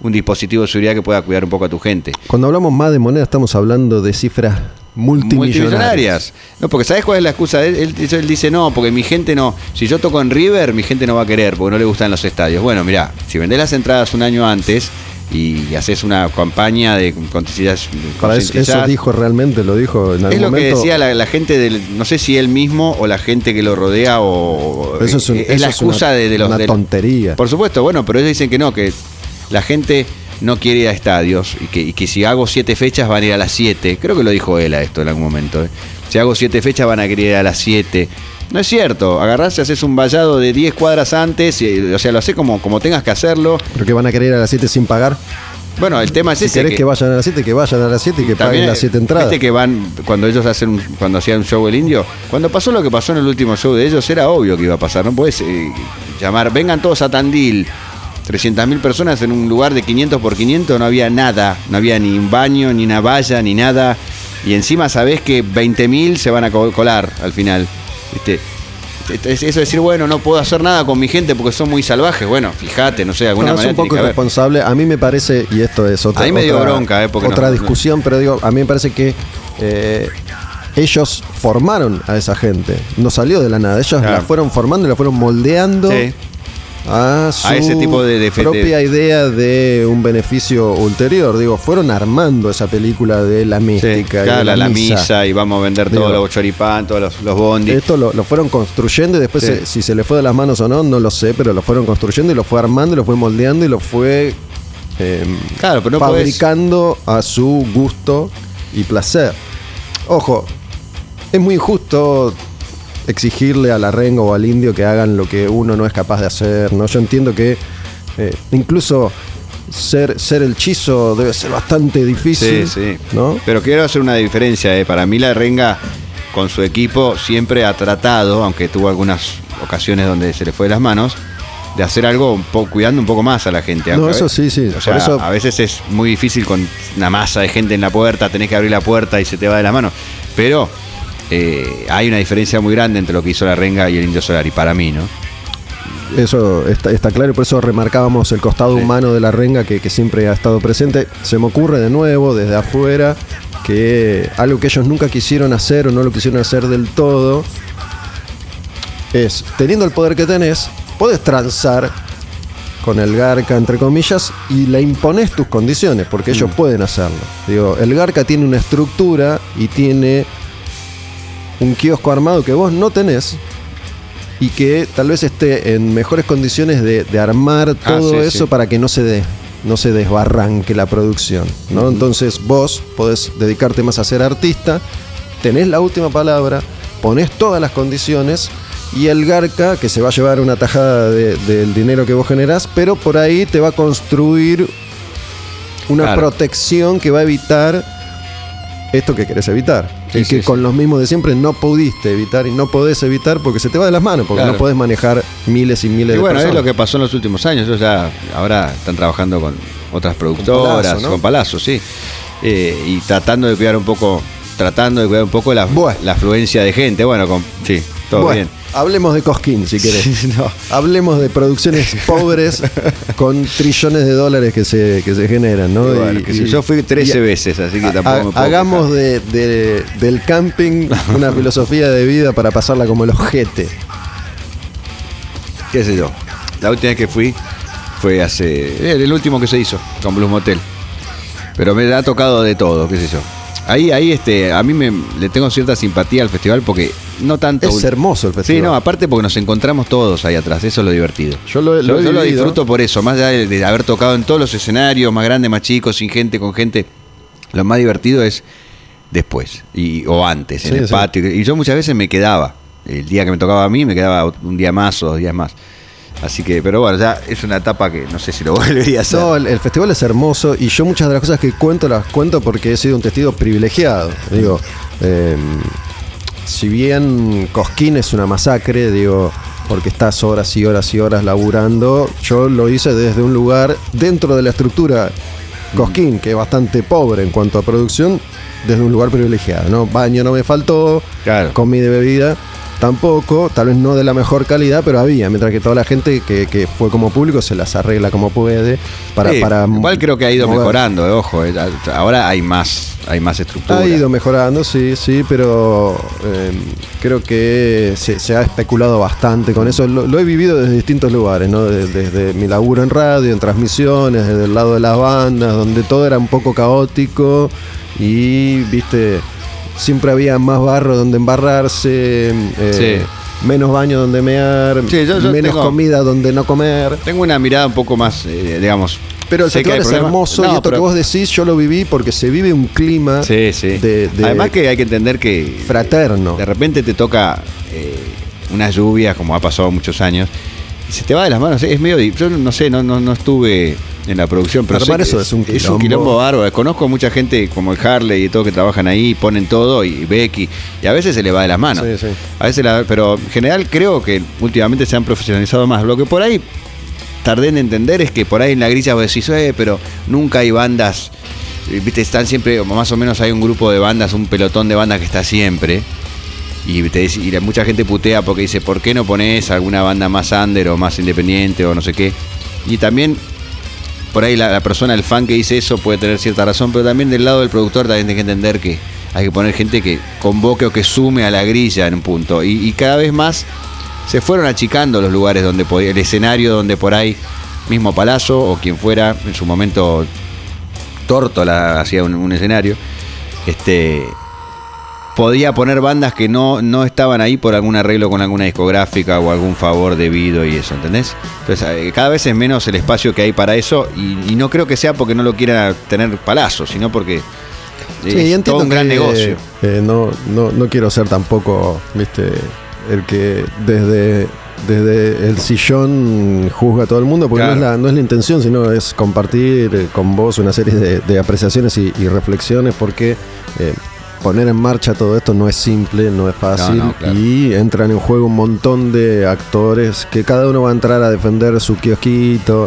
Speaker 4: un dispositivo de seguridad que pueda cuidar un poco a tu gente.
Speaker 1: Cuando hablamos más de moneda, estamos hablando de cifras multimillonarias.
Speaker 4: Multimillonarias. No, porque ¿sabes cuál es la excusa? Él, él dice- él dice, no, porque mi gente no. Si yo toco en River, mi gente no va a querer, porque no le gustan los estadios. Bueno, mirá, si vendés las entradas un año antes y haces una campaña de concientizar-
Speaker 1: Para eso, eso dijo realmente, lo dijo en algún
Speaker 4: Es lo que decía la, la gente del. No sé si él mismo o la gente que lo rodea o.
Speaker 1: Eso es un-
Speaker 4: es
Speaker 1: eso
Speaker 4: la
Speaker 1: es una-
Speaker 4: excusa de, de los.
Speaker 1: una
Speaker 4: de-
Speaker 1: tontería.
Speaker 4: Por supuesto, bueno, pero ellos dicen que no, que la gente no quiere ir a estadios y que, y que si hago siete fechas van a ir a las siete. Creo que lo dijo él a esto en algún momento. ¿eh? Si hago siete fechas van a querer ir a las siete. No es cierto, agarrás y haces un vallado de 10 cuadras antes, y, o sea, lo haces como, como tengas que hacerlo.
Speaker 1: Pero que van a querer ir a las 7 sin pagar.
Speaker 4: Bueno, el tema es
Speaker 1: Si
Speaker 4: ese.
Speaker 1: querés que, vayan a las 7, que vayan a las 7 y que
Speaker 4: También,
Speaker 1: paguen las 7 entradas.
Speaker 4: Viste que van, cuando ellos hacen, un- cuando hacían un show el indio, cuando pasó lo que pasó en el último show de ellos, era obvio que iba a pasar. No puedes eh, llamar, vengan todos a Tandil. 300.000 personas en un lugar de 500 por 500, no había nada. No había ni un baño, ni una valla, ni nada. Y encima sabés que 20.000 se van a co- colar al final. ¿Viste? Es- Eso de decir, bueno, no puedo hacer nada con mi gente porque son muy salvajes. Bueno, fíjate, no sé, de alguna
Speaker 1: No, es un poco irresponsable. A mí me parece, y esto es otra,
Speaker 4: A mí me dio
Speaker 1: otra-
Speaker 4: bronca, eh, porque
Speaker 1: otra
Speaker 4: no-
Speaker 1: discusión, pero digo, a mí me parece que eh, ellos formaron a esa gente. No salió de la nada. Ellos
Speaker 4: Claro.
Speaker 1: la fueron formando y la fueron moldeando
Speaker 4: Sí.
Speaker 1: A su
Speaker 4: A ese tipo de- de-
Speaker 1: propia
Speaker 4: de-
Speaker 1: idea de un beneficio ulterior. Digo, fueron armando esa película de la
Speaker 4: Sí,
Speaker 1: mística. y
Speaker 4: claro,
Speaker 1: de
Speaker 4: la, la misa. y vamos a vender todos los choripán, todos los, los bondis.
Speaker 1: Esto lo, lo fueron construyendo y después
Speaker 4: Sí.
Speaker 1: se- si se le fue de las manos o no, no lo sé, pero lo fueron construyendo y lo fue armando y lo fue moldeando y lo fue eh,
Speaker 4: Claro, pero no podés-
Speaker 1: fabricando a su gusto y placer. Ojo, es muy injusto exigirle a la renga o al indio que hagan lo que uno no es capaz de hacer. ¿no? Yo entiendo que eh, incluso ser, ser el chizo debe ser bastante difícil.
Speaker 4: Sí, sí.
Speaker 1: ¿no?
Speaker 4: Pero quiero hacer una diferencia. eh. Para mí la Renga con su equipo siempre ha tratado, aunque tuvo algunas ocasiones donde se le fue de las manos, de hacer algo un poco, cuidando un poco más a la gente.
Speaker 1: No, eso sí, sí.
Speaker 4: O
Speaker 1: Por
Speaker 4: sea,
Speaker 1: eso-
Speaker 4: a veces es muy difícil con una masa de gente en la puerta, tenés que abrir la puerta y se te va de las manos. Pero eh, hay una diferencia muy grande entre lo que hizo la Renga y el Indio Solari, para mí, ¿no?
Speaker 1: Eso está, está claro y por eso remarcábamos el costado
Speaker 4: Sí.
Speaker 1: humano de la renga que, que siempre ha estado presente. Se me ocurre de nuevo desde afuera que algo que ellos nunca quisieron hacer o no lo quisieron hacer del todo es, teniendo el poder que tenés, podés transar con el Garca, entre comillas, y le impones tus condiciones, porque ellos pueden hacerlo. Digo, el Garca tiene una estructura y tiene un kiosco armado que vos no tenés y que tal vez esté en mejores condiciones de, de armar
Speaker 4: Ah,
Speaker 1: todo
Speaker 4: sí,
Speaker 1: eso
Speaker 4: sí.
Speaker 1: para que no se dé no se desbarranque la producción ¿no? entonces vos podés dedicarte más a ser artista tenés la última palabra ponés todas las condiciones y el Garca que se va a llevar una tajada de- del dinero que vos generás pero por ahí te va a construir una
Speaker 4: Claro.
Speaker 1: protección que va a evitar esto que querés evitar.
Speaker 4: Sí,
Speaker 1: y
Speaker 4: sí,
Speaker 1: que con los mismos de siempre no pudiste evitar y no podés evitar porque se te va de las manos, porque
Speaker 4: Claro.
Speaker 1: no podés manejar miles y miles
Speaker 4: Y
Speaker 1: de
Speaker 4: bueno, es lo que pasó en los últimos años. Ellos ya ahora están trabajando con otras productoras,
Speaker 1: Palazzo,
Speaker 4: con
Speaker 1: ¿no?
Speaker 4: Palazzo, sí. Eh, y tratando de cuidar un poco, tratando de cuidar un poco la,
Speaker 1: Bueno.
Speaker 4: la afluencia de gente. Bueno, con, sí, todo
Speaker 1: Bueno,
Speaker 4: bien.
Speaker 1: Hablemos de Cosquín, si querés.
Speaker 4: No.
Speaker 1: Hablemos de producciones pobres con trillones de dólares que se, que se generan, ¿no?
Speaker 4: Y bueno, que si yo fui 13
Speaker 1: y-
Speaker 4: veces, así que
Speaker 1: ha-
Speaker 4: tampoco me puedo
Speaker 1: Hagamos
Speaker 4: quejar.
Speaker 1: de, de- del camping una filosofía de vida para pasarla como el ojete.
Speaker 4: qué sé yo. La última vez que fui fue hace. el último que se hizo con Blues Motel. Pero me ha tocado de todo, qué sé yo. Ahí, ahí, este, a mí me, le tengo cierta simpatía al festival porque no tanto.
Speaker 1: Es hermoso el festival.
Speaker 4: Sí, no, aparte porque nos encontramos todos ahí atrás, eso es lo divertido.
Speaker 1: Yo lo, lo
Speaker 4: Yo, lo disfruto por eso, más allá de, de haber tocado en todos los escenarios, más grandes, más chicos, sin gente, con gente. Lo más divertido es después y, o antes, en
Speaker 1: Sí,
Speaker 4: el
Speaker 1: sí.
Speaker 4: patio. Y yo muchas veces me quedaba. El día que me tocaba a mí, me quedaba un día más o dos días más. Así que, pero bueno, ya es una etapa que no sé si lo volvería a hacer.
Speaker 1: No, el, el festival es hermoso y yo muchas de las cosas que cuento las cuento porque he sido un testigo privilegiado. Digo, eh, si bien Cosquín es una masacre, digo, porque estás horas y horas y horas laburando, yo lo hice desde un lugar dentro de la estructura Cosquín, que es bastante pobre en cuanto a producción, desde un lugar privilegiado. ¿no? Baño no me faltó,
Speaker 4: Claro.
Speaker 1: comida y bebida tampoco, tal vez no de la mejor calidad, pero había, mientras que toda la gente que, que fue como público se las arregla como puede para...
Speaker 4: Sí,
Speaker 1: para
Speaker 4: igual creo que ha ido
Speaker 1: mover.
Speaker 4: mejorando, eh, ojo. eh, ahora hay más, hay más estructura.
Speaker 1: Ha ido mejorando, sí, sí, pero eh, creo que se, se ha especulado bastante con eso. Lo, lo he vivido desde distintos lugares, ¿no? De- desde mi laburo en radio, en transmisiones, desde el lado de las bandas, donde todo era un poco caótico y, viste, siempre había más barro donde embarrarse, eh, menos baño donde mear,
Speaker 4: Sí, yo- yo
Speaker 1: menos
Speaker 4: tengo-
Speaker 1: comida donde no comer.
Speaker 4: Tengo una mirada un poco más, eh, digamos.
Speaker 1: Pero el
Speaker 4: hay
Speaker 1: es hermoso
Speaker 4: No,
Speaker 1: y esto que vos decís yo lo viví porque se vive un clima
Speaker 4: Sí, sí.
Speaker 1: de- de-
Speaker 4: Además que hay que entender que
Speaker 1: fraterno.
Speaker 4: de repente te toca eh, unas lluvias, como ha pasado muchos años, y se te va de las manos. Es medio. di- Yo no sé, no, no, no estuve en la producción, pero.
Speaker 1: Armar eso es un
Speaker 4: Es un
Speaker 1: quilombo.
Speaker 4: quilombo bárbaro. Conozco mucha gente como el Harley y todo que trabajan ahí, ponen todo, y Becky, y a veces se le va de las manos.
Speaker 1: Sí, sí.
Speaker 4: A veces la- pero en general creo que últimamente se han profesionalizado más. Lo que por ahí tardé en entender es que por ahí en la grilla vos decís, eh, pero nunca hay bandas, eh, viste, están siempre, más o menos hay un grupo de bandas, un pelotón de bandas que está siempre. Y, te y mucha gente putea porque dice, ¿por qué no pones alguna banda más under o más independiente o no sé qué? Y también, por ahí la, persona, el fan que dice eso puede tener cierta razón, pero también del lado del productor también tiene que entender que hay que poner gente que convoque o que sume a la grilla en un punto. Y, y cada vez más se fueron achicando los lugares donde podía, el escenario donde por ahí, mismo Palazzo o quien fuera, en su momento Tórtola hacía un, un escenario, este podía poner bandas que no, no estaban ahí por algún arreglo con alguna discográfica o algún favor debido y eso, ¿entendés? Entonces, eh, cada vez es menos el espacio que hay para eso y, y no creo que sea porque no lo quiera tener Palazzo, sino porque
Speaker 1: Sí,
Speaker 4: es todo un gran
Speaker 1: que,
Speaker 4: negocio.
Speaker 1: eh, no, no, no quiero ser tampoco, viste, el que desde, desde el sillón juzga a todo el mundo, porque
Speaker 4: Claro.
Speaker 1: no, es la, no es la intención, sino es compartir eh, con vos una serie de, de apreciaciones y, y reflexiones, porque eh, poner en marcha todo esto no es simple, no es fácil,
Speaker 4: No, no, claro.
Speaker 1: y entran en juego un montón de actores que cada uno va a entrar a defender su kiosquito.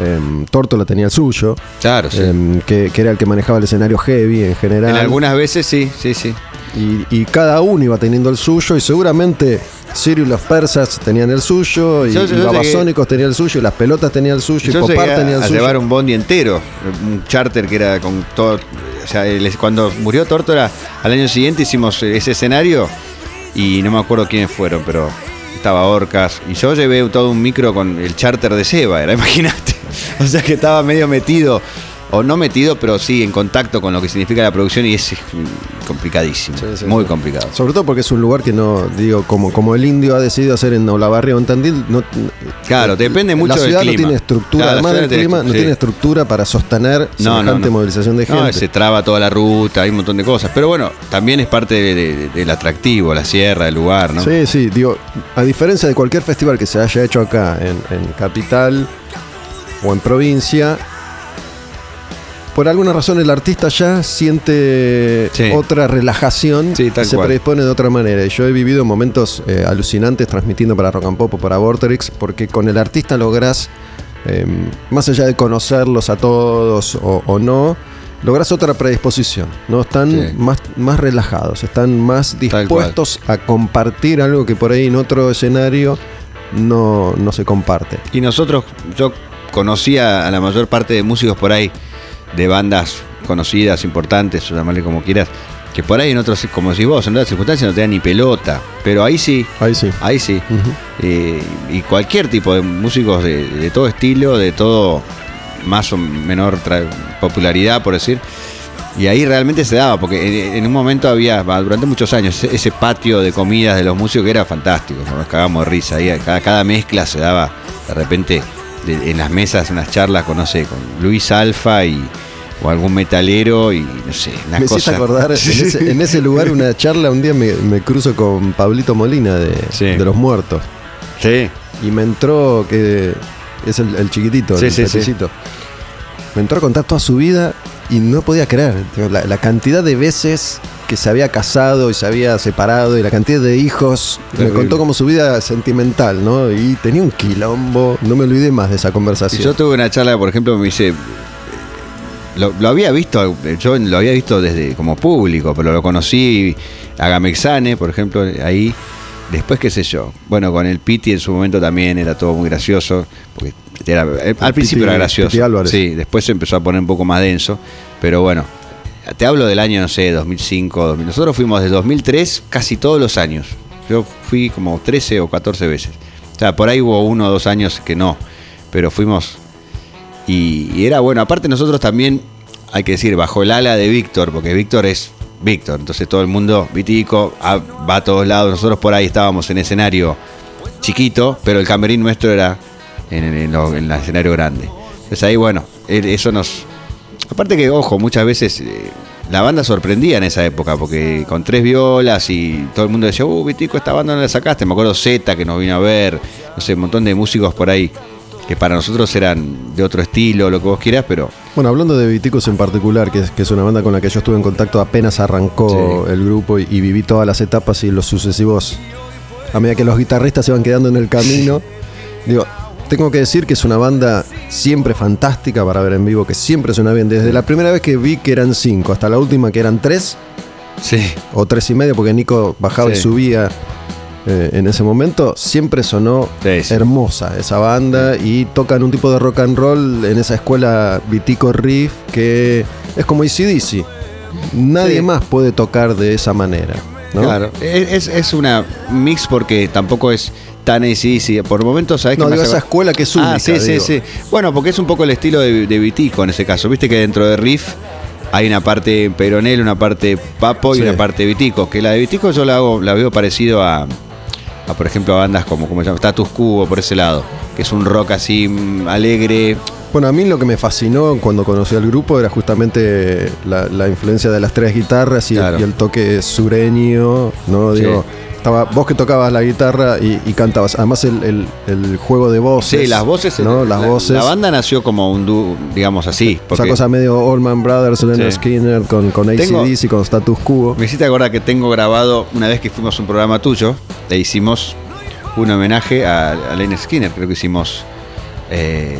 Speaker 1: Eh, Tórtola tenía el suyo,
Speaker 4: Claro, sí.
Speaker 1: eh, que, que era el que manejaba el escenario heavy en general.
Speaker 4: en algunas veces sí, sí, sí.
Speaker 1: Y, y cada uno iba teniendo el suyo y seguramente Sirio y los persas tenían el suyo y,
Speaker 4: Yo- yo
Speaker 1: y
Speaker 4: llegué-
Speaker 1: el suyo y las pelotas tenían el suyo
Speaker 4: Yo
Speaker 1: y Popar tenía el
Speaker 4: a
Speaker 1: suyo.
Speaker 4: llevar un bondi entero, un charter que era con todo. O sea, cuando murió Tórtola, al año siguiente hicimos ese escenario y no me acuerdo quiénes fueron, pero estaba Orcas. Y yo llevé todo un micro con el charter de Seba, era, imagínate. O sea que estaba medio metido, o no metido, pero sí en contacto con lo que significa la producción y es complicadísimo,
Speaker 1: Sí, sí,
Speaker 4: muy
Speaker 1: sí.
Speaker 4: complicado.
Speaker 1: Sobre todo porque es un lugar que no, digo, como, como el indio ha decidido hacer en Olavarría o en Tandil, no,
Speaker 4: Claro, depende mucho
Speaker 1: la
Speaker 4: del
Speaker 1: ciudad no
Speaker 4: clima.
Speaker 1: tiene estructura,
Speaker 4: Claro,
Speaker 1: además
Speaker 4: ciudad
Speaker 1: del
Speaker 4: no tiene
Speaker 1: clima, no estructura para sostener
Speaker 4: No, no,
Speaker 1: semejante
Speaker 4: no.
Speaker 1: movilización de gente.
Speaker 4: No, se traba toda la ruta, hay un montón de cosas. Pero bueno, también es parte de- de- del atractivo, la sierra, el lugar, ¿no?
Speaker 1: Sí, sí, digo, a diferencia de cualquier festival que se haya hecho acá en, en capital o en provincia, por alguna razón el artista ya siente
Speaker 4: Sí.
Speaker 1: otra relajación
Speaker 4: Sí,
Speaker 1: y se
Speaker 4: cual.
Speaker 1: predispone de otra manera. Y yo he vivido momentos eh, alucinantes transmitiendo para Rock and Pop o para Vorterix, porque con el artista lográs, eh, más allá de conocerlos a todos o, o no, lográs otra predisposición. ¿no? Están
Speaker 4: Sí.
Speaker 1: más, más relajados, están más dispuestos a compartir algo que por ahí en otro escenario no, no se comparte.
Speaker 4: Y nosotros, yo conocía a la mayor parte de músicos por ahí, de bandas conocidas, importantes, o llamarle como quieras, que por ahí en otros, como decís vos, en otras circunstancias no te dan ni pelota. Pero ahí sí,
Speaker 1: Ahí sí.
Speaker 4: ahí sí. Eh, y cualquier tipo de músicos de, de todo estilo, de todo más o menor popularidad, por decir, Y ahí realmente se daba, porque en, en un momento había, durante muchos años, ese, ese patio de comidas de los músicos que era fantástico, nos cagamos de risa. Ahí cada, cada mezcla se daba, de repente, de- en las mesas, unas charlas con, no sé, con Luis Alfa y, o algún metalero y no sé, una
Speaker 1: Me
Speaker 4: cosa.
Speaker 1: acordar, en ese, en ese lugar, una charla, un día me, me cruzo con Pablito Molina de,
Speaker 4: Sí.
Speaker 1: de Los Muertos.
Speaker 4: Sí,
Speaker 1: Y me entró, que es el, el chiquitito,
Speaker 4: Sí,
Speaker 1: el
Speaker 4: sí, sí.
Speaker 1: petecito. Me entró a contar toda su vida y no podía creer. La cantidad de veces que se había casado y se había separado y la cantidad de hijos. Me contó como su vida sentimental, ¿no? Y tenía un quilombo. No me olvidé más de esa
Speaker 4: Y
Speaker 1: conversación.
Speaker 4: yo tuve una charla, por ejemplo, me dice. Lo, lo había visto, yo lo había visto desde como público, pero lo conocí a Gamexane, por ejemplo, ahí. Después, qué sé yo. Bueno, con el Piti en su momento también era todo muy gracioso. Porque era- eh, al principio
Speaker 1: Piti-
Speaker 4: era gracioso. Sí, después se empezó a poner un poco más denso. Pero bueno, te hablo del año, no sé, 2005, 2000. Nosotros fuimos de 2003 casi todos los años. Yo fui como 13 o 14 veces. O sea, por ahí hubo uno o dos años que no. Pero fuimos y, era bueno, aparte nosotros también, hay que decir, bajo el ala de Víctor, porque Víctor es Víctor, entonces todo el mundo, Vitico, ah, va a todos lados, nosotros por ahí estábamos en escenario chiquito, pero el camerín nuestro era en, en- el escenario grande. Entonces ahí, bueno, eh, eso nos... Aparte que, ojo, muchas veces eh, la banda sorprendía en esa época, porque con tres violas y todo el mundo decía, uh, Vitico, esta banda no la sacaste. Me acuerdo Z que nos vino a ver, no sé, un montón de músicos por ahí que para nosotros eran de otro estilo, lo que vos quieras, pero
Speaker 1: Bueno, hablando de Viticos en particular, que es, que es una banda con la que yo estuve en contacto apenas arrancó
Speaker 4: Sí.
Speaker 1: el grupo y, y viví todas las etapas y los sucesivos. A medida que los guitarristas se van quedando en el camino. Digo, tengo que decir que es una banda siempre fantástica para ver en vivo, que siempre suena bien. Desde la primera vez que vi que eran cinco hasta la última que eran tres
Speaker 4: sí,
Speaker 1: o tres y medio, porque Nico bajaba y subía eh, en ese momento, siempre sonó
Speaker 4: Sí, sí.
Speaker 1: hermosa esa banda y tocan un tipo de rock and roll en esa escuela Vitico Riff que es como ACDC. Nadie más puede tocar de esa manera. ¿no?
Speaker 4: claro. Es, es una mix porque tampoco es tan ACDC. Por momentos, ¿sabes
Speaker 1: No, digo esa escuela que es única.
Speaker 4: Ah, sí, sí,
Speaker 1: digo.
Speaker 4: sí. Bueno, porque es un poco el estilo de, de Vitico en ese caso. Viste que dentro de Riff hay una parte Peronel, una parte Papo y
Speaker 1: Sí.
Speaker 4: una parte Vitico. Que la de Vitico yo la, hago, la veo parecido a, a, por ejemplo, a bandas como, ¿cómo se llama? Status Quo por ese lado. Que es un rock así alegre.
Speaker 1: Bueno, a mí lo que me fascinó cuando conocí al grupo era justamente la, la influencia de las tres guitarras y, el-
Speaker 4: Claro.
Speaker 1: y el toque sureño, ¿no?
Speaker 4: Sí.
Speaker 1: Digo, estaba, vos que tocabas la guitarra y, y cantabas. Además el, el- el juego de voces.
Speaker 4: Sí, las voces.
Speaker 1: ¿no? Las
Speaker 4: la,
Speaker 1: voces.
Speaker 4: La banda nació como un dúo, digamos así.
Speaker 1: Esa
Speaker 4: Porque
Speaker 1: cosa medio Allman Brothers, Leonard
Speaker 4: Sí.
Speaker 1: Skinner con, con ACDC, con Status Quo.
Speaker 4: Me hiciste acordar que tengo grabado, una vez que fuimos a un programa tuyo, le hicimos un homenaje a, a Leonard Skinner, creo que hicimos. Eh,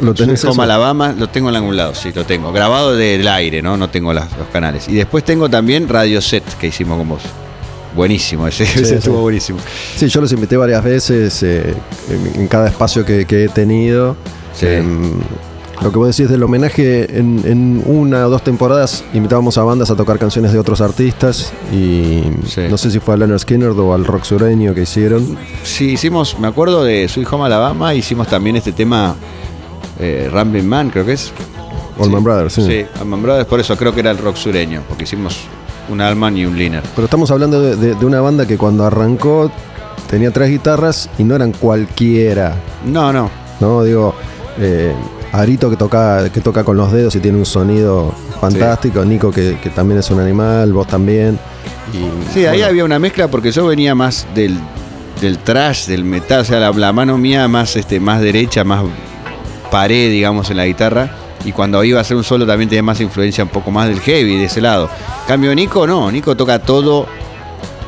Speaker 1: ¿Lo tenés eso?
Speaker 4: Alabama, lo tengo en algún lado, sí, lo tengo. Grabado del aire, ¿no? No tengo las- los canales. Y después tengo también Radio Set que hicimos con vos. Buenísimo, ese, ese
Speaker 1: sí.
Speaker 4: estuvo buenísimo.
Speaker 1: Sí, yo los invité varias veces eh, en, cada espacio que, que he tenido.
Speaker 4: Sí.
Speaker 1: Em, lo que vos decís del homenaje, en, en una o dos temporadas invitábamos a bandas a tocar canciones de otros artistas y
Speaker 4: Sí.
Speaker 1: no sé si fue a Leonard Skinner o al rock sureño que hicieron.
Speaker 4: Sí, hicimos, me acuerdo de Sweet Home Alabama, hicimos también este tema eh, Rambling Man, creo que es.
Speaker 1: Allman Brothers, sí.
Speaker 4: Sí, Allman Brothers, por eso creo que era el rock sureño, porque hicimos un Allman y un Liner.
Speaker 1: Pero estamos hablando de, de- de una banda que cuando arrancó tenía tres guitarras y no eran cualquiera.
Speaker 4: No, no.
Speaker 1: ¿no? Digo, eh, Arito que toca, que toca con los dedos y tiene un sonido fantástico, Nico que, que también es un animal, vos también. Y,
Speaker 4: Sí, ahí había una mezcla porque yo venía más del, del trash, del metal, o sea, la, la mano mía más, este, más derecha, más pared, digamos, en la guitarra. Y cuando iba a hacer un solo también tenía más influencia un poco más del heavy, de ese lado. Cambio Nico, no, Nico toca todo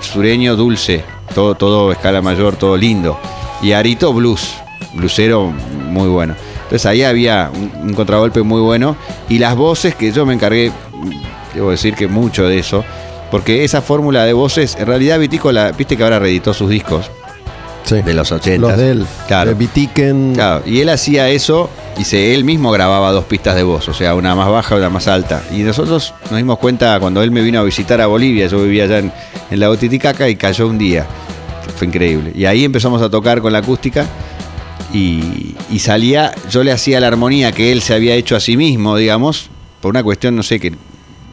Speaker 4: sureño dulce, todo, todo escala mayor, todo lindo. Y Arito blues, blusero muy bueno. Entonces ahí había un, un contragolpe muy bueno. Y las voces que yo me encargué, debo decir que mucho de eso. Porque esa fórmula de voces, en realidad Vitico, la, viste que ahora reeditó sus discos
Speaker 1: sí.
Speaker 4: de los 80.
Speaker 1: Los de él,
Speaker 4: Claro.
Speaker 1: de Vitiken.
Speaker 4: Claro, y él hacía eso se, él mismo grababa dos pistas de voz, o sea, una más baja y una más alta. Y nosotros nos dimos cuenta cuando él me vino a visitar a Bolivia, yo vivía allá en, la Titicaca y cayó un día. Fue increíble. Y ahí empezamos a tocar con la acústica y, salía, yo le hacía la armonía que él se había hecho a sí mismo, digamos, por una cuestión, no sé, que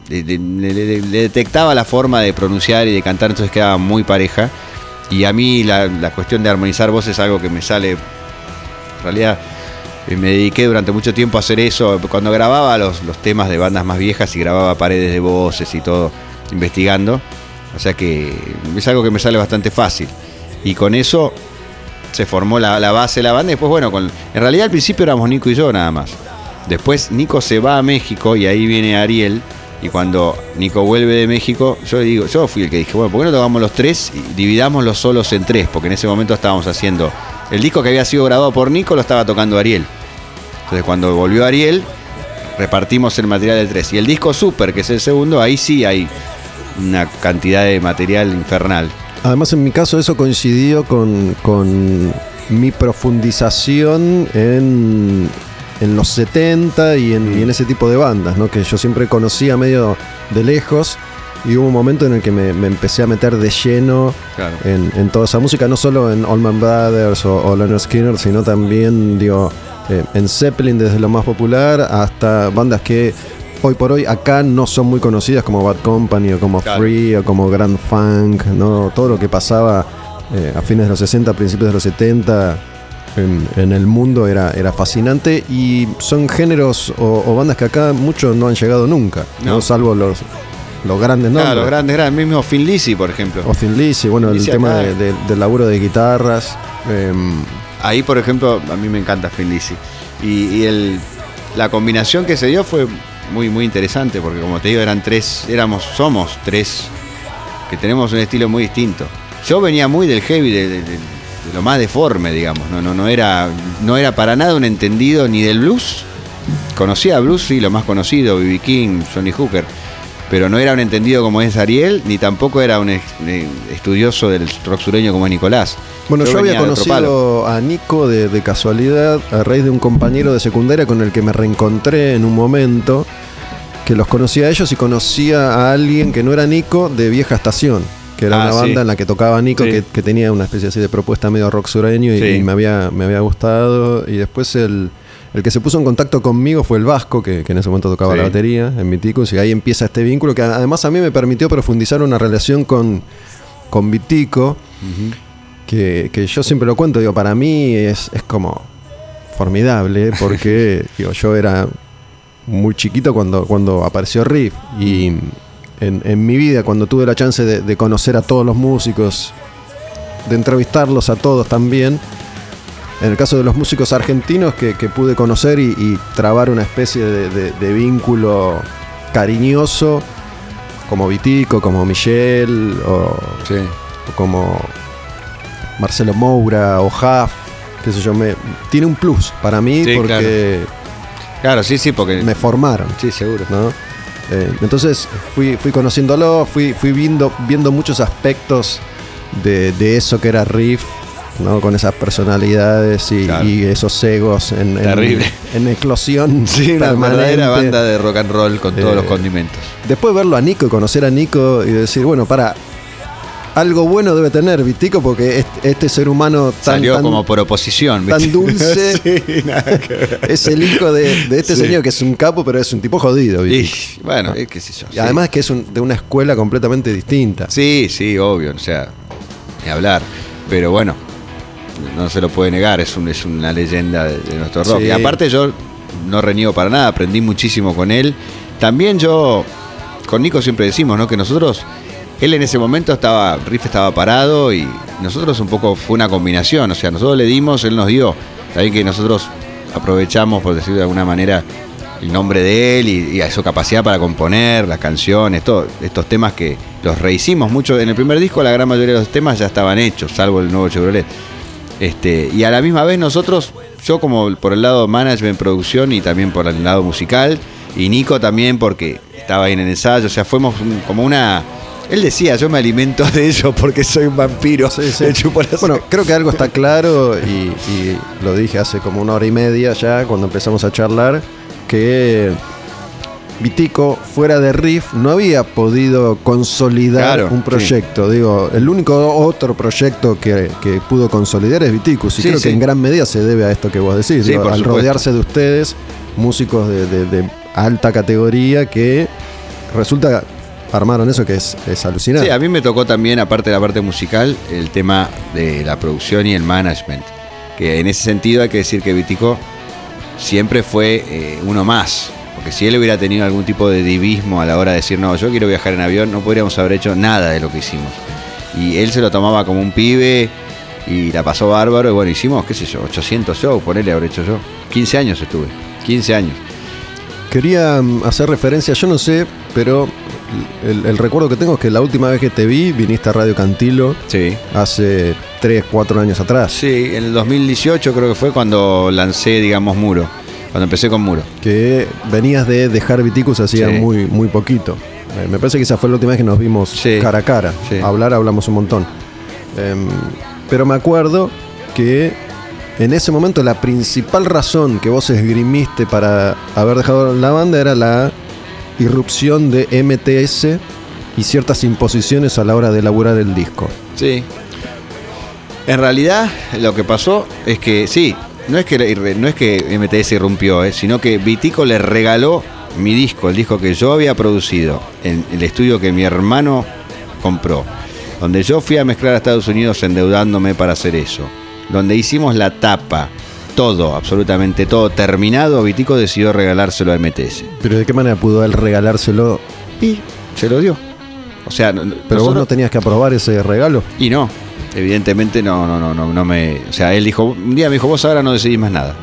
Speaker 4: le, detectaba la forma de pronunciar y de cantar, entonces quedaba muy pareja. Y a mí la, la cuestión de armonizar voces es algo que me sale. En realidad me dediqué durante mucho tiempo a hacer eso. Cuando grababa los, temas de bandas más viejas y grababa paredes de voces y todo, investigando. O sea que es algo que me sale bastante fácil. Y con eso se formó la, base de la banda. Y después, bueno, en realidad al principio éramos Nico y yo nada más. Después Nico se va a México y ahí viene Ariel. Y cuando Nico vuelve de México, yo digo, yo fui el que dije, bueno, ¿por qué no tocamos los tres y dividamos los solos en tres? Porque en ese momento estábamos haciendo. El disco que había sido grabado por Nico lo estaba tocando Ariel. Entonces cuando volvió Ariel, repartimos el material de tres. Y el disco Super, que es el segundo, ahí sí hay una cantidad de material infernal.
Speaker 1: Además, en mi caso, eso coincidió con, con mi profundización en, en los 70 y en, ese tipo de bandas, ¿no? que yo siempre conocía medio de lejos. Y hubo un momento en el que me, me empecé a meter de lleno
Speaker 4: Claro.
Speaker 1: en, en toda esa música, no solo en Allman Brothers o, o Leonard Skinner, sino también digo, eh, en Zeppelin desde lo más popular hasta bandas que hoy por hoy acá no son muy conocidas como Bad Company o como
Speaker 4: Claro.
Speaker 1: Free o como Grand Funk, ¿no? todo lo que pasaba eh, a fines de los 60, principios de los 70 en, en el mundo era, era fascinante y son géneros o, o bandas que acá muchos no han llegado nunca, ¿no?
Speaker 4: No.
Speaker 1: salvo los, los grandes nombres.
Speaker 4: Claro, los grandes, grandes. Mismo Lizzy, por ejemplo.
Speaker 1: O Lizzy, bueno, el tema
Speaker 4: acá.
Speaker 1: de- de- del laburo de guitarras. em,
Speaker 4: Ahí, por ejemplo, a mí me encanta Lizzy. Y, y el, la combinación que se dio fue muy, muy interesante, porque como te digo, eran tres, éramos, somos tres, que tenemos un estilo muy distinto. Yo venía muy del heavy, de, de- de- de lo más deforme, digamos. No, no, no, era, no era para nada un entendido ni del blues. Conocía blues, sí, lo más conocido, B.B. King, Johnny Hooker. Pero no era un entendido como es Ariel, ni tampoco era un estudioso del rock sureño como es Nicolás.
Speaker 1: bueno, yo, había conocido a Nico de, de casualidad a raíz de un compañero de secundaria con el que me reencontré en un momento, que los conocía a ellos y conocía a alguien que no era Nico de Vieja Estación, que era
Speaker 4: Ah,
Speaker 1: una
Speaker 4: sí.
Speaker 1: banda en la que tocaba Nico,
Speaker 4: Sí.
Speaker 1: que, que tenía una especie así de propuesta medio rock sureño y,
Speaker 4: Sí.
Speaker 1: y me, había, me había gustado. Y después el, el que se puso en contacto conmigo fue el Vasco, que, que en ese momento tocaba
Speaker 4: Sí.
Speaker 1: la batería en Viticus, y ahí empieza este vínculo que además a mí me permitió profundizar una relación con, con Vitico, que, que yo siempre lo cuento, digo, para mí es, es como formidable, porque digo, yo era muy chiquito cuando, cuando apareció Riff, y en, en mi vida, cuando tuve la chance de, de conocer a todos los músicos, de entrevistarlos a todos también, en el caso de los músicos argentinos que, que pude conocer y, y trabar una especie de, de- de vínculo cariñoso, como Vitico, como Michelle, o,
Speaker 4: Sí.
Speaker 1: o como Marcelo Moura, o Huff, qué sé yo, me, tiene un plus para mí
Speaker 4: Sí,
Speaker 1: porque
Speaker 4: Claro, sí, sí, porque.
Speaker 1: me formaron.
Speaker 4: Sí, seguro.
Speaker 1: ¿no? Eh, entonces fui, fui conociéndolo, fui, fui viendo, viendo muchos aspectos de, de eso que era Riff, ¿no? con esas personalidades y,
Speaker 4: Claro.
Speaker 1: y esos egos en, en, en eclosión.
Speaker 4: Sí, una
Speaker 1: permanente.
Speaker 4: verdadera banda de rock and roll con todos
Speaker 1: Eh,
Speaker 4: los condimentos.
Speaker 1: Después verlo a Nico y conocer a Nico y decir, bueno, para. Algo bueno debe tener Vitico porque este, este ser humano tan,
Speaker 4: Salió
Speaker 1: tan-
Speaker 4: como por oposición.
Speaker 1: tan dulce.
Speaker 4: Sí,
Speaker 1: es el hijo de, de este
Speaker 4: Sí.
Speaker 1: señor que es un capo, pero es un tipo jodido.
Speaker 4: Y, bueno, eh, qué sé yo.
Speaker 1: Y
Speaker 4: sí.
Speaker 1: además que es un- de una escuela completamente distinta.
Speaker 4: Sí, sí, obvio, o sea, ni hablar. Pero bueno, no se lo puede negar, es, un, es una leyenda de, de nuestro rock.
Speaker 1: Sí.
Speaker 4: Y aparte yo no reniego para nada, aprendí muchísimo con él. También yo, con Nico siempre decimos, ¿no? Que nosotros, él en ese momento estaba, Riff estaba parado y nosotros un poco fue una combinación, o sea, nosotros le dimos, él nos dio. También que nosotros aprovechamos, por decirlo de alguna manera, el nombre de él y, y a su capacidad para componer las canciones, todo, estos temas que los rehicimos mucho. En el primer disco la gran mayoría de los temas ya estaban hechos, salvo el nuevo Chevrolet. Este, y a la misma vez nosotros, yo como por el lado management, producción y también por el lado musical, y Nico también porque estaba ahí en el ensayo, o sea, fuimos como una... Él decía, yo me alimento de ellos porque soy un vampiro.
Speaker 1: Sí, sí. Bueno, creo que algo está claro y, y lo dije hace como una hora y media ya cuando empezamos a charlar, que Vitico fuera de Riff no había podido consolidar
Speaker 4: Claro,
Speaker 1: un proyecto. Digo, el único otro proyecto que, que pudo consolidar es Viticus y
Speaker 4: Sí,
Speaker 1: creo que en gran medida se debe a esto que vos decís, digo, al
Speaker 4: supuesto.
Speaker 1: rodearse de ustedes, músicos de, de- de alta categoría que resulta armaron eso que es, es alucinante.
Speaker 4: Sí, a mí me tocó también, aparte de la parte musical, el tema de la producción y el management. Que en ese sentido hay que decir que Vitico siempre fue eh, uno más. Porque si él hubiera tenido algún tipo de divismo a la hora de decir, no, yo quiero viajar en avión, no podríamos haber hecho nada de lo que hicimos. Y él se lo tomaba como un pibe y la pasó bárbaro. Y bueno, hicimos, qué sé yo, 800 shows, ponele, habré hecho yo. 15 años estuve, 15 años.
Speaker 1: Quería mm, hacer referencia, yo no sé, pero el, el recuerdo que tengo es que la última vez que te vi viniste a Radio Cantilo
Speaker 4: Sí.
Speaker 1: hace 3, 4 años atrás.
Speaker 4: Sí, en el 2018 creo que fue cuando lancé, digamos, Muro. Cuando empecé con Muro.
Speaker 1: Que venías de dejar Viticus hacía
Speaker 4: Sí.
Speaker 1: muy, muy poquito. Eh, me parece que esa fue la última vez que nos vimos
Speaker 4: Sí.
Speaker 1: cara a cara.
Speaker 4: Sí.
Speaker 1: Hablar hablamos un montón. Em, pero me acuerdo que en ese momento la principal razón que vos esgrimiste para haber dejado la banda era la irrupción de MTS y ciertas imposiciones a la hora de elaborar el disco.
Speaker 4: Sí. En realidad, lo que pasó es que sí, no es que, no es que MTS irrumpió, eh, sino que Vitico le regaló mi disco, el disco que yo había producido en el estudio que mi hermano compró, donde yo fui a mezclar a Estados Unidos endeudándome para hacer eso, donde hicimos la tapa, todo, absolutamente todo terminado, Vitico decidió regalárselo a MTS.
Speaker 1: Pero ¿de qué manera pudo él regalárselo?
Speaker 4: Y se lo dio. O sea,
Speaker 1: Pero vos
Speaker 4: nosotros-
Speaker 1: no tenías que aprobar ese regalo.
Speaker 4: Y no, evidentemente no, no, no, no, no me. O sea, él dijo, un día me dijo, vos ahora no decidís más nada.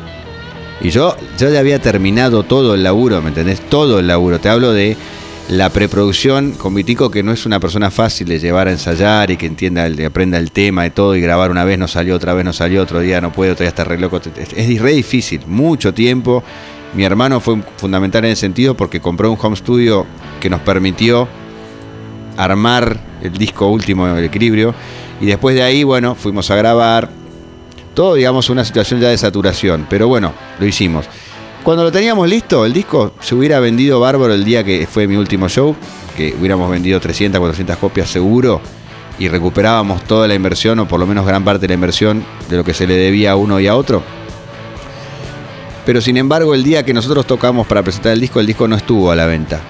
Speaker 4: Y yo, yo ya había terminado todo el laburo, ¿me entendés? Todo el laburo. Te hablo de la preproducción con Vitico, que no es una persona fácil de llevar a ensayar y que entienda, el- aprenda el tema de todo y grabar una vez no salió, otra vez no salió, otro día no puede, otro día está re loco. Es re difícil, mucho tiempo. Mi hermano fue fundamental en ese sentido porque compró un home studio que nos permitió armar el disco último del equilibrio y después de ahí, bueno, fuimos a grabar. Todo, digamos, una situación ya de saturación, pero bueno, lo hicimos. Cuando lo teníamos listo, el disco se hubiera vendido bárbaro el día que fue mi último show, que hubiéramos vendido 300, 400 copias seguro y recuperábamos toda la inversión o por lo menos gran parte de la inversión de lo que se le debía a uno y a otro. Pero sin embargo, el día que nosotros tocamos para presentar el disco, el disco no estuvo a la venta.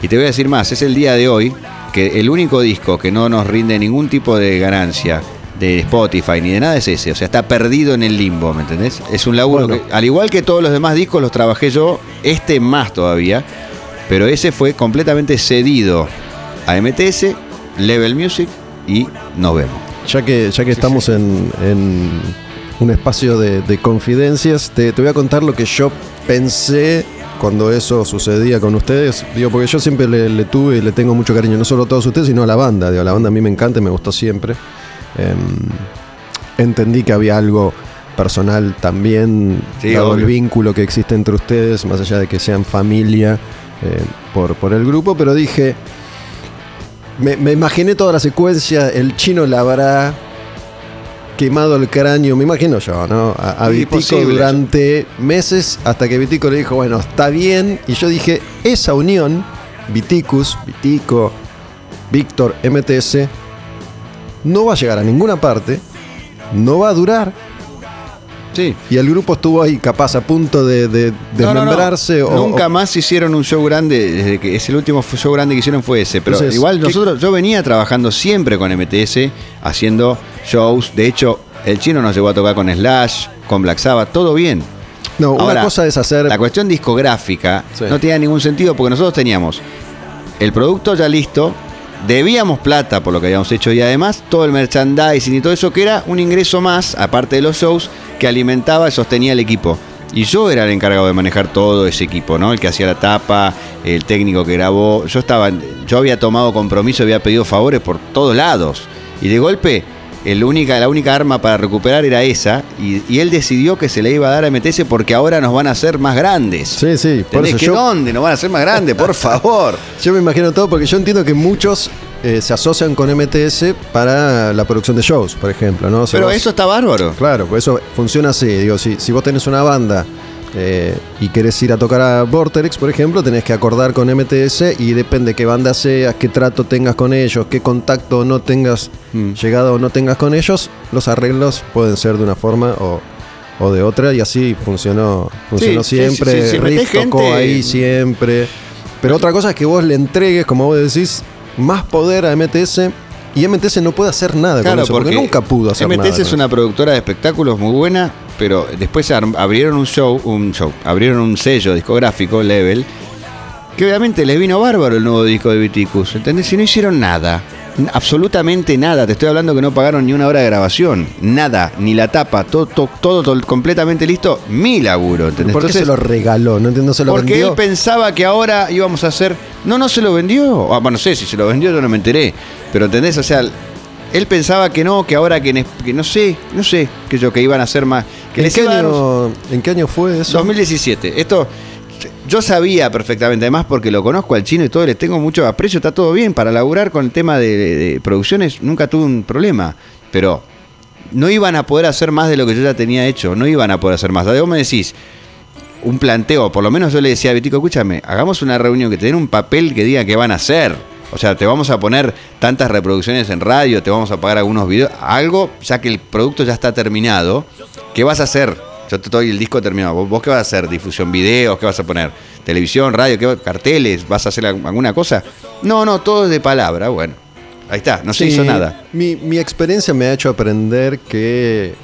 Speaker 4: Y te voy a decir más, es el día de hoy que el único disco que no nos rinde ningún tipo de ganancia de Spotify ni de nada es ese. O sea, está perdido en el limbo, ¿me entendés? Es un laburo
Speaker 1: Bueno.
Speaker 4: que, al igual que todos los demás discos, los trabajé yo, este más todavía, pero ese fue completamente cedido a MTS, Level Music y nos vemos.
Speaker 1: Ya que, ya que estamos En, en un espacio de, de confidencias, te, te voy a contar lo que yo pensé cuando eso sucedía con ustedes. Digo, porque yo siempre le, le tuve y le tengo mucho cariño, no solo a todos ustedes, sino a la banda. Digo, la banda a mí me encanta y me gustó siempre. Em, entendí que había algo personal también,
Speaker 4: Sí,
Speaker 1: dado el vínculo que existe entre ustedes, más allá de que sean familia eh, por, por el grupo, pero dije, me, me imaginé toda la secuencia, el chino la habrá quemado el cráneo, me imagino yo, ¿no? A, Vitico
Speaker 4: posible.
Speaker 1: durante meses hasta que Vitico le dijo, bueno, está bien. Y yo dije, esa unión, Viticus, Vitico, Víctor, MTS, no va a llegar a ninguna parte, no va a durar.
Speaker 4: Sí.
Speaker 1: Y el grupo estuvo ahí capaz a punto de, de
Speaker 4: No, no, no.
Speaker 1: desmembrarse. o-
Speaker 4: Nunca
Speaker 1: o-
Speaker 4: más hicieron un show grande, desde que es el último show grande que hicieron fue ese. Pero
Speaker 1: Entonces,
Speaker 4: igual
Speaker 1: ¿qué-
Speaker 4: nosotros, yo venía trabajando siempre con MTS, haciendo shows. De hecho, el chino nos llegó a tocar con Slash, con Black Sabbath, todo bien.
Speaker 1: No, una
Speaker 4: Ahora,
Speaker 1: cosa es hacer.
Speaker 4: La cuestión discográfica
Speaker 1: Sí.
Speaker 4: no tenía ningún sentido porque nosotros teníamos el producto ya listo, debíamos plata por lo que habíamos hecho y además todo el merchandising y todo eso que era un ingreso más, aparte de los shows, que alimentaba y sostenía el equipo. Y yo era el encargado de manejar todo ese equipo, ¿no? El que hacía la tapa, el técnico que grabó. Yo estaba, yo había tomado compromiso, había pedido favores por todos lados. Y de golpe, el única, la única arma para recuperar era esa. Y, y él decidió que se le iba a dar a MTS porque ahora nos van a hacer más grandes.
Speaker 1: Sí, sí, por eso
Speaker 4: ¿Que
Speaker 1: yo,
Speaker 4: dónde nos van a hacer más grandes? Por favor.
Speaker 1: yo me imagino todo porque yo entiendo que muchos eh, se asocian con MTS para la producción de shows, por ejemplo, ¿no? O sea,
Speaker 4: Pero
Speaker 1: vos-
Speaker 4: eso está bárbaro.
Speaker 1: Claro, pues eso funciona así. Digo, si, si vos tenés una banda eh, y querés ir a tocar a Vortex, por ejemplo, tenés que acordar con MTS y depende qué banda seas, qué trato tengas con ellos, qué contacto no tengas,
Speaker 4: Mm.
Speaker 1: llegado o no tengas con ellos, los arreglos pueden ser de una forma o, o de otra y así funcionó, funcionó
Speaker 4: Sí,
Speaker 1: siempre.
Speaker 4: sí,
Speaker 1: Riff tocó ahí siempre. Pero otra cosa es que vos le entregues, como vos decís, más poder a MTS y MTS no puede hacer nada con eso, porque, nunca pudo hacer
Speaker 4: MTS
Speaker 1: nada.
Speaker 4: MTS es una productora de espectáculos muy buena, pero después abrieron un show, un show, abrieron un sello discográfico, Level, que obviamente les vino bárbaro el nuevo disco de Viticus, ¿entendés? Y no hicieron nada. Absolutamente nada, te estoy hablando que no pagaron ni una hora de grabación, nada, ni la tapa, todo, todo, todo, todo completamente listo, mi laburo.
Speaker 1: ¿Por qué
Speaker 4: Entonces,
Speaker 1: se lo regaló? No entiendo, se lo
Speaker 4: porque
Speaker 1: vendió.
Speaker 4: él pensaba que ahora íbamos a hacer. No, no se lo vendió. Ah, bueno, no sé si se lo vendió, yo no me enteré. Pero ¿entendés? O sea, él pensaba que no, que ahora que, que no sé, no sé, que yo que iban a hacer más. Que
Speaker 1: ¿En
Speaker 4: les
Speaker 1: qué, año, ¿En qué año fue eso?
Speaker 4: 2017. Esto. Yo sabía perfectamente, además porque lo conozco al chino y todo, le tengo mucho aprecio, está todo bien. Para laburar con el tema de, de- producciones nunca tuve un problema. Pero no iban a poder hacer más de lo que yo ya tenía hecho, no iban a poder hacer más. Vos me decís, un planteo, por lo menos yo le decía a Betico, escúchame, hagamos una reunión que te den un papel que diga qué van a hacer. O sea, te vamos a poner tantas reproducciones en radio, te vamos a pagar algunos videos, algo, ya que el producto ya está terminado. ¿Qué vas a hacer? Yo te doy el disco terminado. ¿Vos, vos qué vas a hacer? ¿Difusión videos? ¿Qué vas a poner? ¿Televisión, radio? ¿qué ¿Carteles? ¿Vas a hacer alguna cosa? No, no, todo es de palabra. Bueno, ahí está, no se
Speaker 1: Sí,
Speaker 4: hizo nada.
Speaker 1: Mi, mi experiencia me ha hecho aprender que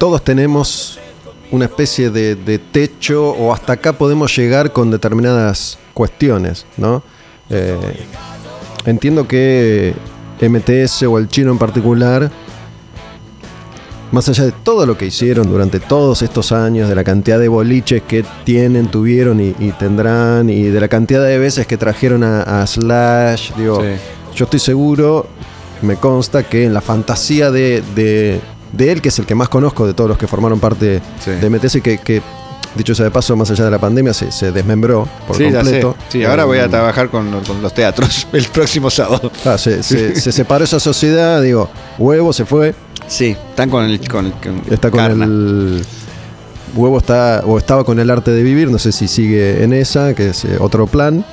Speaker 1: todos tenemos una especie de, de techo o hasta acá podemos llegar con determinadas cuestiones, ¿no? Eh, entiendo que MTS o el chino en particular, más allá de todo lo que hicieron durante todos estos años, de la cantidad de boliches que tienen, tuvieron y, y tendrán, y de la cantidad de veces que trajeron a, a Slash, digo,
Speaker 4: Sí.
Speaker 1: yo estoy seguro, me consta que en la fantasía de, de- de él, que es el que más conozco de todos los que formaron parte
Speaker 4: Sí.
Speaker 1: de MTS, que, que, dicho sea de paso, más allá de la pandemia, se, se desmembró por
Speaker 4: sí,
Speaker 1: completo.
Speaker 4: Sí, ahora voy a
Speaker 1: Eh,
Speaker 4: trabajar con, con los teatros el próximo sábado.
Speaker 1: ah, se, se- se separó esa sociedad, digo, huevo se fue,
Speaker 4: Sí, están con el. Con, con
Speaker 1: está con
Speaker 4: Carna.
Speaker 1: el. Huevo está, o estaba con el arte de vivir, no sé si sigue en esa, que es eh, otro plan.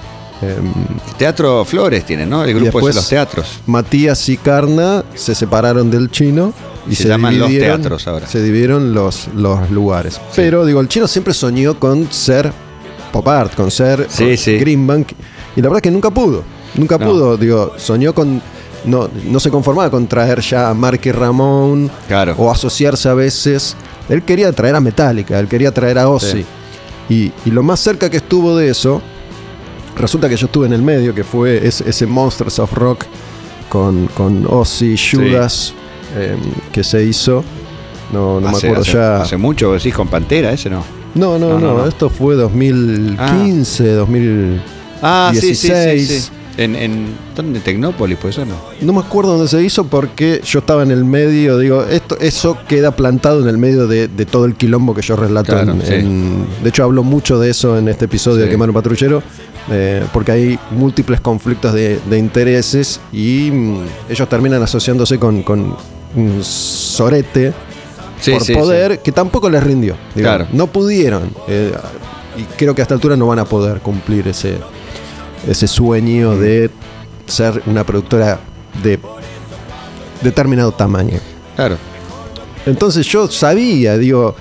Speaker 1: Em,
Speaker 4: Teatro Flores tiene, ¿no? El grupo
Speaker 1: después-
Speaker 4: de los teatros.
Speaker 1: Matías y Carna se separaron del chino y
Speaker 4: Se llaman los teatros ahora.
Speaker 1: Se dividieron los, los lugares. Pero digo, el chino siempre soñó con ser pop art, con ser
Speaker 4: Sí,
Speaker 1: con
Speaker 4: sí.
Speaker 1: Greenbank. Y la verdad que nunca pudo. Nunca
Speaker 4: No.
Speaker 1: pudo. Digo, soñó con. No, no se conformaba con traer ya a Mark y Ramón
Speaker 4: Claro.
Speaker 1: o asociarse a veces. Él quería traer a Metallica, él quería traer a Ozzy. Y, y lo más cerca que estuvo de eso, resulta que yo estuve en el medio, que fue ese, ese Monsters of Rock con, con Ozzy, Judas, em, que se hizo. No, no
Speaker 4: hace,
Speaker 1: me acuerdo
Speaker 4: hace-
Speaker 1: ya.
Speaker 4: Hace mucho, decís con Pantera, ese no.
Speaker 1: no, no,
Speaker 4: no,
Speaker 1: no,
Speaker 4: no, no.
Speaker 1: esto fue 2015, 2000.
Speaker 4: Ah, sí, sí, sí,
Speaker 1: 16.
Speaker 4: sí. En, en, ¿Dónde? Tecnópolis, pues eso no.
Speaker 1: No me acuerdo dónde se hizo porque yo estaba en el medio, digo, esto, eso queda plantado en el medio de, de todo el quilombo que yo relato.
Speaker 4: Claro,
Speaker 1: en-
Speaker 4: sí.
Speaker 1: en- de hecho, hablo mucho de eso en este episodio de. Quemar un Patrullero, eh, porque hay múltiples conflictos de, de intereses y mm, ellos terminan asociándose con, con un sorete
Speaker 4: Sí,
Speaker 1: por poder que tampoco les rindió. digo,
Speaker 4: Claro.
Speaker 1: No pudieron. eh, y creo que a esta altura no van a poder cumplir ese, ese sueño
Speaker 4: Mm.
Speaker 1: de ser una productora de determinado tamaño.
Speaker 4: Claro.
Speaker 1: Entonces yo sabía, digo,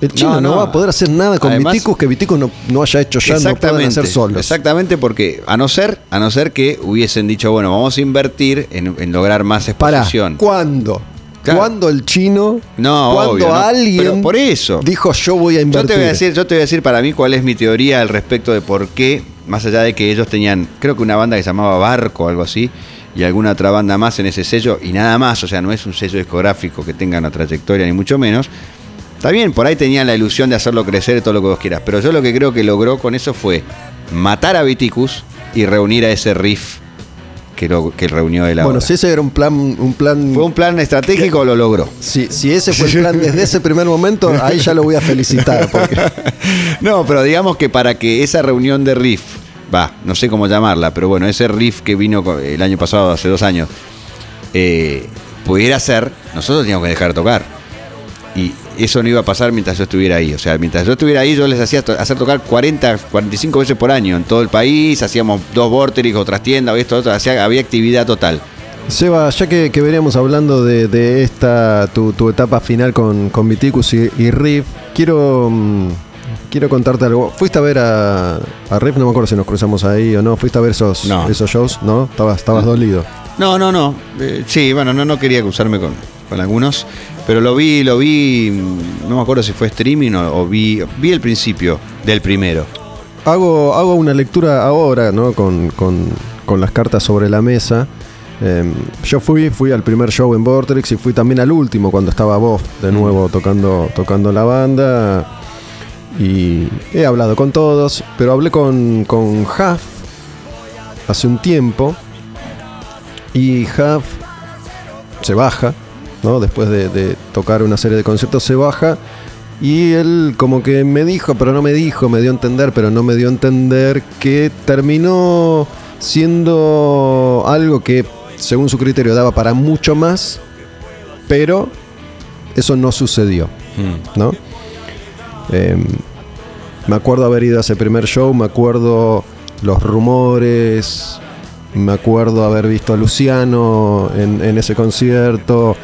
Speaker 1: el chino no,
Speaker 4: No, no.
Speaker 1: va a poder hacer nada con
Speaker 4: Además-
Speaker 1: Viticus que Viticus no, no haya hecho ya, no puedan hacer solos.
Speaker 4: Exactamente, porque a no ser, a no ser que hubiesen dicho, bueno, vamos a invertir en, en lograr más
Speaker 1: Para,
Speaker 4: exposición.
Speaker 1: ¿cuándo?
Speaker 4: Claro.
Speaker 1: ¿Cuándo el chino?
Speaker 4: No,
Speaker 1: ¿Cuándo
Speaker 4: obvio, no.
Speaker 1: alguien
Speaker 4: Pero por eso.
Speaker 1: dijo yo voy a
Speaker 4: Yo
Speaker 1: invertir?
Speaker 4: te voy a decir, yo te voy a decir para mí cuál es mi teoría al respecto de por qué, más allá de que ellos tenían, creo que una banda que se llamaba Barco o algo así, y alguna otra banda más en ese sello, y nada más, o sea, no es un sello discográfico que tenga una trayectoria ni mucho menos. Está bien, por ahí tenían la ilusión de hacerlo crecer todo lo que vos quieras, pero yo lo que creo que logró con eso fue matar a Viticus y reunir a ese riff que, lo, que reunió él
Speaker 1: Bueno,
Speaker 4: ahora.
Speaker 1: si ese era un plan, un plan
Speaker 4: Fue un plan estratégico, lo logró.
Speaker 1: Si, si ese fue el plan desde ese primer momento, ahí ya lo voy a felicitar. Porque,
Speaker 4: No, pero digamos que para que esa reunión de riff, va, no sé cómo llamarla, pero bueno, ese riff que vino el año pasado, hace dos años, eh, pudiera ser, nosotros teníamos que dejar de tocar. Y eso no iba a pasar mientras yo estuviera ahí. O sea, mientras yo estuviera ahí, yo les hacía to- hacer tocar 40, 45 veces por año en todo el país. Hacíamos dos vorterix, otras tiendas, esto, otro. hacía- había actividad total.
Speaker 1: Seba, ya que, que veníamos hablando de, de esta, tu, tu etapa final con, con Viticus y, y Riff, quiero mm, quiero contarte algo. ¿Fuiste a ver a, a Riff? No me acuerdo si nos cruzamos ahí o no. ¿Fuiste a ver esos,
Speaker 4: No.
Speaker 1: esos shows? ¿No? Estabas, estabas dolido.
Speaker 4: No, no, no. Eh, sí, bueno, no, no quería cruzarme con, con algunos, pero lo vi, lo vi, mm, no me acuerdo si fue streaming o, o vi, vi el principio del primero.
Speaker 1: Hago, hago una lectura ahora, ¿no? Con, con- con las cartas sobre la mesa. Eh, yo fui, fui al primer show en Vortex y fui también al último cuando estaba Bob de nuevo tocando, tocando la banda. Y he hablado con todos, pero hablé con, con Huff hace un tiempo. Y Huff se baja, ¿no? Después de, tocar una serie de conciertos, se baja. Y él como que me dijo, pero no me dijo, me dio a entender, pero no me dio a entender que terminó siendo algo que, según su criterio, daba para mucho más, pero eso no sucedió, ¿no? Em, me acuerdo haber ido a ese primer show, me acuerdo los rumores, me acuerdo haber visto a Luciano en ese concierto.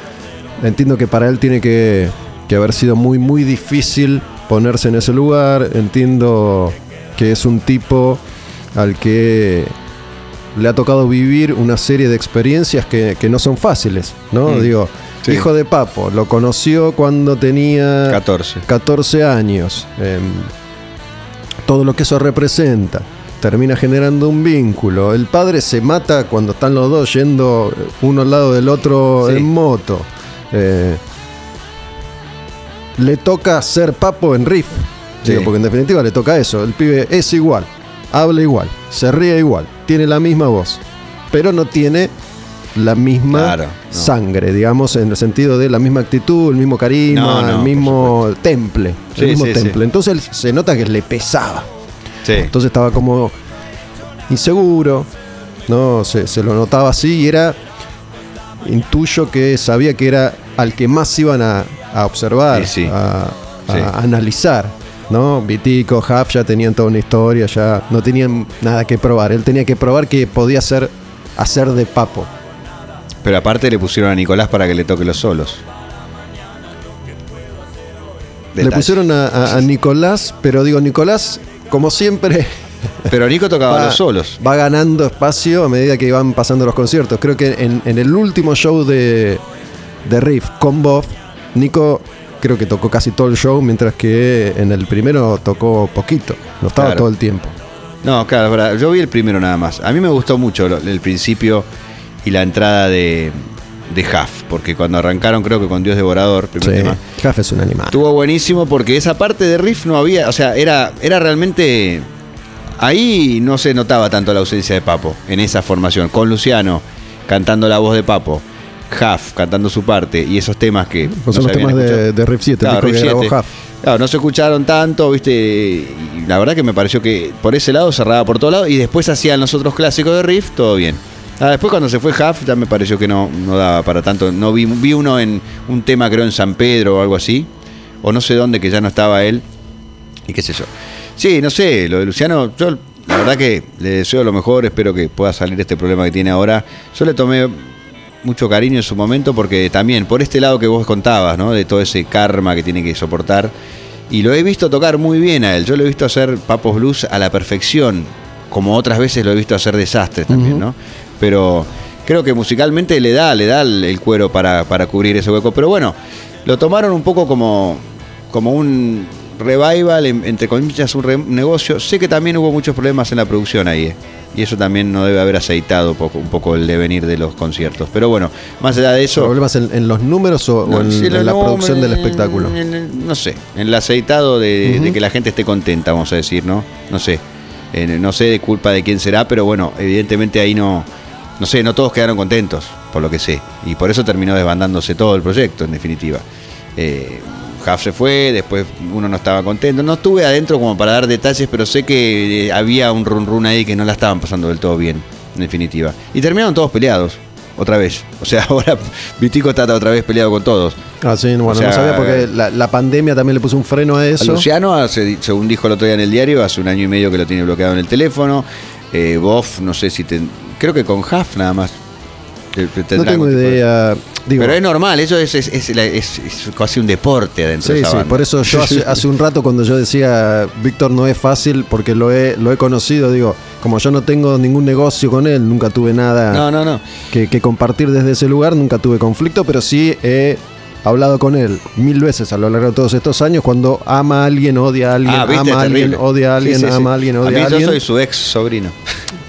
Speaker 1: Entiendo que para él tiene que, que haber sido muy, muy difícil ponerse en ese lugar. Entiendo que es un tipo al que le ha tocado vivir una serie de experiencias que, que no son fáciles, ¿no?
Speaker 4: Mm,
Speaker 1: Digo,
Speaker 4: sí.
Speaker 1: hijo de Papo, lo conoció cuando tenía
Speaker 4: 14.
Speaker 1: 14 años. em, todo lo que eso representa. Termina generando un vínculo. El padre se mata cuando están los dos yendo uno al lado del otro
Speaker 4: Sí.
Speaker 1: en moto. Eh, le toca ser papo en riff.
Speaker 4: Sí.
Speaker 1: Digo, porque en definitiva le toca eso. El pibe es igual, habla igual, se ríe igual, tiene la misma voz, pero no tiene la misma
Speaker 4: Claro, no.
Speaker 1: sangre, digamos, en el sentido de la misma actitud, el mismo carisma,
Speaker 4: No, no,
Speaker 1: el mismo temple.
Speaker 4: Sí,
Speaker 1: el mismo
Speaker 4: sí,
Speaker 1: temple. Entonces se nota que le pesaba. Entonces estaba como inseguro, ¿no? Se, se lo notaba así y era. Intuyo que sabía que era al que más iban a, a observar,
Speaker 4: Sí, sí.
Speaker 1: A, a
Speaker 4: Sí.
Speaker 1: analizar. ¿no? Vitico, Huff ya tenían toda una historia, ya no tenían nada que probar. Él tenía que probar que podía hacer, hacer de papo.
Speaker 4: Pero aparte le pusieron a Nicolás para que le toque los solos.
Speaker 1: Le pusieron a, a- a Nicolás, pero digo, Nicolás, como siempre,
Speaker 4: Pero Nico tocaba
Speaker 1: va,
Speaker 4: los solos.
Speaker 1: va ganando espacio a medida que iban pasando los conciertos. Creo que en, en el último show de, de Riff con Bob, Nico creo que tocó casi todo el show, mientras que en el primero tocó poquito, no estaba
Speaker 4: Claro.
Speaker 1: todo el tiempo.
Speaker 4: No, claro, verdad. yo vi el primero nada más. A mí me gustó mucho el principio y la entrada de, de Huff, porque cuando arrancaron creo que con Dios Devorador, primer
Speaker 1: Sí,
Speaker 4: tema,
Speaker 1: Huff es un animal.
Speaker 4: estuvo buenísimo porque esa parte de riff no había, o sea, era, era realmente... Ahí no se notaba tanto la ausencia de Papo en esa formación, con Luciano cantando la voz de Papo, Huff cantando su parte y esos temas que... No
Speaker 1: son los temas de, de Riff 7,
Speaker 4: Claro, Riff
Speaker 1: que grabó
Speaker 4: 7.
Speaker 1: Huff.
Speaker 4: Claro, no se escucharon tanto, viste, y la verdad que me pareció que por ese lado cerraba por todos lados y después hacían los otros clásicos de riff, todo bien. Ah, después cuando se fue Huff ya me pareció que no, no daba para tanto. No vi, vi uno en un tema creo en San Pedro o algo así, o no sé dónde que ya no estaba él y qué sé yo. Sí, no sé, lo de Luciano, yo la verdad que le deseo lo mejor, espero que pueda salir este problema que tiene ahora. Yo le tomé mucho cariño en su momento porque también por este lado que vos contabas, ¿no? De todo ese karma que tiene que soportar. Y lo he visto tocar muy bien a él. Yo lo he visto hacer Papos Blues a la perfección, como otras veces lo he visto hacer desastres también. ¿no? Pero creo que musicalmente le da, le da el, el cuero para, para cubrir ese hueco. Pero bueno, lo tomaron un poco como, como un revival, en- entre comillas, un re- negocio. Sé que también hubo muchos problemas en la producción ahí, ¿eh? Y eso también no debe haber aceitado poco, un poco el devenir de los conciertos. Pero bueno, más allá de eso...
Speaker 1: ¿Problemas en, en los números o, en, la
Speaker 4: no,
Speaker 1: producción del espectáculo?
Speaker 4: no sé, en el aceitado de, que la gente esté contenta, vamos a decir, ¿no? No sé. Eh, no sé de culpa de quién será, pero bueno, evidentemente ahí no. No sé, no todos quedaron contentos, por lo que sé. Y por eso terminó desbandándose todo el proyecto, en definitiva. Eh, Huff se fue, después uno no estaba contento. No estuve adentro como para dar detalles, pero sé que eh, había un run run ahí que no la estaban pasando del todo bien, en definitiva. Y terminaron todos peleados, otra vez. O sea, ahora Vitico está otra vez peleado con todos.
Speaker 1: Ah, sí, bueno,
Speaker 4: O sea,
Speaker 1: no sabía porque la, la pandemia también le puso un freno a
Speaker 4: A
Speaker 1: eso.
Speaker 4: Luciano, hace- según dijo el otro día en el diario, hace un año y medio que lo tiene bloqueado en el teléfono. Eh, Boff, no sé si te. Creo que con Huff nada más. Te- te
Speaker 1: No tengo
Speaker 4: tipo
Speaker 1: idea. Digo,
Speaker 4: Pero es normal, eso es, es, es es- casi un deporte adentro de
Speaker 1: Sí,
Speaker 4: esa
Speaker 1: sí,
Speaker 4: banda.
Speaker 1: por eso yo hace, hace un rato cuando yo decía, Víctor no es fácil porque lo he, lo he conocido, digo, como yo no tengo ningún negocio con él, nunca tuve nada
Speaker 4: No, no, no.
Speaker 1: que, que compartir desde ese lugar, nunca tuve conflicto, pero sí he hablado con él mil veces a lo largo de todos estos años cuando ama a alguien, odia a alguien,
Speaker 4: Ah,
Speaker 1: ama a alguien, odia a alguien,
Speaker 4: Sí,
Speaker 1: ama a alguien,
Speaker 4: A
Speaker 1: odia
Speaker 4: mí
Speaker 1: a alguien.
Speaker 4: Yo soy su ex sobrino.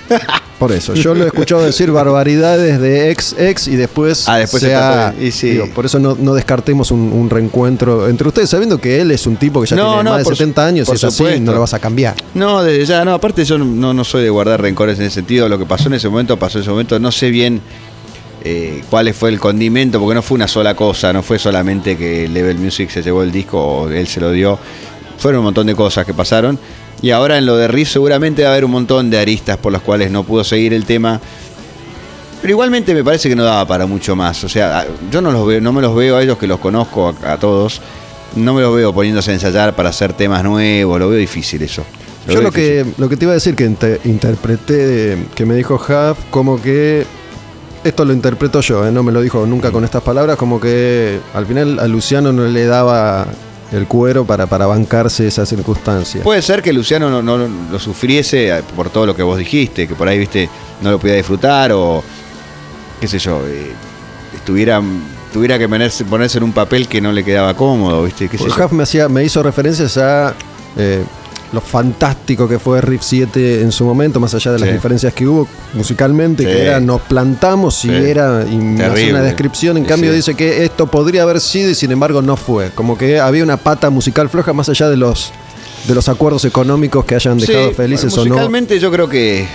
Speaker 1: Por eso, yo lo he escuchado decir barbaridades de ex ex y después,
Speaker 4: Ah, después
Speaker 1: se
Speaker 4: tapó. Y sí.
Speaker 1: digo, por eso no, no descartemos un, un reencuentro entre ustedes, sabiendo que él es un tipo que ya
Speaker 4: No,
Speaker 1: tiene
Speaker 4: no,
Speaker 1: más de
Speaker 4: por su-
Speaker 1: 70 años y
Speaker 4: por
Speaker 1: es así,
Speaker 4: supuesto.
Speaker 1: no lo vas a cambiar.
Speaker 4: No, desde ya, no, aparte yo no, no soy de guardar rencores en ese sentido. Lo que pasó en ese momento, pasó en ese momento. No sé bien eh, cuál fue el condimento, porque no fue una sola cosa, no fue solamente que Level Music se llevó el disco o él se lo dio. Fueron un montón de cosas que pasaron. Y ahora en lo de Riff seguramente va a haber un montón de aristas por las cuales no pudo seguir el tema. Pero igualmente me parece que no daba para mucho más. O sea, yo no los veo, no me los veo a ellos que los conozco a, a todos. No me los veo poniéndose a ensayar para hacer temas nuevos. Lo veo difícil eso.
Speaker 1: Yo lo
Speaker 4: difícil.
Speaker 1: que, lo que te iba a decir que inte- interpreté, de- que me dijo Huff, como que, esto lo interpreto yo, ¿eh? no me lo dijo nunca con estas palabras, como que al final a Luciano no le daba el cuero para, para bancarse esa circunstancia.
Speaker 4: Puede ser que Luciano no, no lo sufriese eh, por todo lo que vos dijiste, que por ahí, viste, no lo podía disfrutar o, qué sé yo, eh, estuviera, tuviera que ponerse, ponerse en un papel que no le quedaba cómodo, viste, qué sé yo.
Speaker 1: Me, hacía, me hizo referencias a eh, lo fantástico que fue Riff 7 en su momento, más allá de las
Speaker 4: Sí.
Speaker 1: diferencias que hubo musicalmente,
Speaker 4: Sí.
Speaker 1: que era nos plantamos y
Speaker 4: Sí.
Speaker 1: era y una descripción. En cambio, dice que esto podría haber sido y sin embargo no fue. Como que había una pata musical floja más allá de los de los acuerdos económicos que hayan dejado felices o no.
Speaker 4: musicalmente yo creo que,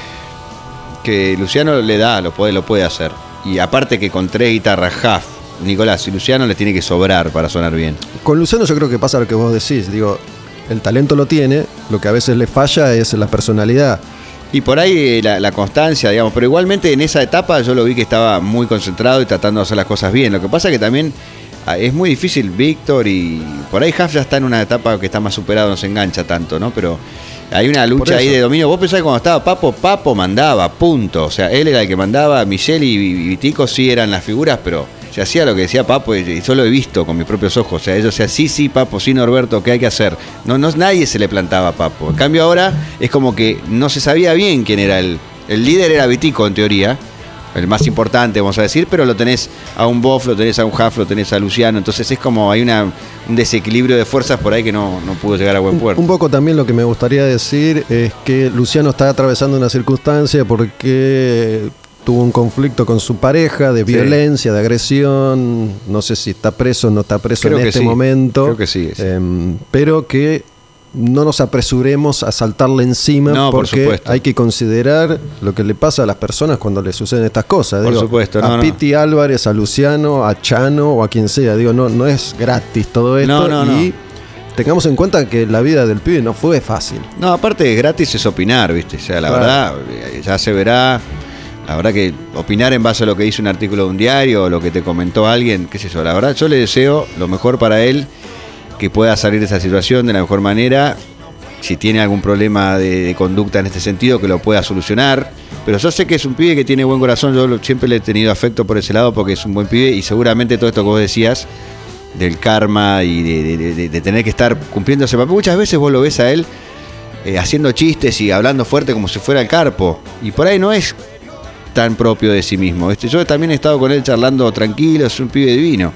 Speaker 4: que Luciano le da, lo puede, lo puede hacer. Y aparte que con tres guitarras, Huff, Nicolás y Luciano les tiene que sobrar para sonar bien.
Speaker 1: Con Luciano yo creo que pasa lo que vos decís. Digo, el talento lo tiene, lo que a veces le falla es la personalidad.
Speaker 4: Y por ahí eh, la, la constancia, digamos, pero igualmente en esa etapa yo lo vi que estaba muy concentrado y tratando de hacer las cosas bien. Lo que pasa que también ah, es muy difícil Víctor y por ahí Huff ya está en una etapa que está más superado, no se engancha tanto, ¿no? Pero hay una lucha ahí de dominio. Vos pensás que cuando estaba Papo, Papo mandaba, punto. O sea, él era el que mandaba, Michelle y, y Vitico sí eran las figuras, pero se hacía lo que decía Papo y, yo lo he visto con mis propios ojos. O sea, ellos decían, sí, sí, Papo, sí, Norberto, ¿qué hay que hacer? No, no, nadie se le plantaba a Papo. En cambio ahora es como que no se sabía bien quién era el... El líder era Vitico, en teoría. El más importante, vamos a decir, pero lo tenés a un Boff, lo tenés a un Huff, lo tenés a Luciano. Entonces es como hay una, un desequilibrio de fuerzas por ahí que no, no pudo llegar a buen puerto.
Speaker 1: un poco también lo que me gustaría decir es que Luciano está atravesando una circunstancia porque tuvo un conflicto con su pareja de
Speaker 4: Sí.
Speaker 1: violencia, de agresión, no sé si está preso o no está preso
Speaker 4: Creo
Speaker 1: en este
Speaker 4: sí.
Speaker 1: momento,
Speaker 4: Creo que sí, sí.
Speaker 1: Em, pero que no nos apresuremos a saltarle encima
Speaker 4: No, por
Speaker 1: porque hay que considerar lo que le pasa a las personas cuando les suceden estas cosas.
Speaker 4: Por
Speaker 1: Digo,
Speaker 4: supuesto, no,
Speaker 1: a
Speaker 4: no.
Speaker 1: Piti Álvarez, a Luciano, a Chano o a quien sea. Digo, no, no es gratis todo esto
Speaker 4: No, no, no.
Speaker 1: y tengamos en cuenta que la vida del pibe no fue fácil.
Speaker 4: No, aparte gratis es opinar, ¿viste? O sea, la
Speaker 1: Claro.
Speaker 4: verdad, ya se verá. La verdad que opinar en base a lo que dice un artículo de un diario o lo que te comentó alguien, qué sé yo, la verdad yo le deseo lo mejor para él, que pueda salir de esa situación de la mejor manera. Si tiene algún problema de, conducta en este sentido, que lo pueda solucionar. Pero yo sé que es un pibe que tiene buen corazón, yo siempre le he tenido afecto por ese lado porque es un buen pibe y seguramente todo esto que vos decías del karma y de tener que estar cumpliendo ese papel, muchas veces vos lo ves a él eh, haciendo chistes y hablando fuerte como si fuera el carpo. Y por ahí no es tan propio de sí mismo. ¿viste? Yo también he estado con él charlando tranquilo, es un pibe divino.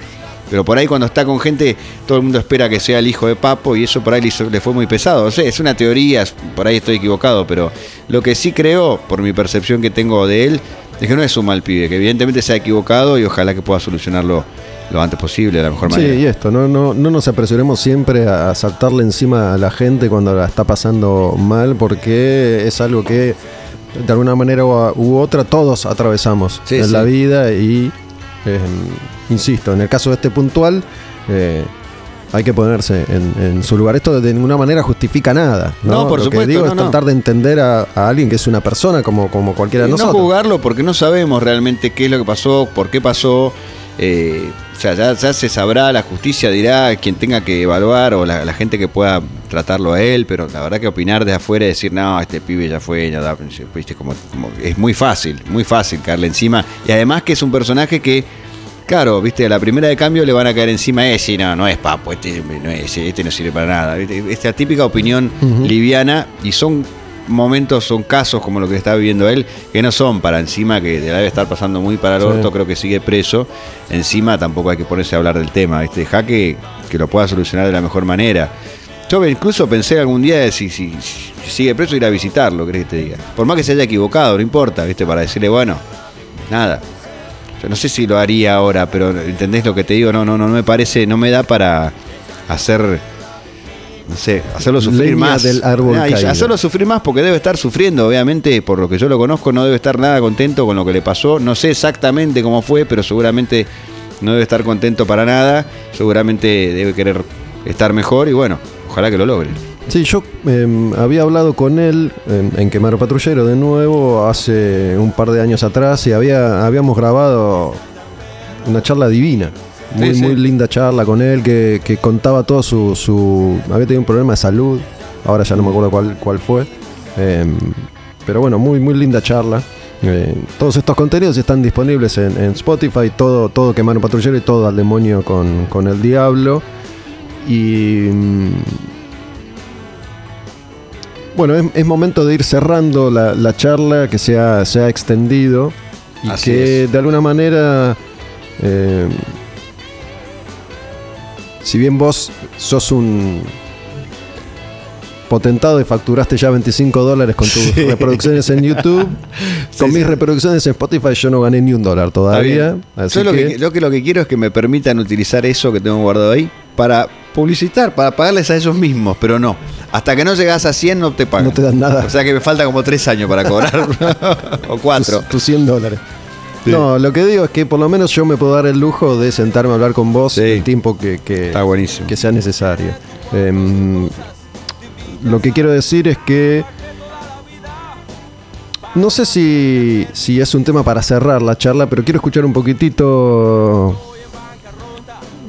Speaker 4: Pero por ahí cuando está con gente, todo el mundo espera que sea el hijo de Papo y eso por ahí le, hizo- le fue muy pesado. No sé, es una teoría, por ahí estoy equivocado, pero lo que sí creo, por mi percepción que tengo de él, es que no es un mal pibe, que evidentemente se ha equivocado y ojalá que pueda solucionarlo lo antes posible, de la mejor
Speaker 1: Sí,
Speaker 4: manera.
Speaker 1: y esto, no, no, no nos apresuremos siempre a saltarle encima a la gente cuando la está pasando mal, porque es algo que de alguna manera u, otra todos atravesamos
Speaker 4: Sí,
Speaker 1: en
Speaker 4: sí.
Speaker 1: la vida y, eh, insisto, en el caso de este puntual, eh, hay que ponerse en, en su lugar. Esto de ninguna manera justifica nada. No,
Speaker 4: No, por
Speaker 1: Lo
Speaker 4: supuesto,
Speaker 1: que digo
Speaker 4: no,
Speaker 1: es
Speaker 4: no.
Speaker 1: tratar de entender a, a alguien que es una persona como, como cualquiera
Speaker 4: Y
Speaker 1: de
Speaker 4: no
Speaker 1: nosotros.
Speaker 4: jugarlo porque no sabemos realmente qué es lo que pasó, por qué pasó. Eh, o sea, ya, ya se sabrá, la justicia dirá quien tenga que evaluar o la, la gente que pueda tratarlo a él, pero la verdad que opinar desde afuera y decir, no, este pibe ya fue, ya da, viste, como, como- es muy fácil, muy fácil caerle encima. Y además que es un personaje que, claro, viste, a la primera de cambio le van a caer encima, eh, sí, no, no es papo, este no, es, este no sirve para nada. Esta típica opinión liviana y son momentos, son casos como lo que está viviendo él, que no son para encima, que debe estar pasando muy para el
Speaker 1: Sí.
Speaker 4: orto, creo que sigue preso. Encima tampoco hay que ponerse a hablar del tema, ¿viste? Deja que, que lo pueda solucionar de la mejor manera. Yo incluso pensé algún día de si, si, si sigue preso ir a visitarlo, ¿crees que te diga? Por más que se haya equivocado, no importa, ¿viste? Para decirle, bueno, nada. Yo no sé si lo haría ahora, pero ¿entendés lo que te digo? No, no, no, no me parece, no me da para hacer, no sé, hacerlo sufrir
Speaker 1: Leña
Speaker 4: más.
Speaker 1: del árbol
Speaker 4: Ah, hacerlo sufrir más porque debe estar sufriendo, obviamente, por lo que yo lo conozco, no debe estar nada contento con lo que le pasó. No sé exactamente cómo fue, pero seguramente no debe estar contento para nada. Seguramente debe querer estar mejor y bueno, ojalá que lo logre.
Speaker 1: Sí, yo eh, había hablado con él eh, en Quemaro Patrullero de nuevo hace un par de años atrás y había, habíamos grabado una charla divina. Muy,
Speaker 4: Sí, sí.
Speaker 1: muy linda charla con él que, que contaba todo su, su... Había tenido un problema de salud, ahora ya no me acuerdo cuál, cuál fue. Eh, pero bueno, muy, muy linda charla. Eh, todos estos contenidos están disponibles en, en Spotify, todo, todo Patrullero y todo al demonio con, con el diablo. Y mm, bueno, es, es momento de ir cerrando la, la charla que se ha, se ha extendido y
Speaker 4: Así
Speaker 1: que
Speaker 4: es.
Speaker 1: de alguna manera, eh, si bien vos sos un potentado y facturaste ya 25 dólares con tus reproducciones en YouTube, con mis reproducciones en Spotify yo no gané ni un dólar todavía. Así
Speaker 4: Yo lo
Speaker 1: que,
Speaker 4: que, lo que lo que quiero es que me permitan utilizar eso que tengo guardado ahí para publicitar, para pagarles a ellos mismos, pero no. Hasta que no llegas a 100 no te pagan.
Speaker 1: No te dan nada.
Speaker 4: O sea que me falta como 3 años para cobrar. o 4.
Speaker 1: tus, tus 100 dólares. No, lo que digo es que por lo menos yo me puedo dar el lujo de sentarme a hablar con vos
Speaker 4: Sí.
Speaker 1: el tiempo que, que-
Speaker 4: Está buenísimo.
Speaker 1: que sea necesario. Em, lo que quiero decir es que no sé si, si es un tema para cerrar la charla, pero quiero escuchar un poquitito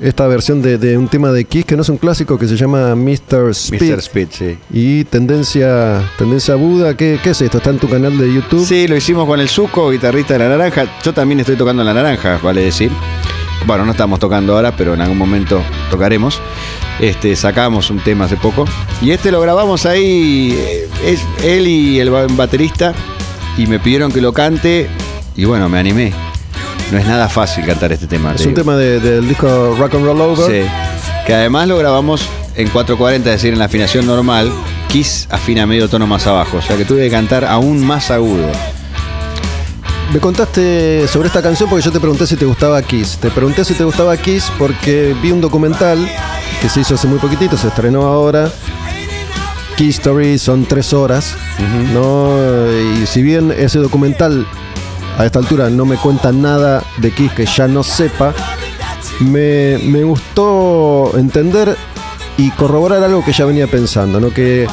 Speaker 1: esta versión de, de un tema de Kiss que no es un clásico que se llama Mr. Speed.
Speaker 4: Mr. Speed, sí.
Speaker 1: Y tendencia, tendencia Buda, ¿qué, ¿qué es esto? ¿Está en tu canal de YouTube?
Speaker 4: Sí, lo hicimos con el Suco, guitarrista de la naranja. Yo también estoy tocando en la naranja, vale decir. Bueno, no estamos tocando ahora, pero en algún momento tocaremos. Este, sacamos un tema hace poco. Y este lo grabamos ahí, eh, es él y el ba- baterista. Y me pidieron que lo cante. Y bueno, me animé. No es nada fácil cantar este tema.
Speaker 1: Es
Speaker 4: te
Speaker 1: un
Speaker 4: digo.
Speaker 1: tema de- del disco Rock and Roll Over.
Speaker 4: Sí. Que además lo grabamos en 440, es decir, en la afinación normal. Kiss afina medio tono más abajo. O sea que tuve que cantar aún más agudo.
Speaker 1: Me contaste sobre esta canción porque yo te pregunté si te gustaba Kiss. Te pregunté si te gustaba Kiss porque vi un documental que se hizo hace muy poquitito, se estrenó ahora. Kiss Story son tres horas, ¿no? Y si bien ese documental a esta altura no me cuenta nada de Kiss que ya no sepa, me, me gustó entender y corroborar algo que ya venía pensando, ¿no? Que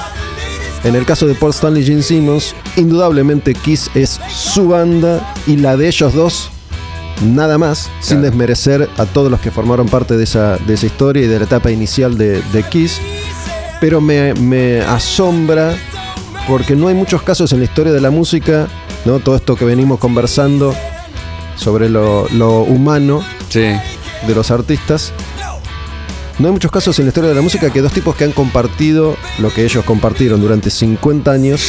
Speaker 1: en el caso de Paul Stanley y Gene Simmons, indudablemente Kiss es su banda y la de ellos dos, nada más, sin desmerecer a todos los que formaron parte de esa, de esa historia y de la etapa inicial de, de Kiss. Pero me, me asombra porque no hay muchos casos en la historia de la música, ¿no? todo esto que venimos conversando sobre lo, lo humano
Speaker 4: Sí.
Speaker 1: de los artistas. No hay muchos casos en la historia de la música que dos tipos que han compartido lo que ellos compartieron durante 50 años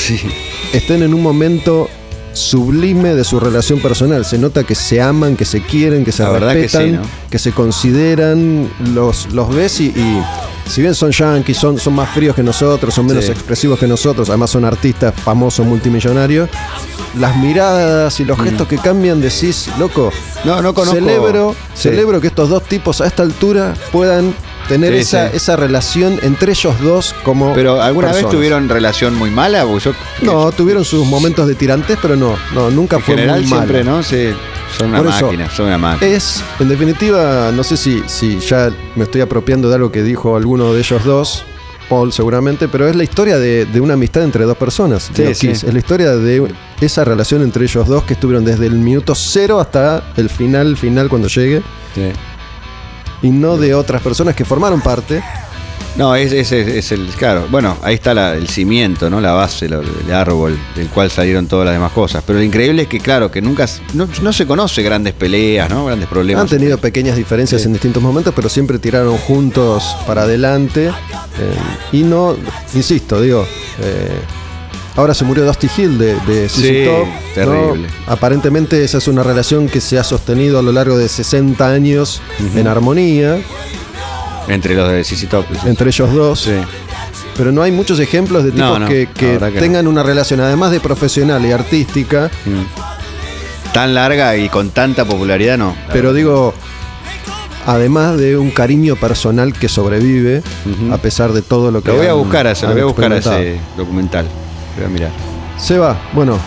Speaker 1: estén en un momento sublime de su relación personal. Se nota que se aman, que se quieren, que se
Speaker 4: La verdad que
Speaker 1: respetan,
Speaker 4: sí, ¿no?
Speaker 1: que se consideran, los, los ves y, y si bien son yankees, son, son más fríos que nosotros, son menos
Speaker 4: Sí.
Speaker 1: expresivos que nosotros, además son artistas famosos, multimillonarios, las miradas y los gestos que cambian decís, loco,
Speaker 4: Mm. No, no conozco.
Speaker 1: celebro,
Speaker 4: Sí.
Speaker 1: celebro que estos dos tipos a esta altura puedan tener
Speaker 4: Sí,
Speaker 1: esa,
Speaker 4: sí.
Speaker 1: esa relación entre ellos dos como
Speaker 4: Pero ¿alguna
Speaker 1: personas.
Speaker 4: vez tuvieron relación muy mala? Porque yo,
Speaker 1: No, tuvieron sus momentos de tirantes, pero no, no, nunca
Speaker 4: en
Speaker 1: fue
Speaker 4: general
Speaker 1: muy malo.
Speaker 4: siempre, ¿no? Sí, son una
Speaker 1: Por eso,
Speaker 4: máquina, son una máquina.
Speaker 1: Es, en definitiva, no sé si, si ya me estoy apropiando de algo que dijo alguno de ellos dos, Paul seguramente, pero es la historia de, de una amistad entre dos personas.
Speaker 4: Sí,
Speaker 1: de los
Speaker 4: sí.
Speaker 1: Kiss. Es la historia de esa relación entre ellos dos que estuvieron desde el minuto cero hasta el final, final cuando llegue. Y no de otras personas que formaron parte.
Speaker 4: No, ese es, es- es el. Claro, bueno, ahí está la- el cimiento, ¿no? La base, el árbol del cual salieron todas las demás cosas. Pero lo increíble es que, claro, que nunca. No, no se conoce grandes peleas, ¿no? Grandes problemas.
Speaker 1: Han tenido pequeñas diferencias
Speaker 4: Sí.
Speaker 1: en distintos momentos, pero siempre tiraron juntos para adelante. eh, y no, insisto, digo, eh, ahora se murió Dusty Hill de, de
Speaker 4: Sí,
Speaker 1: Top,
Speaker 4: terrible.
Speaker 1: ¿no? Aparentemente esa es una relación que se ha sostenido a lo largo de 60 años en armonía
Speaker 4: Entre los de CC Top.
Speaker 1: entre ellos dos.
Speaker 4: Sí.
Speaker 1: Pero no hay muchos ejemplos de tipos
Speaker 4: No, no,
Speaker 1: que, tengan una relación, además de profesional y artística,
Speaker 4: Tan larga y con tanta popularidad, no.
Speaker 1: Pero digo, además de un cariño personal que sobrevive, a pesar de todo lo que.
Speaker 4: Lo voy a buscar a ese, lo voy a buscar ese documental. Voy a mirar.
Speaker 1: Seba, bueno,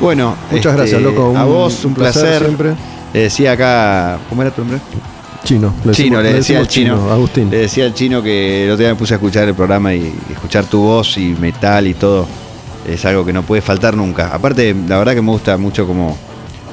Speaker 4: Bueno,
Speaker 1: muchas
Speaker 4: este,
Speaker 1: gracias, loco.
Speaker 4: a vos, un placer.
Speaker 1: siempre.
Speaker 4: Le decía acá. ¿Cómo era tu nombre?
Speaker 1: Chino, le
Speaker 4: chino,
Speaker 1: decimos-
Speaker 4: le decía al chino,
Speaker 1: Agustín.
Speaker 4: Le decía al chino que el otro día me puse a escuchar el programa y, escuchar tu voz y metal y todo. Es algo que no puede faltar nunca. Aparte, la verdad que me gusta mucho como.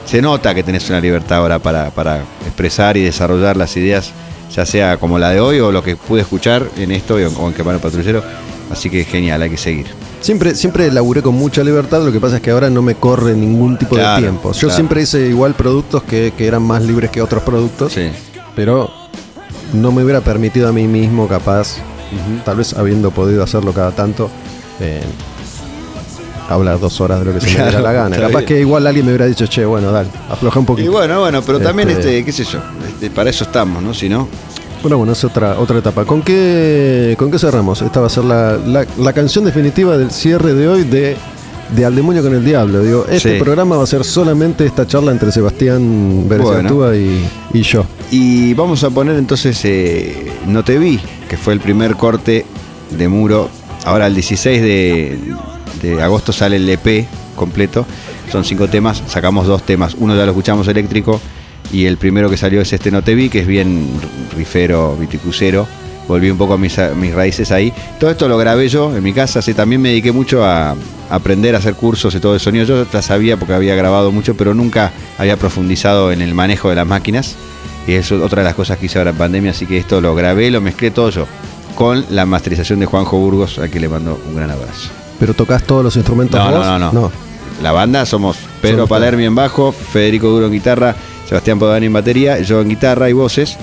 Speaker 4: Se nota que tenés una libertad ahora para, para expresar y desarrollar las ideas, ya sea como la de hoy o lo que pude escuchar en esto o en, o en Quemar el Patrullero. Así que genial, hay que seguir.
Speaker 1: Siempre, siempre laburé con mucha libertad, lo que pasa es que ahora no me corre ningún tipo
Speaker 4: Claro,
Speaker 1: de tiempo. Yo
Speaker 4: claro.
Speaker 1: siempre hice igual productos que, que eran más libres que otros productos,
Speaker 4: Sí.
Speaker 1: Pero no me hubiera permitido a mí mismo, capaz, tal vez habiendo podido hacerlo cada tanto, eh, hablar dos horas de lo que se me diera la gana. Capaz
Speaker 4: bien.
Speaker 1: que igual alguien me hubiera dicho, che, bueno, dale, afloja un
Speaker 4: Y
Speaker 1: poquito.
Speaker 4: bueno, bueno, pero también,
Speaker 1: Este-
Speaker 4: este, qué sé yo, este, para eso estamos, ¿no? Si no,
Speaker 1: Bueno, bueno, es otra, otra etapa. ¿Con qué, ¿Con qué cerramos? Esta va a ser la, la- la canción definitiva del cierre de hoy de, de Al Demonio con el Diablo. Digo, este
Speaker 4: Sí.
Speaker 1: programa va a ser solamente esta charla entre Sebastián Bereziartúa y, y yo.
Speaker 4: Y vamos a poner entonces eh, No Te Vi, que fue el primer corte de muro. Ahora el 16 de, de agosto sale el EP completo. Son cinco temas, sacamos dos temas. Uno ya lo escuchamos eléctrico y el primero que salió es este No Te Vi, que es bien rifero, viticrucero. Volví un poco a mis, a mis raíces ahí. Todo esto lo grabé yo en mi casa. Así, también me dediqué mucho a aprender a hacer cursos de todo el sonido. Yo ya sabía porque había grabado mucho, pero nunca había profundizado en el manejo de las máquinas. Y eso es otra de las cosas que hice ahora en pandemia, así que esto lo grabé, lo mezclé todo yo, con la masterización de Juanjo Burgos, a quien le mando un gran abrazo.
Speaker 1: ¿Pero tocas todos los instrumentos
Speaker 4: No,
Speaker 1: vos?
Speaker 4: no, no, no. La banda somos Pedro Palermi en bajo, Federico Duro en guitarra, Sebastián Podani en batería, yo en guitarra y voces,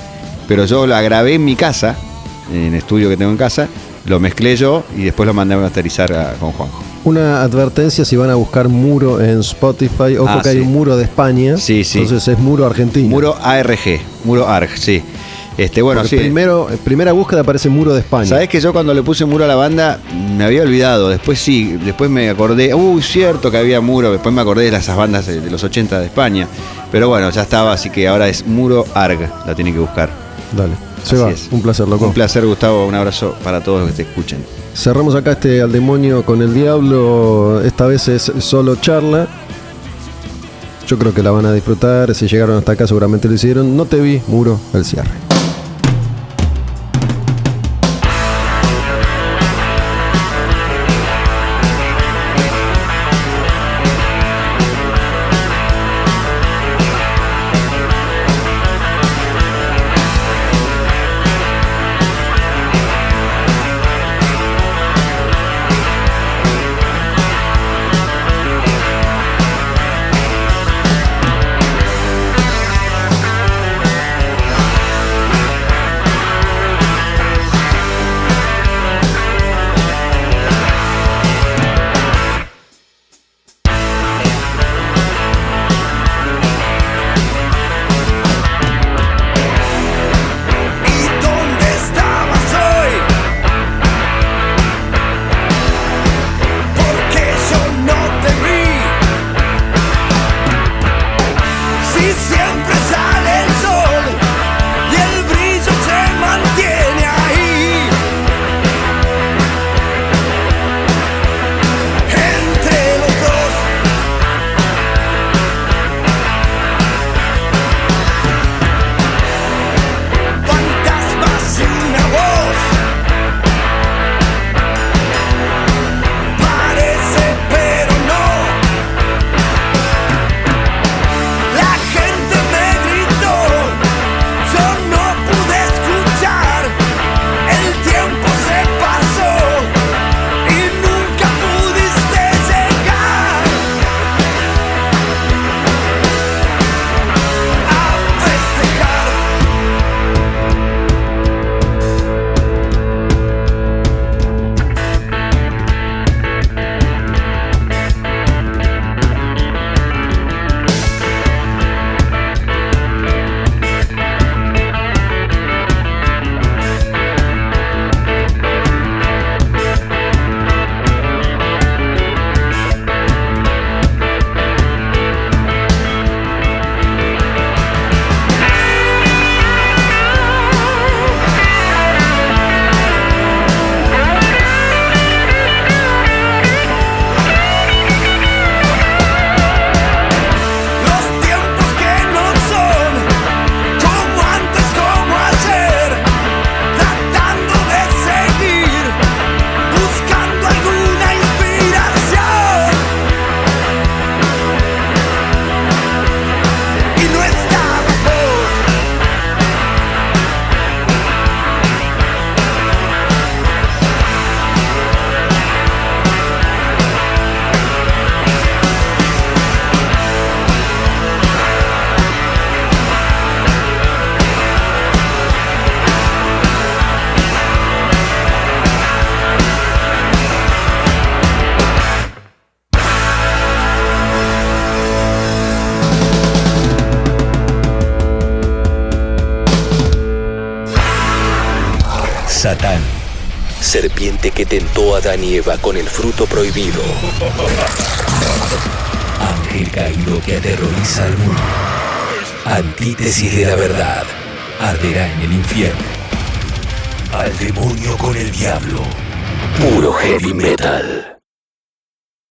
Speaker 4: pero yo la grabé en mi casa, en estudio que tengo en casa, lo mezclé yo y después lo mandé a masterizar a- con Juanjo.
Speaker 1: Una advertencia si van a buscar muro en Spotify. Ojo
Speaker 4: Ah,
Speaker 1: que hay un muro de España.
Speaker 4: Sí, sí.
Speaker 1: Entonces es muro argentino.
Speaker 4: Muro ARG, Muro ARG, sí. Este, bueno, sí.
Speaker 1: primero, primera búsqueda aparece muro de España.
Speaker 4: Sabés que yo cuando le puse muro a la banda me había olvidado, después sí, después me acordé, uy, cierto que había muro, después me acordé de esas bandas de, de los 80 de España, pero bueno, ya estaba, así que ahora es muro ARG, la tienen que buscar.
Speaker 1: Dale. Seba, un placer, loco.
Speaker 4: Un placer, Gustavo, un abrazo para todos los que te escuchen.
Speaker 1: Cerramos acá este al demonio con el diablo. Esta vez es solo charla. Yo creo que la van a disfrutar. Si llegaron hasta acá, seguramente lo hicieron. No te vi, muro, el cierre.
Speaker 5: Adán con el fruto prohibido. Ángel caído que aterroriza al mundo. Antítesis de la verdad. Arderá en el infierno. Al demonio con el diablo. Puro heavy metal.